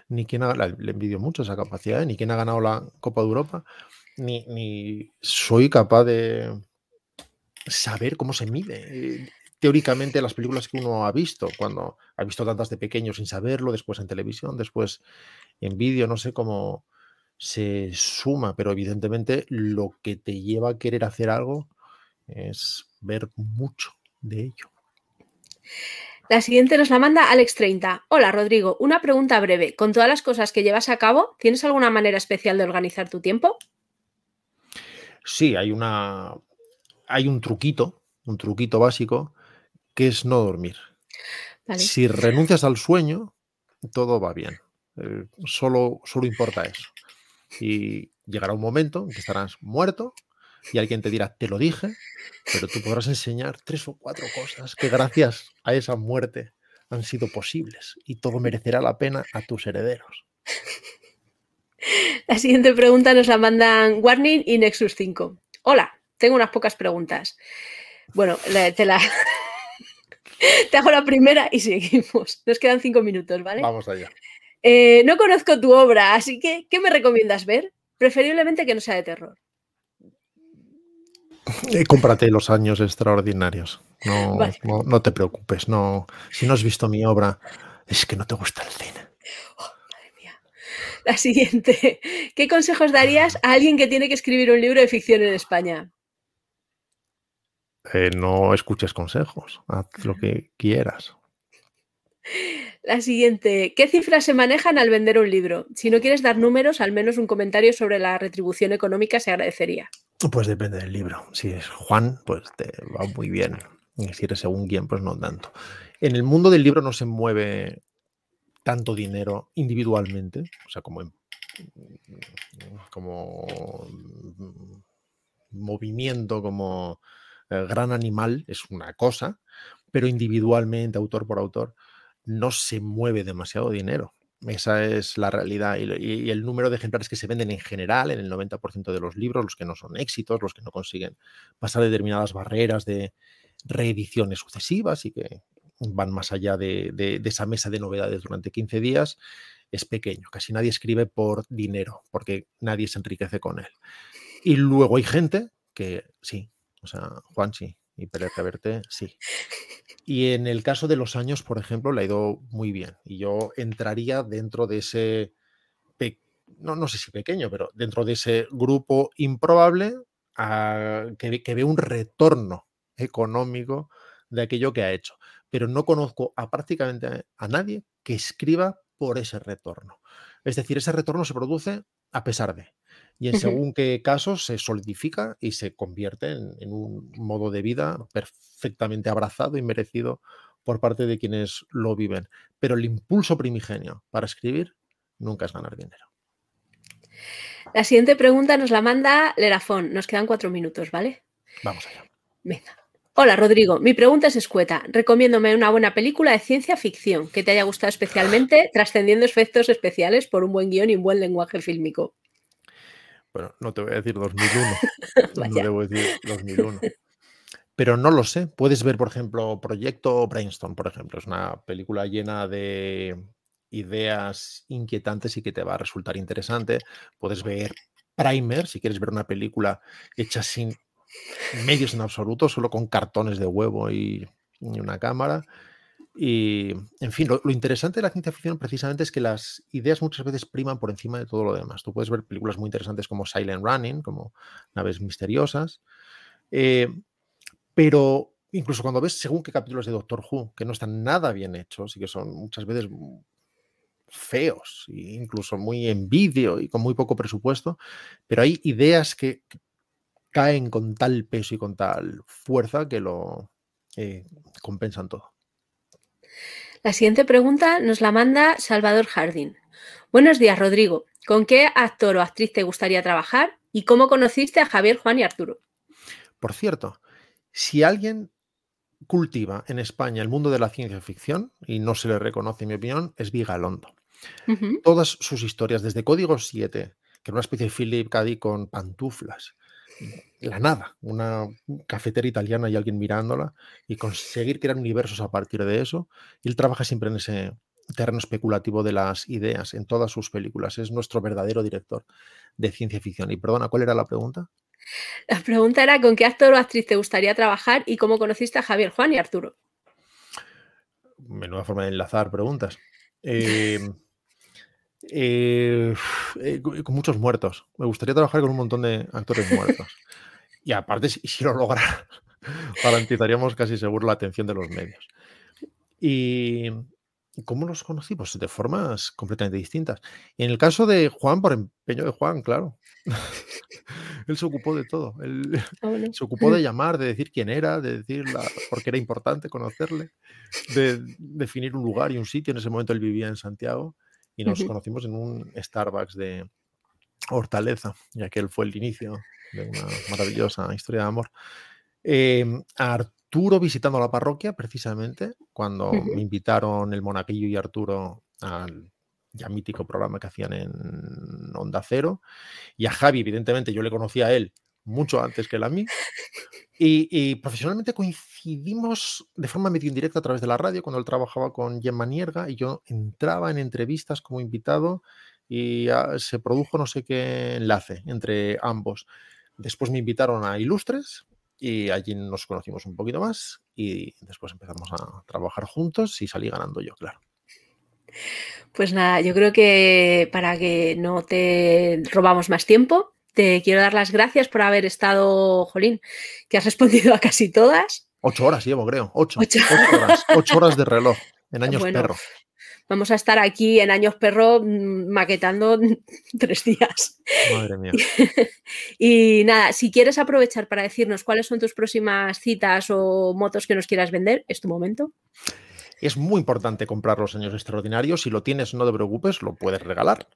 ni quién ha, le envidio mucho esa capacidad, ¿eh? ni quién ha ganado la Copa de Europa, ni, ni soy capaz de saber cómo se mide eh, teóricamente las películas que uno ha visto, cuando ha visto tantas de pequeño sin saberlo, después en televisión, después en vídeo, no sé cómo se suma, pero evidentemente lo que te lleva a querer hacer algo es ver mucho de ello. La siguiente nos la manda Alex30. Hola Rodrigo, una pregunta breve. Con todas las cosas que llevas a cabo, ¿tienes alguna manera especial de organizar tu tiempo? Sí, hay una. Hay un truquito, un truquito básico, que es no dormir. Si renuncias al sueño, todo va bien. Eh, solo, solo importa eso. Y llegará un momento en que estarás muerto y alguien te dirá, te lo dije, pero tú podrás enseñar tres o cuatro cosas que gracias a esa muerte han sido posibles y todo merecerá la pena a tus herederos. La siguiente pregunta nos la mandan Warning y Nexus 5. Hola, tengo unas pocas preguntas. Bueno, te la. te hago la primera y seguimos. Nos quedan cinco minutos, ¿vale? Vamos allá. Eh, no conozco tu obra, así que ¿qué me recomiendas ver? Preferiblemente que no sea de terror. Eh, cómprate los años extraordinarios. No, no, te preocupes. No, si no has visto mi obra, es que no te gusta el cine. Oh, madre mía. La siguiente. ¿Qué consejos darías a alguien que tiene que escribir un libro de ficción en España? Eh, no escuches consejos. Haz lo que quieras. La siguiente, ¿qué cifras se manejan al vender un libro? Si no quieres dar números, al menos un comentario sobre la retribución económica se agradecería. Pues depende del libro. Si es Juan, pues te va muy bien. Y si eres según quién, pues no tanto. En el mundo del libro no se mueve tanto dinero individualmente, o sea, como como movimiento, como eh, gran animal, es una cosa, pero individualmente, autor por autor, no se mueve demasiado dinero. Esa es la realidad. Y, el número de ejemplares que se venden en general, en el 90% de los libros, los que no son éxitos, los que no consiguen pasar determinadas barreras de reediciones sucesivas y que van más allá de, esa mesa de novedades durante 15 días, es pequeño. Casi nadie escribe por dinero, porque nadie se enriquece con él. Y luego hay gente que sí, o sea, Juan sí, y Pérez Reverte sí. Y en el caso de los años, por ejemplo, le ha ido muy bien. Y yo entraría dentro de ese, no, no sé si pequeño, pero dentro de ese grupo improbable que, que ve un retorno económico de aquello que ha hecho. Pero no conozco a prácticamente a nadie que escriba por ese retorno. Es decir, ese retorno se produce a pesar de y en según qué casos se solidifica y se convierte en, un modo de vida perfectamente abrazado y merecido por parte de quienes lo viven. Pero el impulso primigenio para escribir nunca es ganar dinero. La siguiente pregunta nos la manda Lerafón. Nos quedan cuatro minutos, ¿vale? Vamos allá. Venga. Hola Rodrigo, mi pregunta es escueta. Recomiéndome una buena película de ciencia ficción que te haya gustado especialmente, trascendiendo efectos especiales por un buen guion y un buen lenguaje fílmico. Bueno, no te voy a decir 2001. no debo decir 2001. Pero no lo sé. Puedes ver, por ejemplo, Proyecto Brainstorm, por ejemplo. Es una película llena de ideas inquietantes y que te va a resultar interesante. Puedes ver Primer, si quieres ver una película hecha sin medios en absoluto, solo con cartones de huevo y, y una cámara. Y, en fin, lo, interesante de la ciencia ficción precisamente es que las ideas muchas veces priman por encima de todo lo demás. Tú puedes ver películas muy interesantes como Silent Running, como Naves Misteriosas, eh, pero incluso cuando ves según qué capítulos de Doctor Who, que no están nada bien hechos y que son muchas veces feos, e incluso muy en vídeo y con muy poco presupuesto, pero hay ideas que, caen con tal peso y con tal fuerza que lo eh, compensan todo. La siguiente pregunta nos la manda Salvador Jardín. Buenos días, Rodrigo. ¿Con qué actor o actriz te gustaría trabajar y cómo conociste a Javier, Juan y Arturo? Por cierto, si alguien cultiva en España el mundo de la ciencia ficción, y no se le reconoce, en mi opinión, es Vigalondo. Todas sus historias, desde Código 7, que era una especie de Philip K. con pantuflas, la nada, una cafetera italiana y alguien mirándola y conseguir crear universos a partir de eso. Y él trabaja siempre en ese terreno especulativo de las ideas en todas sus películas. Es nuestro verdadero director de ciencia ficción. Y perdona, ¿cuál era la pregunta? La pregunta era con qué actor o actriz te gustaría trabajar y cómo conociste a Javier Juan y Arturo. Menuda forma de enlazar preguntas. Eh, eh, eh, con muchos muertos. Me gustaría trabajar con un montón de actores muertos. Y aparte, si, si lo lograra, garantizaríamos casi seguro la atención de los medios. Y ¿cómo los conocí? Pues de formas completamente distintas. En el caso de Juan, por empeño de Juan, claro. Él se ocupó de todo. Él ah, se ocupó de llamar, de decir quién era, de decir por qué era importante conocerle, de definir un lugar y un sitio. En ese momento él vivía en Santiago y nos conocimos en un Starbucks de Hortaleza, ya que él fue el inicio de una maravillosa historia de amor. Em, a Arturo visitando la parroquia, precisamente, cuando me invitaron el Monaquillo y Arturo al ya mítico programa que hacían en Onda Cero. Y a Javi, evidentemente, yo le conocía a él mucho antes que él a mí. Y, profesionalmente coincidimos de forma medio indirecta a través de la radio, cuando él trabajaba con Gemma Nierga y yo entraba en entrevistas como invitado y se produjo no sé qué enlace entre ambos. Después me invitaron a Ilustres y allí nos conocimos un poquito más y después empezamos a trabajar juntos y salí ganando yo, claro. Pues nada, yo creo que para que no te robamos más tiempo, te quiero dar las gracias por haber estado, Jolín, que has respondido a casi todas. Ocho horas llevo, creo. Ocho, horas. Ocho horas de reloj en años perro. Vamos a estar aquí en años perro mm, maquetando tres días. Madre mía. y nada, si quieres aprovechar para decirnos cuáles son tus próximas citas o motos que nos quieras vender, es tu momento. Es muy importante comprar los años extraordinarios. Si lo tienes, no te preocupes, lo puedes regalar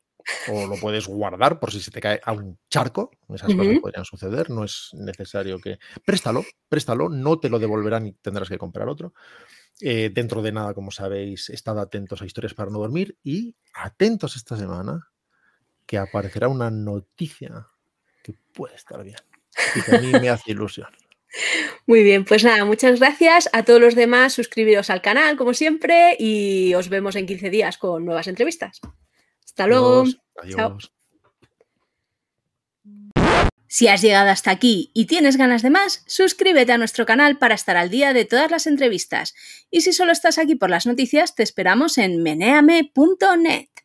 o lo puedes guardar por si se te cae a un charco. Esas cosas podrían suceder. No es necesario que. Préstalo, préstalo, no te lo devolverán y tendrás que comprar otro. Eh, dentro de nada, como sabéis, estad atentos a historias para no dormir y atentos esta semana que aparecerá una noticia que puede estar bien y que a mí me hace ilusión. Muy bien, pues nada, muchas gracias a todos los demás. Suscribiros al canal, como siempre, y os vemos en 15 días con nuevas entrevistas. Hasta luego. Adiós. Si has llegado hasta aquí y tienes ganas de más, suscríbete a nuestro canal para estar al día de todas las entrevistas. Y si solo estás aquí por las noticias, te esperamos en meneame.net.